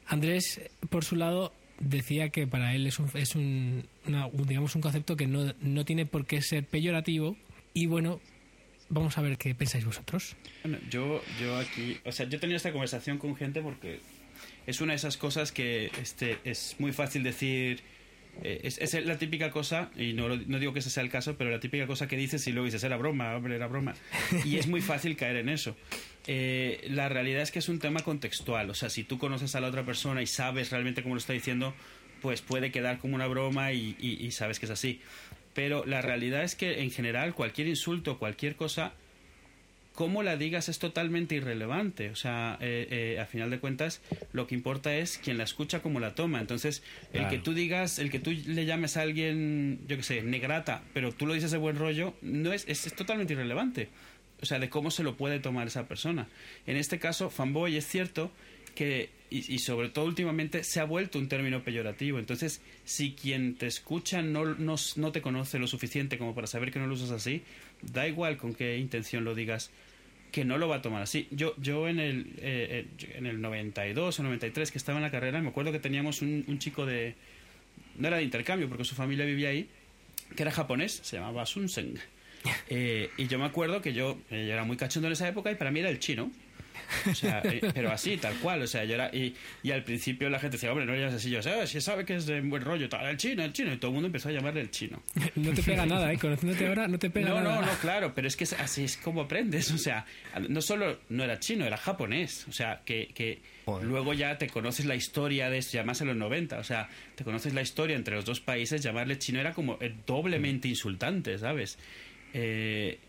Andrés, por su lado, decía que para él es un, es un, una- un, digamos un concepto que no, no tiene por qué ser peyorativo. Y bueno, vamos a ver qué pensáis vosotros. Bueno, yo, yo aquí, o sea, yo he tenido esta conversación con gente porque es una de esas cosas que este, es muy fácil decir. eh, es, la típica cosa, y no, no digo que ese sea el caso, pero la típica cosa que dices y luego dices, era broma, hombre, era broma. Y es muy fácil caer en eso. Eh, la realidad es que es un tema contextual, o sea, si tú conoces a la otra persona y sabes realmente cómo lo está diciendo, pues puede quedar como una broma y sabes que es así. Pero la realidad es que en general cualquier insulto, cualquier cosa, cómo la digas es totalmente irrelevante. O sea, eh, eh, a final de cuentas, lo que importa es quien la escucha, cómo la toma. Entonces, el que tú digas, el que tú le llames a alguien, yo qué sé, negrata, pero tú lo dices de buen rollo, no es, es, es totalmente irrelevante. O sea, de cómo se lo puede tomar esa persona. En este caso, fanboy es cierto que, y, y sobre todo últimamente, se ha vuelto un término peyorativo. Entonces, si quien te escucha no, no, no te conoce lo suficiente como para saber que no lo usas así, da igual con qué intención lo digas, que no lo va a tomar así. Yo, yo en, el, eh, eh, en el 92 o 93 que estaba en la carrera, me acuerdo que teníamos un, un chico de... No era de intercambio, porque su familia vivía ahí, que era japonés, se llamaba Sun Seng. Eh, y yo me acuerdo que yo, eh, yo era muy cachondo en esa época y para mí era el chino. O sea, eh, pero así, tal cual. O sea, yo era. Y, y al principio la gente decía, hombre, no eres así. Yo, "Ah, si sabe que es de buen rollo, tal, el chino, el chino. Y todo el mundo empezó a llamarle el chino. No te pega nada, ¿eh? Conociéndote ahora, no te pega No, nada. no, no, claro, pero es que es- así es como aprendes. O sea, no solo no era chino, era japonés. O sea, que, que Joder. luego ya te conoces la historia de esto, ya más en los 90. O sea, te conoces la historia entre los dos países. Llamarle chino era como eh, doblemente insultante, ¿sabes? Eh,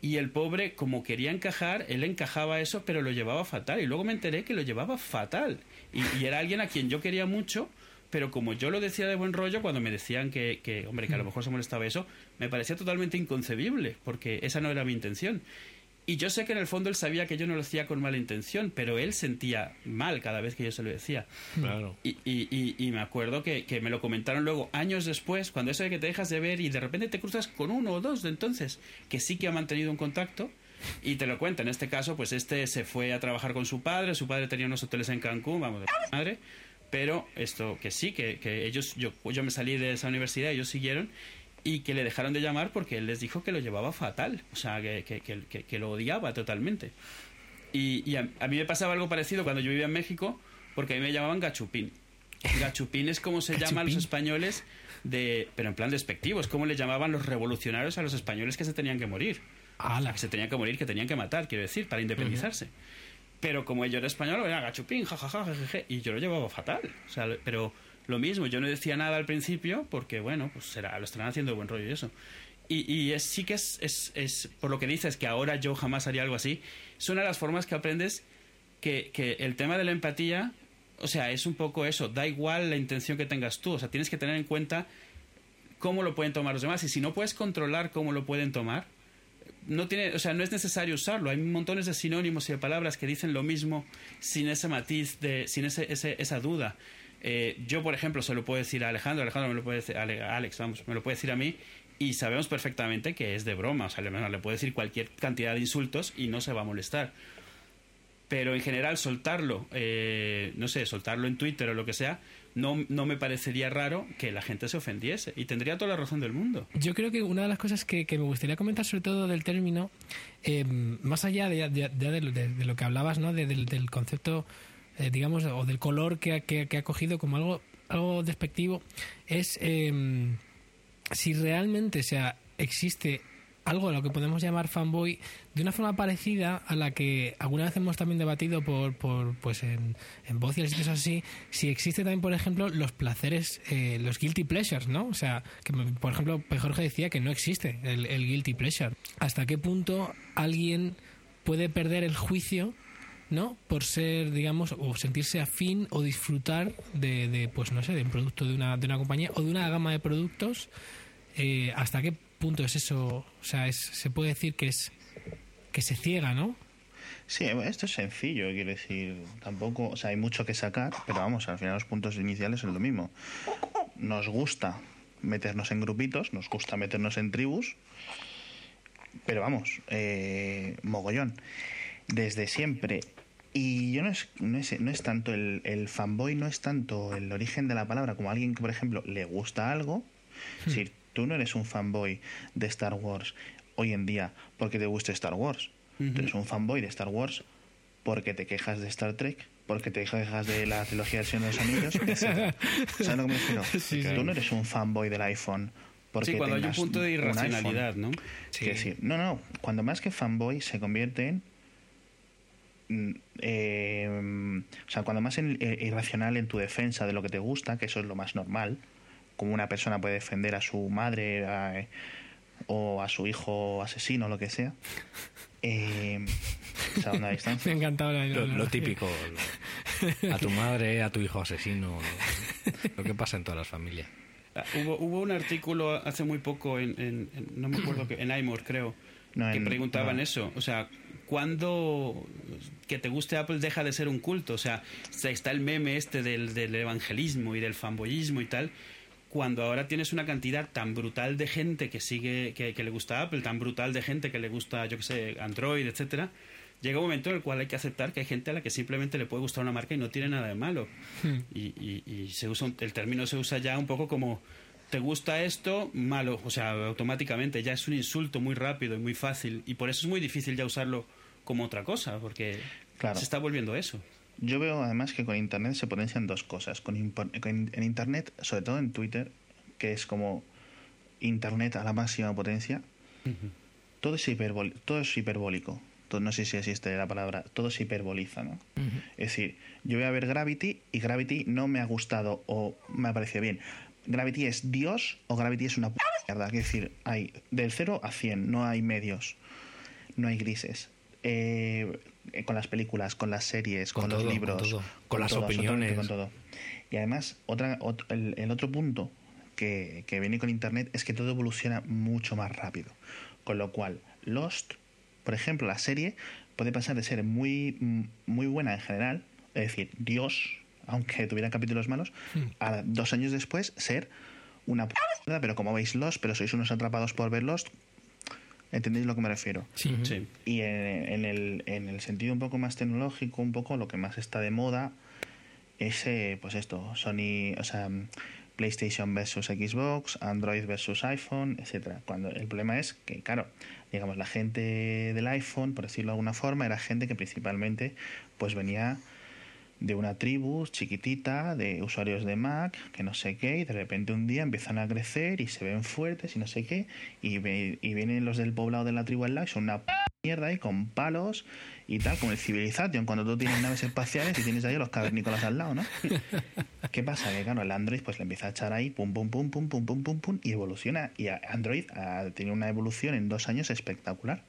y el pobre, como quería encajar, él encajaba eso, pero lo llevaba fatal. Y luego me enteré que lo llevaba fatal. Y, y era alguien a quien yo quería mucho, pero como yo lo decía de buen rollo, cuando me decían que, que, hombre, que a lo mejor se molestaba eso, me parecía totalmente inconcebible, porque esa no era mi intención. Y yo sé que en el fondo él sabía que yo no lo hacía con mala intención, pero él sentía mal cada vez que yo se lo decía. Claro. Y, y, y, y me acuerdo que, que me lo comentaron luego años después, cuando eso de que te dejas de ver y de repente te cruzas con uno o dos de entonces, que sí que ha mantenido un contacto. Y te lo cuenta, en este caso, pues este se fue a trabajar con su padre, su padre tenía unos hoteles en Cancún, vamos, de madre, pero esto que sí, que, que ellos, yo, yo me salí de esa universidad, ellos siguieron, y que le dejaron de llamar porque él les dijo que lo llevaba fatal, o sea, que, que, que, lo odiaba totalmente. Y, y a, a mí me pasaba algo parecido cuando yo vivía en México, porque a mí me llamaban gachupín. Gachupín es como se llama a los Gachupín. españoles, de, pero en plan despectivo, es como le llamaban los revolucionarios a los españoles que se tenían que morir. ¡Hala! Que se tenían que morir, que tenían que matar, quiero decir, para independizarse. Pero como yo era español, era gachupín, jajaja, jejeje, y yo lo llevaba fatal. O sea, pero lo mismo, yo no decía nada al principio porque, bueno, pues será, lo estarán haciendo de buen rollo y eso. Y, y es, sí que es, es, por lo que dices, que ahora yo jamás haría algo así, es una de las formas que aprendes que, el tema de la empatía, o sea, es un poco eso, da igual la intención que tengas tú, o sea, tienes que tener en cuenta cómo lo pueden tomar los demás y si no puedes controlar cómo lo pueden tomar, no tiene, o sea, no es necesario usarlo. Hay montones de sinónimos y de palabras que dicen lo mismo sin ese matiz, de, sin esa duda. Eh, yo, por ejemplo, se lo puedo decir a Alejandro, Alejandro me lo puede decir, Alex, vamos, me lo puede decir a mí y sabemos perfectamente que es de broma. O sea, le, puede decir cualquier cantidad de insultos y no se va a molestar. Pero en general, soltarlo, eh, no sé, soltarlo en Twitter o lo que sea, no, no me parecería raro que la gente se ofendiese. Y tendría toda la razón del mundo. Yo creo que una de las cosas que, me gustaría comentar, sobre todo del término, eh, más allá de, de- de- de lo- que hablabas, ¿no? De- del, del concepto, eh, digamos, o del color que ha, que, que ha cogido como algo, algo despectivo, es eh, si realmente sea, existe algo a lo que podemos llamar fanboy de una forma parecida a la que alguna vez hemos también debatido por, por pues en, en voz y sitios así si existe también por ejemplo los placeres eh, los guilty pleasures no o sea que por ejemplo Jorge decía que no existe el, el guilty pleasure. Hasta qué punto alguien puede perder el juicio ¿no? Por ser, digamos, o sentirse afín o disfrutar de, de, pues no sé, de un producto de una, de una compañía o de una gama de productos. eh, ¿Hasta qué punto es eso? O sea, es, se puede decir que es que se ciega, ¿no? Sí, esto es sencillo, quiero decir, tampoco, o sea, hay mucho que sacar, pero vamos, al final los puntos iniciales son lo mismo. Nos gusta meternos en grupitos, nos gusta meternos en tribus, pero vamos, eh, mogollón. Desde siempre. Y yo no es, no es, no es tanto el, el fanboy, no es tanto el origen de la palabra como alguien que, por ejemplo, le gusta algo. Si tú no eres un fanboy de Star Wars hoy en día porque te guste Star Wars, tú eres un fanboy de Star Wars porque te quejas de Star Trek, porque te quejas de la trilogía del Señor de los Anillos, etc. ¿Sabes a lo que me refiero? Sí, sí. Tú no eres un fanboy del iPhone porque Sí, cuando hay un punto de un iPhone. irracionalidad, ¿no? Quiero decir, no, no, cuando más que fanboy se convierte en. Mm, eh, o sea, cuando más en- eh, irracional en tu defensa de lo que te gusta, que eso es lo más normal, como una persona puede defender a su madre a- o a su hijo asesino lo que sea, eh, Me ha distancia. encantado la, Lo, lo típico. lo- a tu madre, a tu hijo asesino. Lo, lo que pasa en todas las familias. Ah, Hubo, hubo un artículo hace muy poco en, en- en- no me acuerdo que en iMore creo No, que en- preguntaban no. eso o sea ¿cuándo que te guste Apple deja de ser un culto? o sea se- está el meme este del, del evangelismo y del fanboyismo y tal cuando ahora tienes una cantidad tan brutal de gente que sigue que, que le gusta Apple tan brutal de gente que le gusta yo que sé Android etcétera llega un momento en el cual hay que aceptar que hay gente a la que simplemente le puede gustar una marca y no tiene nada de malo. Hmm. Y, y- y se usa un- el término se usa ya un poco como te gusta esto, malo, o sea, automáticamente ya es un insulto muy rápido y muy fácil y por eso es muy difícil ya usarlo como otra cosa, porque Claro. se está volviendo eso. Yo veo además que con Internet se potencian dos cosas. Con, con- en Internet, sobre todo en Twitter, que es como Internet a la máxima potencia, todo es, hiperbol- todo es hiperbólico. Todo- no sé si existe la palabra, todo se hiperboliza, ¿no? Es decir, yo voy a ver Gravity y Gravity no me ha gustado o me ha parecido bien. Gravity es Dios o Gravity es una p mierda. Es decir, hay del 0 a 100, no hay medios, no hay grises. Eh, con las películas, con las series, con, Con los libros, con todo. Con las todo, opiniones. con todo. Y además, otra, ot- el, el otro punto que, que viene con Internet es que todo evoluciona mucho más rápido. Con lo cual, Lost, por ejemplo, la serie puede pasar de ser muy, mm, muy buena en general, es decir, Dios, aunque tuviera capítulos malos, a dos años después ser una p pero como veis Lost, pero sois unos atrapados por ver Lost, ¿entendéis lo que me refiero? Sí. Sí. Y en, en el, en el sentido un poco más tecnológico, un poco lo que más está de moda es, eh, pues esto, Sony, o sea, PlayStation versus Xbox, Android versus iPhone, etcétera. Cuando el problema es que, claro, digamos, la gente del iPhone, por decirlo de alguna forma, era gente que principalmente, pues venía de una tribu chiquitita de usuarios de Mac, que no sé qué, y de repente un día empiezan a crecer y se ven fuertes y no sé qué, y, ve- y vienen los del poblado de la tribu al lado y son una p mierda y con palos y tal, como el Civilization, cuando tú tienes naves espaciales y tienes ahí a los cavernícolas al lado, ¿no? ¿Qué pasa? Que claro, el Android pues le empieza a echar ahí pum pum pum pum pum pum pum pum y evoluciona. Y Android ha tenido una evolución en dos años espectacular.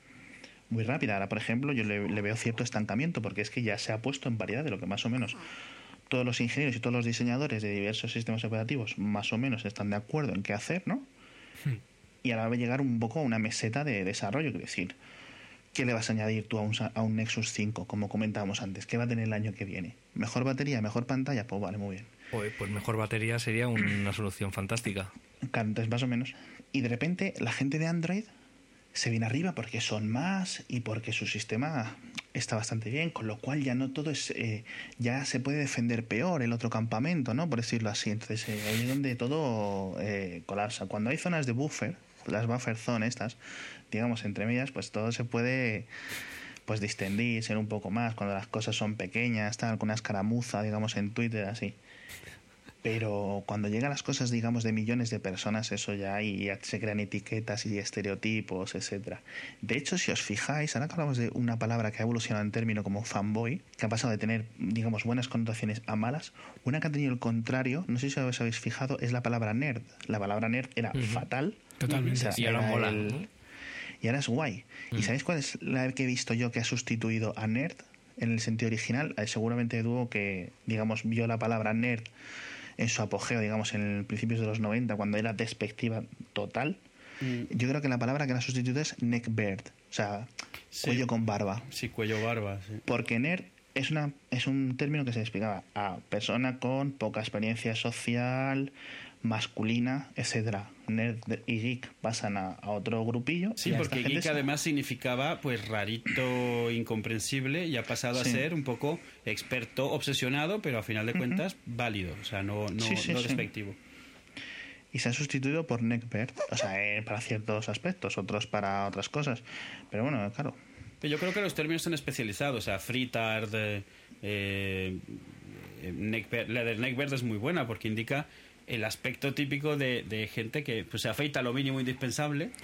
Muy rápida. Ahora, por ejemplo, yo le, le veo cierto estancamiento porque es que ya se ha puesto en variedad de lo que más o menos todos los ingenieros y todos los diseñadores de diversos sistemas operativos más o menos están de acuerdo en qué hacer, ¿no? Y ahora va a llegar un poco a una meseta de desarrollo, quiero decir. ¿Qué le vas a añadir tú a un, a un Nexus 5, como comentábamos antes? ¿Qué va a tener el año que viene? ¿Mejor batería, mejor pantalla? Pues vale, muy bien. Oye, pues mejor batería sería una solución fantástica. Claro, entonces más o menos. Y de repente la gente de Android se viene arriba porque son más y porque su sistema está bastante bien, con lo cual ya no todo es, eh, ya se puede defender peor el otro campamento, ¿no? Por decirlo así. Entonces eh, ahí es donde todo eh, colapsa. Cuando hay zonas de buffer, las buffer zone estas, digamos entre medias, pues todo se puede pues distendir, ser un poco más, cuando las cosas son pequeñas, tal, con una escaramuza, digamos, en Twitter, así. Pero cuando llegan las cosas, digamos, de millones de personas, eso ya ahí ya se crean etiquetas y estereotipos, etcétera. De hecho, si os fijáis, ahora que hablamos de una palabra que ha evolucionado en término como fanboy, que ha pasado de tener, digamos, buenas connotaciones a malas, una que ha tenido el contrario, no sé si os habéis fijado, es la palabra nerd. La palabra nerd era fatal. Totalmente. O sea, Y ahora era mola, y ahora es guay. ¿Y sabéis cuál es la que he visto yo que ha sustituido a nerd en el sentido original? Eh, Seguramente Edu que, digamos, vio la palabra nerd en su apogeo, digamos, en principios de los 90, cuando era despectiva total. Yo creo que la palabra que la ha sustituido es neckbeard, o sea, Sí. cuello con barba. Sí, cuello barba, sí. Porque nerd es, una, es un término que se explicaba a persona con poca experiencia social, masculina, etcétera. Nerd y geek pasan a, a otro grupillo. Sí, porque geek se- además significaba pues rarito, incomprensible y ha pasado Sí. a ser un poco experto, obsesionado, pero a final de cuentas válido, o sea, no, no, Sí, sí, no despectivo. y se ha sustituido por neckbeard, o sea, eh, para ciertos aspectos, otros para otras cosas. Pero bueno, claro. Pero yo creo que los términos están especializados, o sea, freetard, eh, eh, neckbeard- la del neckbeard es muy buena porque indica el aspecto típico de, de gente que pues, se afeita lo mínimo indispensable.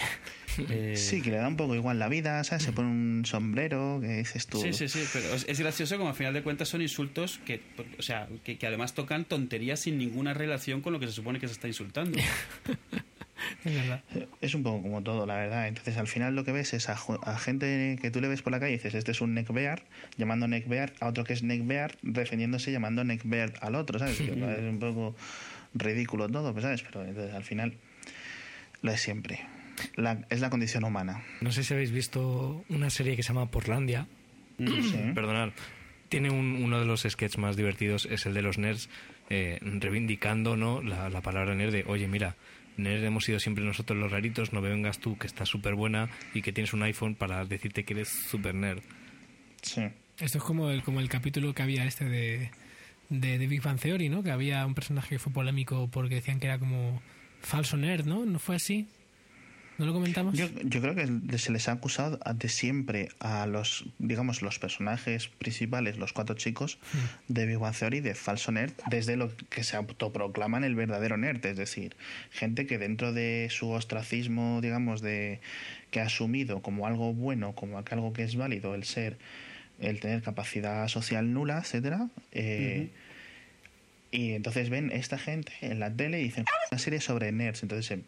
Eh, Sí, que le da un poco igual la vida, ¿sabes? Se pone un sombrero, que dices tú. Sí, sí, sí, pero es, gracioso como al final de cuentas son insultos que, o sea, que, que además tocan tonterías sin ninguna relación con lo que se supone que se está insultando. Es verdad. Es un poco como todo, la verdad. Entonces, al final lo que ves es a, a gente que tú le ves por la calle y dices, este es un neckbeard, llamando neckbeard a otro que es neckbeard, defendiéndose llamando neckbeard al otro, ¿sabes? Es un poco ridículo todo, pues, ¿sabes? Pero entonces, al final, lo es siempre. La, es la condición humana. No sé si habéis visto una serie que se llama Portlandia. Sí. Perdonad. Tiene un- uno de los sketches más divertidos, es el de los nerds, eh, reivindicando ¿no? la, la palabra nerd de, oye, mira, nerd hemos sido siempre nosotros los raritos, no me vengas tú que estás súper buena y que tienes un iPhone para decirte que eres súper nerd. Sí. Esto es como el, como el capítulo que había este de, de, de Big Bang Theory, ¿no? Que había un personaje que fue polémico porque decían que era como falso nerd, ¿no? ¿No fue así? ¿No lo comentamos? Yo, yo creo que se les ha acusado de siempre a los, digamos, los personajes principales, los cuatro chicos de Big Bang Theory, de falso nerd, desde lo que se autoproclaman el verdadero nerd, es decir, gente que dentro de su ostracismo, digamos, de que ha asumido como algo bueno, como algo que es válido, el ser, el tener capacidad social nula, etcétera, eh, y entonces ven esta gente en la tele y dicen una serie sobre nerds. Entonces, eh,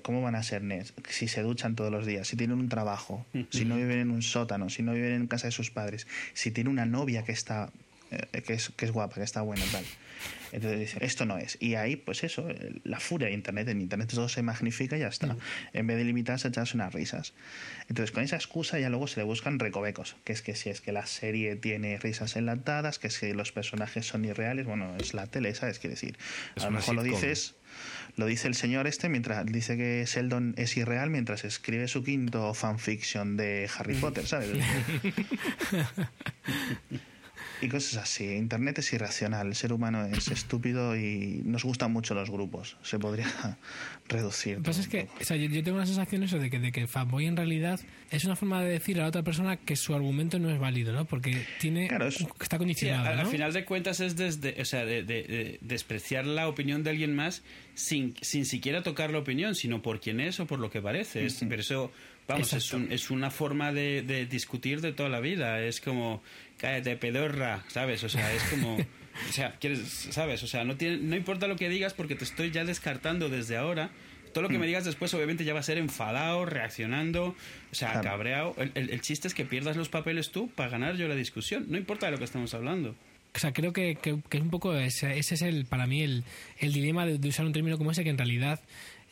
¿cómo van a ser nerds? Si se duchan todos los días, si tienen un trabajo, si no viven en un sótano, si no viven en casa de sus padres, si tiene una novia que está eh, que es, que es guapa, que está buena, tal. Entonces dicen, esto no es. Y ahí, pues eso, la furia de Internet. En Internet todo se magnifica y ya está. En vez de limitarse a echarse unas risas. Entonces, con esa excusa ya luego se le buscan recovecos. Que es que si es que la serie tiene risas enlatadas, que es que los personajes son irreales, bueno, es la tele, ¿sabes? Quiere decir, Es a lo mejor lo sitcom. dices... Lo dice el señor este mientras dice que Sheldon es irreal mientras escribe su quinto fanfiction de Harry Potter, ¿sabes? y cosas así. Internet es irracional, el ser humano es estúpido y nos gustan mucho los grupos. Se podría reducir. Lo que pasa es que o sea, yo, yo tengo la sensación eso de que, de que fanboy en realidad es una forma de decir a la otra persona que su argumento no es válido, ¿no? Porque tiene Claro, es- está Sí, condicionado, al, al ¿no? final de cuentas es desde, o sea, de, de- de despreciar la opinión de alguien más sin, sin siquiera tocar la opinión, sino por quién es o por lo que parece. Es- pero eso, vamos, es, un- es una forma de, de discutir de toda la vida. Es como, cállate, pedorra, ¿sabes? O sea, es como... O sea, quieres, ¿sabes? O sea, no, tiene, no importa lo que digas porque te estoy ya descartando desde ahora. Todo lo que me digas después obviamente ya va a ser enfadado, reaccionando, o sea, Claro. cabreado. El, el- el chiste es que pierdas los papeles tú para ganar yo la discusión. No importa de lo que estamos hablando. O sea, creo que, que, que es un poco ese, ese es el para mí el, el dilema de, de usar un término como ese que en realidad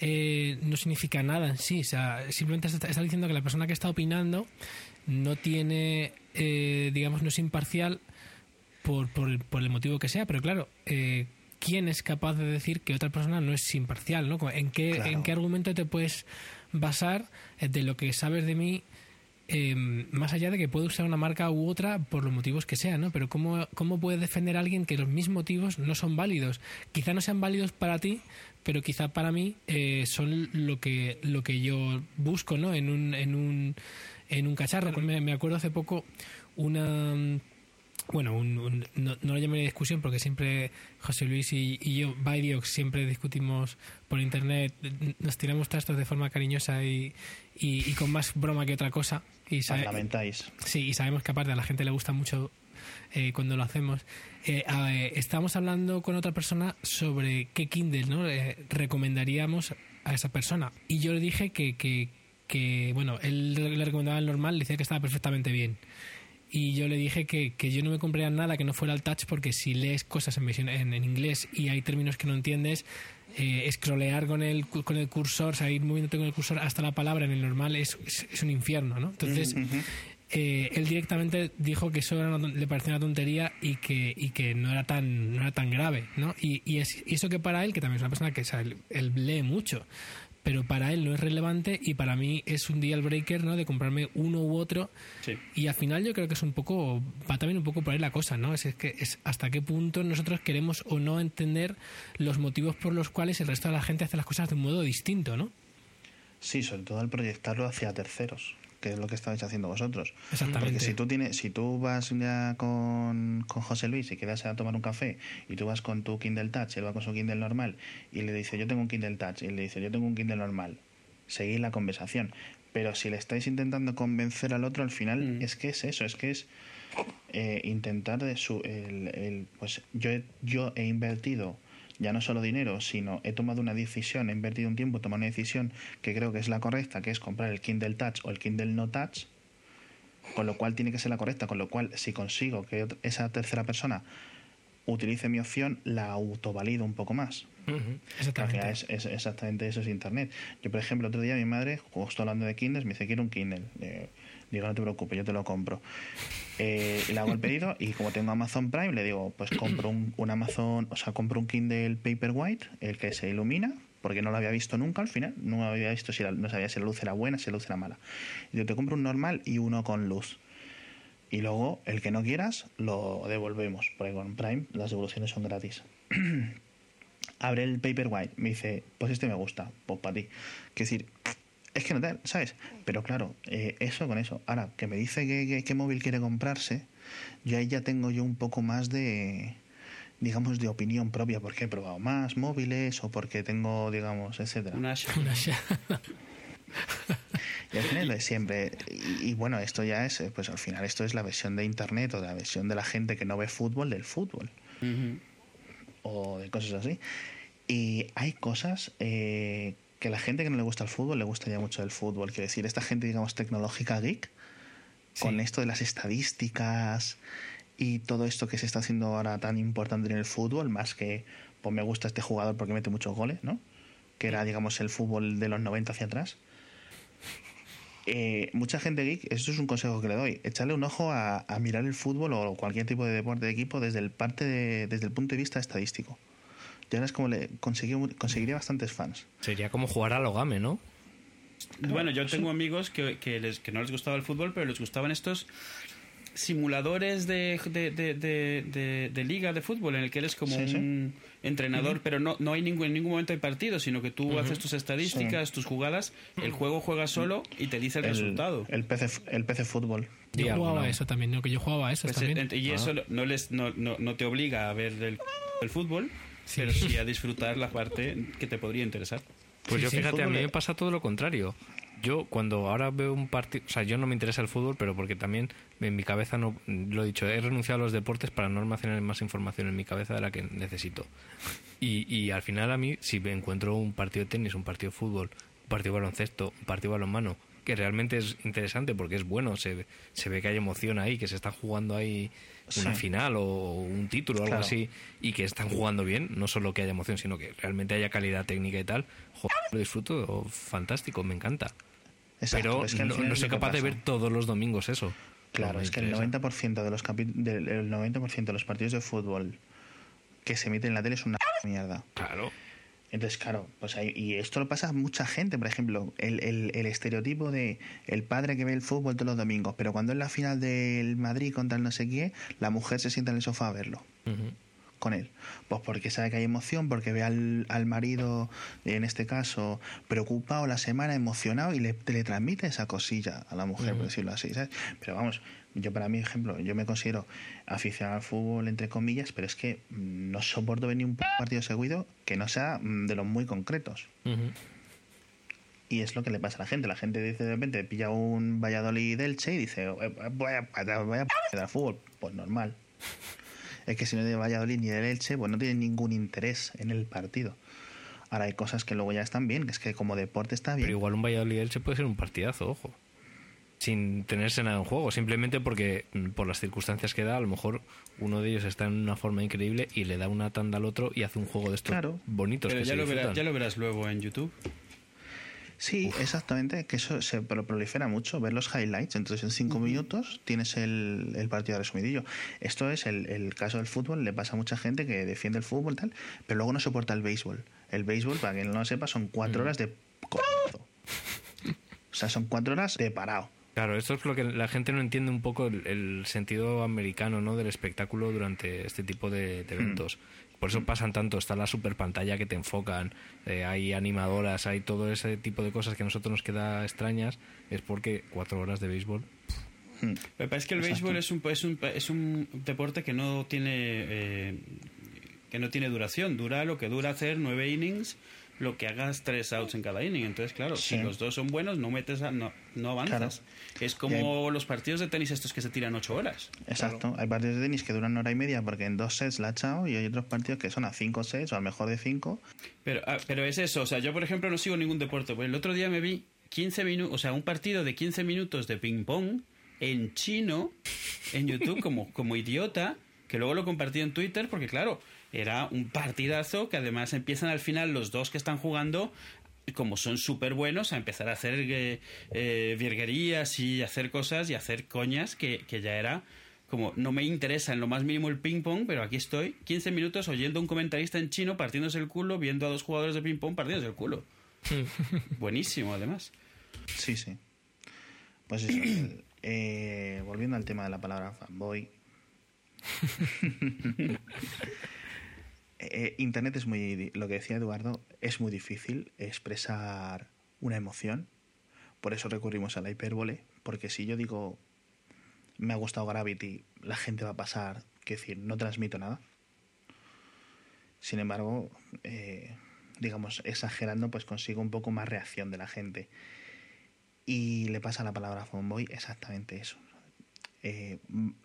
eh, no significa nada en sí. O sea, simplemente está, está diciendo que la persona que está opinando no tiene, eh, digamos, no es imparcial por, por, el- por el motivo que sea, pero claro, eh, ¿quién es capaz de decir que otra persona no es imparcial? ¿no? ¿En, qué, Claro. ¿En qué argumento te puedes basar eh, de lo que sabes de mí? eh, más allá de que puede usar una marca u otra por los motivos que sean, ¿no? Pero ¿cómo, ¿cómo puede defender a alguien que los mismos motivos no son válidos? Quizá no sean válidos para ti, pero quizá para mí eh, son lo que, lo que yo busco, ¿no? En un, en un, en un cacharro. Me, me acuerdo hace poco una bueno, un- un- no, no lo llamaría discusión porque siempre José Luis y, y yo, Baidiox, siempre discutimos por internet, nos tiramos trastos de forma cariñosa y, y- y con más broma que otra cosa. Y Parlamentáis. Sí, y sabemos que aparte a la gente le gusta mucho eh, cuando lo hacemos. Eh, eh, estábamos hablando con otra persona sobre qué Kindle ¿no? Eh, recomendaríamos a esa persona. Y yo le dije que, que, que, bueno, él le recomendaba el normal, le decía que estaba perfectamente bien. Y yo le dije que, que yo no me compraría nada que no fuera el touch porque si lees cosas en, en, en inglés y hay términos que no entiendes, eh, scrollear con el, con el cursor, o sea, ir moviéndote con el cursor hasta la palabra en el normal es, es, es un infierno, ¿no? Entonces, eh, él directamente dijo que eso era una le parecía una tontería y que, y que no era tan no era tan grave, ¿no? Y, y, es, y eso que para él, que también es una persona que o sea, él, él lee mucho, pero para él no es relevante y para mí es un deal breaker, ¿no? De comprarme uno u otro Sí. y al final yo creo que es un poco, va también un poco por ahí la cosa, ¿no? Es, es que es hasta qué punto nosotros queremos o no entender los motivos por los cuales el resto de la gente hace las cosas de un modo distinto, ¿no? Sí, sobre todo al proyectarlo hacia terceros, que es lo que estabais haciendo vosotros. Exactamente. Porque si tú tienes, si tú vas ya con, con José Luis y quedas a tomar un café y tú vas con tu Kindle Touch, él va con su Kindle normal y le dice yo tengo un Kindle Touch y le dice yo tengo un Kindle normal, seguir la conversación. Pero si le estáis intentando convencer al otro, al final Mm. es que es eso, es que es eh, intentar de su, el, el- pues yo yo he invertido ya no solo dinero, sino he tomado una decisión, he invertido un tiempo, he tomado una decisión que creo que es la correcta, que es comprar el Kindle Touch o el Kindle No Touch, con lo cual tiene que ser la correcta, con lo cual si consigo que esa tercera persona utilice mi opción, la autovalido un poco más. Exactamente. es, es exactamente eso es Internet. Yo, por ejemplo, otro día mi madre, justo hablando de Kindles, me dice, quiero un Kindle. Eh, digo, no te preocupes, yo te lo compro. Eh, le hago el pedido y como tengo Amazon Prime, le digo, pues compro un, Amazon, o sea, compro un Kindle Paperwhite, el que se ilumina, porque no lo había visto nunca al final, no había visto si la- no sabía si la luz era buena, si la luz era mala. Yo te compro un normal y uno con luz. Y luego, el que no quieras, lo devolvemos, porque con Prime las devoluciones son gratis. Abre el Paperwhite, me dice, pues este me gusta, pues para ti. Que decir, es que no te, ¿sabes? Pero claro, eh, eso con eso. Ahora, que me dice que, que- qué móvil quiere comprarse, yo ahí ya tengo yo un poco más de, digamos, de opinión propia, porque he probado más móviles o porque tengo, digamos, etcétera. Una Una Y al final lo de siempre. Y, y bueno, esto ya es, eh, pues al final esto es la versión de internet o de la versión de la gente que no ve fútbol del fútbol o de cosas así. Y hay cosas eh, que la gente que no le gusta el fútbol le gusta ya mucho del fútbol. Quiero decir, esta gente, digamos, tecnológica geek, con esto de las estadísticas y todo esto que se está haciendo ahora tan importante en el fútbol, más que, pues me gusta este jugador porque mete muchos goles, ¿no? Que era, digamos, el fútbol de los 90 hacia atrás. Eh, mucha gente geek, esto es un consejo que le doy, echarle un ojo a, a mirar el fútbol o cualquier tipo de deporte de equipo desde el parte de- desde el punto de vista estadístico. Es como le conseguiría bastantes fans. Sería como jugar a Logame, ¿no? Bueno, yo tengo amigos que, que, les, que no les gustaba el fútbol, pero les gustaban estos simuladores de, de, de, de- de- de liga de fútbol en el que eres como Sí, sí. un entrenador, pero no, no hay ningún, en ningún momento hay partido, sino que tú haces tus estadísticas, tus jugadas, el juego juega solo y te dice el, resultado. El PC, el PC fútbol. Yo jugaba eso también, ¿no? Que yo jugaba a eso Pues, también. eh, y eso no, les, no, no, no te obliga a ver el, el fútbol, pero sí a disfrutar la parte que te podría interesar. Pues Sí, yo sí, fíjate, a mí me pasa todo lo contrario. Yo cuando ahora veo un partido, o sea, yo no me interesa el fútbol, pero porque también en mi cabeza no, lo he dicho, he renunciado a los deportes para no almacenar más información en mi cabeza de la que necesito. Y, y al final a mí, si me encuentro un partido de tenis, un partido de fútbol, un partido de baloncesto, un partido de balonmano, que realmente es interesante porque es bueno, se, ve- se ve que hay emoción ahí, que se está jugando ahí una Sí. final o un título o algo Claro. así, y que están jugando bien, no solo que haya emoción, sino que realmente haya calidad técnica y tal, joder, lo disfruto, fantástico, me encanta. Exacto, Pero es que no, soy capaz de ver todos los domingos eso. Claro, es que el interesa. 90% de los capi- del el 90% de los partidos de fútbol que se emiten en la tele es una mierda. Claro. Entonces, claro, pues hay, y esto lo pasa a mucha gente, por ejemplo, el, el, el estereotipo de el padre que ve el fútbol todos los domingos, pero cuando es la final del Madrid contra el no sé qué, la mujer se sienta en el sofá a verlo Ujú. con él. Pues porque sabe que hay emoción, porque ve al, al marido, en este caso, preocupado la semana, emocionado y le, le transmite esa cosilla a la mujer, por decirlo así, ¿sabes? Pero vamos, yo para mi ejemplo, yo me considero aficionado al fútbol, entre comillas, pero es que mm, no soporto ver ni un partido seguido que no sea mm, de los muy concretos. Y es lo que le pasa a la gente. La gente dice de repente, pilla un Valladolid Elche y dice, "Eh, voy a, voy a al fútbol. Pues normal. Es que si no es de Valladolid ni del Elche, pues no tienen ningún interés en el partido. Ahora hay cosas que luego ya están bien, que es que como deporte está bien. Pero igual un Valladolid Elche puede ser un partidazo, ojo. Sin tenerse nada en juego, simplemente porque mm, por las circunstancias que da, a lo mejor uno de ellos está en una forma increíble y le da una tanda al otro y hace un juego de estos Claro. bonitos Pero que ya se lo, verás, disfrutan. ya lo verás luego en YouTube. Sí, exactamente, que eso se pro- prolifera mucho, ver los highlights, entonces en cinco minutos tienes el, el partido resumidillo. Esto es el, el caso del fútbol, le pasa a mucha gente que defiende el fútbol tal, pero luego no soporta el béisbol. El béisbol, para quien no lo sepa, son cuatro horas de. O sea, son cuatro horas de parado. Claro, esto es lo que la gente no entiende un poco el, el sentido americano ¿no? del espectáculo durante este tipo de, de eventos. Por eso pasan tanto, está la super pantalla que te enfocan, eh, hay animadoras, hay todo ese tipo de cosas que a nosotros nos queda extrañas, es porque cuatro horas de béisbol. Hmm. Me parece que el Exacto. béisbol es un, es un, es un deporte que no tiene eh, que no tiene duración. Dura lo que dura hacer nueve innings, lo que hagas tres outs en cada inning. Entonces, claro, Sí. si los dos son buenos, no metes a- no, no avanzas. Es como los partidos de tenis estos que se tiran ocho horas. Exacto. Hay partidos de tenis que duran una hora y media porque en dos sets la ha echado y hay otros partidos que son a cinco sets o a lo mejor de cinco. Pero, ah, pero es eso, o sea, yo por ejemplo no sigo ningún deporte. Pues el otro día me vi 15 minutos, o sea, un partido de 15 minutos de ping pong en chino en YouTube como, como idiota, que luego lo compartí en Twitter porque claro, era un partidazo que además empiezan al final los dos que están jugando como son súper buenos a empezar a hacer eh, eh, virguerías y hacer cosas y hacer coñas que, que ya era como no me interesa en lo más mínimo el ping pong, pero aquí estoy 15 minutos oyendo a un comentarista en chino partiéndose el culo, viendo a dos jugadores de ping pong partiéndose el culo. Buenísimo, además. Sí, sí. Pues eso, el, Eh, volviendo al tema de la palabra fanboy. Eh, Internet es muy, lo que decía Eduardo, es muy difícil expresar una emoción. Por eso recurrimos a la hipérbole, porque si yo digo me ha gustado Gravity, la gente va a pasar, que decir, no transmito nada. Sin embargo, eh, digamos, exagerando, pues consigo un poco más reacción de la gente. Y le pasa a la palabra fanboy exactamente eso. Eh,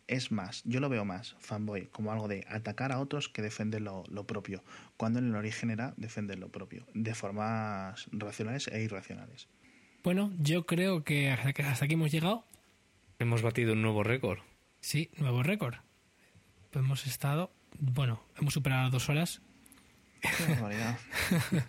es más, yo lo veo más, fanboy, como algo de atacar a otros que defender lo, lo propio, cuando en el origen era defender lo propio, de formas racionales e irracionales. Bueno, yo creo que hasta que- hasta aquí hemos llegado. Hemos batido un nuevo récord. Sí, nuevo récord. Hemos estado, bueno, hemos superado dos horas. Qué.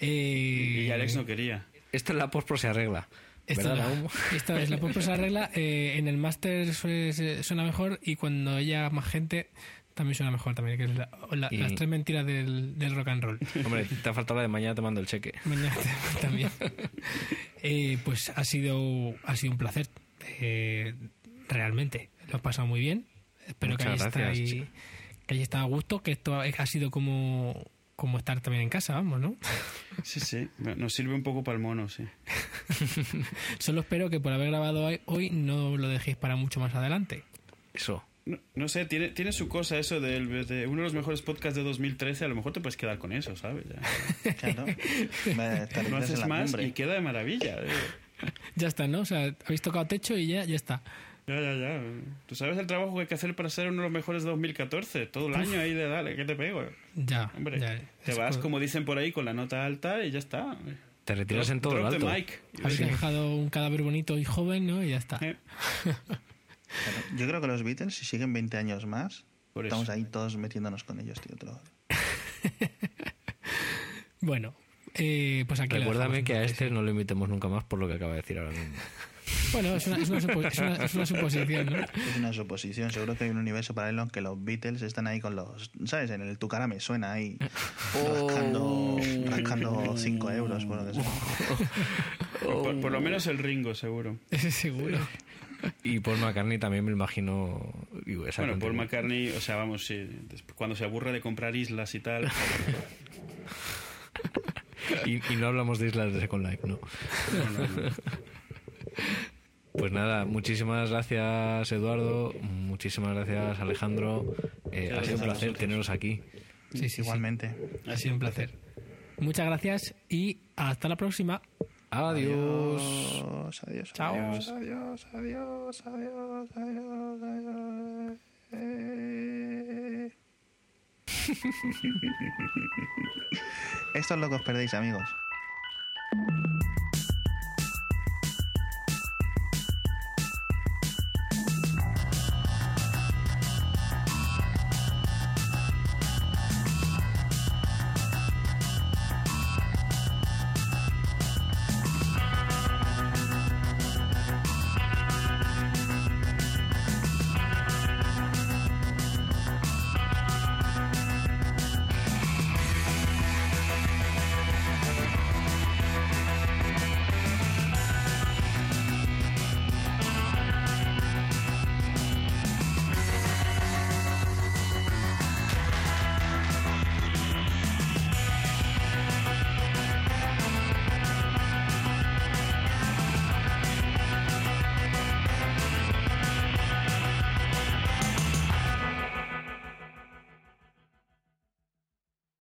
Eh, Y Alex no quería. Esta es la post se arregla. Esta, ¿Verdad, la- esta es la post regla. eh, en el máster suena mejor y cuando haya más gente también suena mejor también, que es la- la- Y- las tres mentiras del, del rock and roll. Hombre, te ha faltado la de mañana te mando el cheque. Mañana te- también. Eh, pues ha sido, ha sido un placer. eh, realmente. Lo he pasado muy bien. Espero que hayáis, estado, que hayáis estado a gusto, que esto ha sido como, como estar también en casa, vamos, ¿no? Sí, sí. Nos sirve un poco para el mono, sí. Solo espero que por haber grabado hoy, no lo dejéis para mucho más adelante. Eso. No, no sé, tiene, tiene su cosa eso del- de, uno de los mejores podcasts de 2013. A lo mejor te puedes quedar con eso, ¿sabes? Ya. Claro. Me- No haces más y queda de maravilla. eh. Ya está, ¿no? O sea, habéis tocado techo y ya, ya está. Ya, ya, ya. ¿Tú sabes el trabajo que hay que hacer para ser uno de los mejores de 2014? Todo el año ahí de dale, ¿qué te pego? Ya, Hombre, ya. te Es vas, co- como dicen por ahí, con la nota alta y ya está. Te retiras en todo Drop lo the alto. mic. Habéis dejado un cadáver bonito y joven, ¿no? Y ya está. Eh, Claro. Yo creo que los Beatles, si siguen 20 años más, Por eso. estamos ahí todos metiéndonos con ellos, tío. te lo- Bueno, eh, pues aquí Recuérdame que a este no lo invitemos nunca más por lo que acaba de decir ahora mismo. Bueno, es una, es una supo- es una- es una suposición, ¿no? Es una suposición. Seguro que hay un universo paralelo en que los Beatles están ahí con los. ¿Sabes? En el Tu cara me suena ahí. Rascando, rascando 5 euros, por lo que sea. por, por lo menos el Ringo, seguro. Ese seguro. Y Paul McCartney también me imagino. digo, esa Bueno, Paul McCartney, o sea, vamos, sí, cuando se aburre de comprar islas y tal. y, y no hablamos de Islas de Second Life, no. no, no, no. Pues nada, muchísimas gracias Eduardo, muchísimas gracias Alejandro. Eh, ha sido un placer teneros aquí. Sí, sí, sí. Igualmente. Ha sido un placer. Muchas gracias y hasta la próxima. Adiós. Adiós, adiós. Chao. Adiós, adiós, adiós, adiós, adiós, adiós. Eh. Esto es lo que os perdéis, amigos.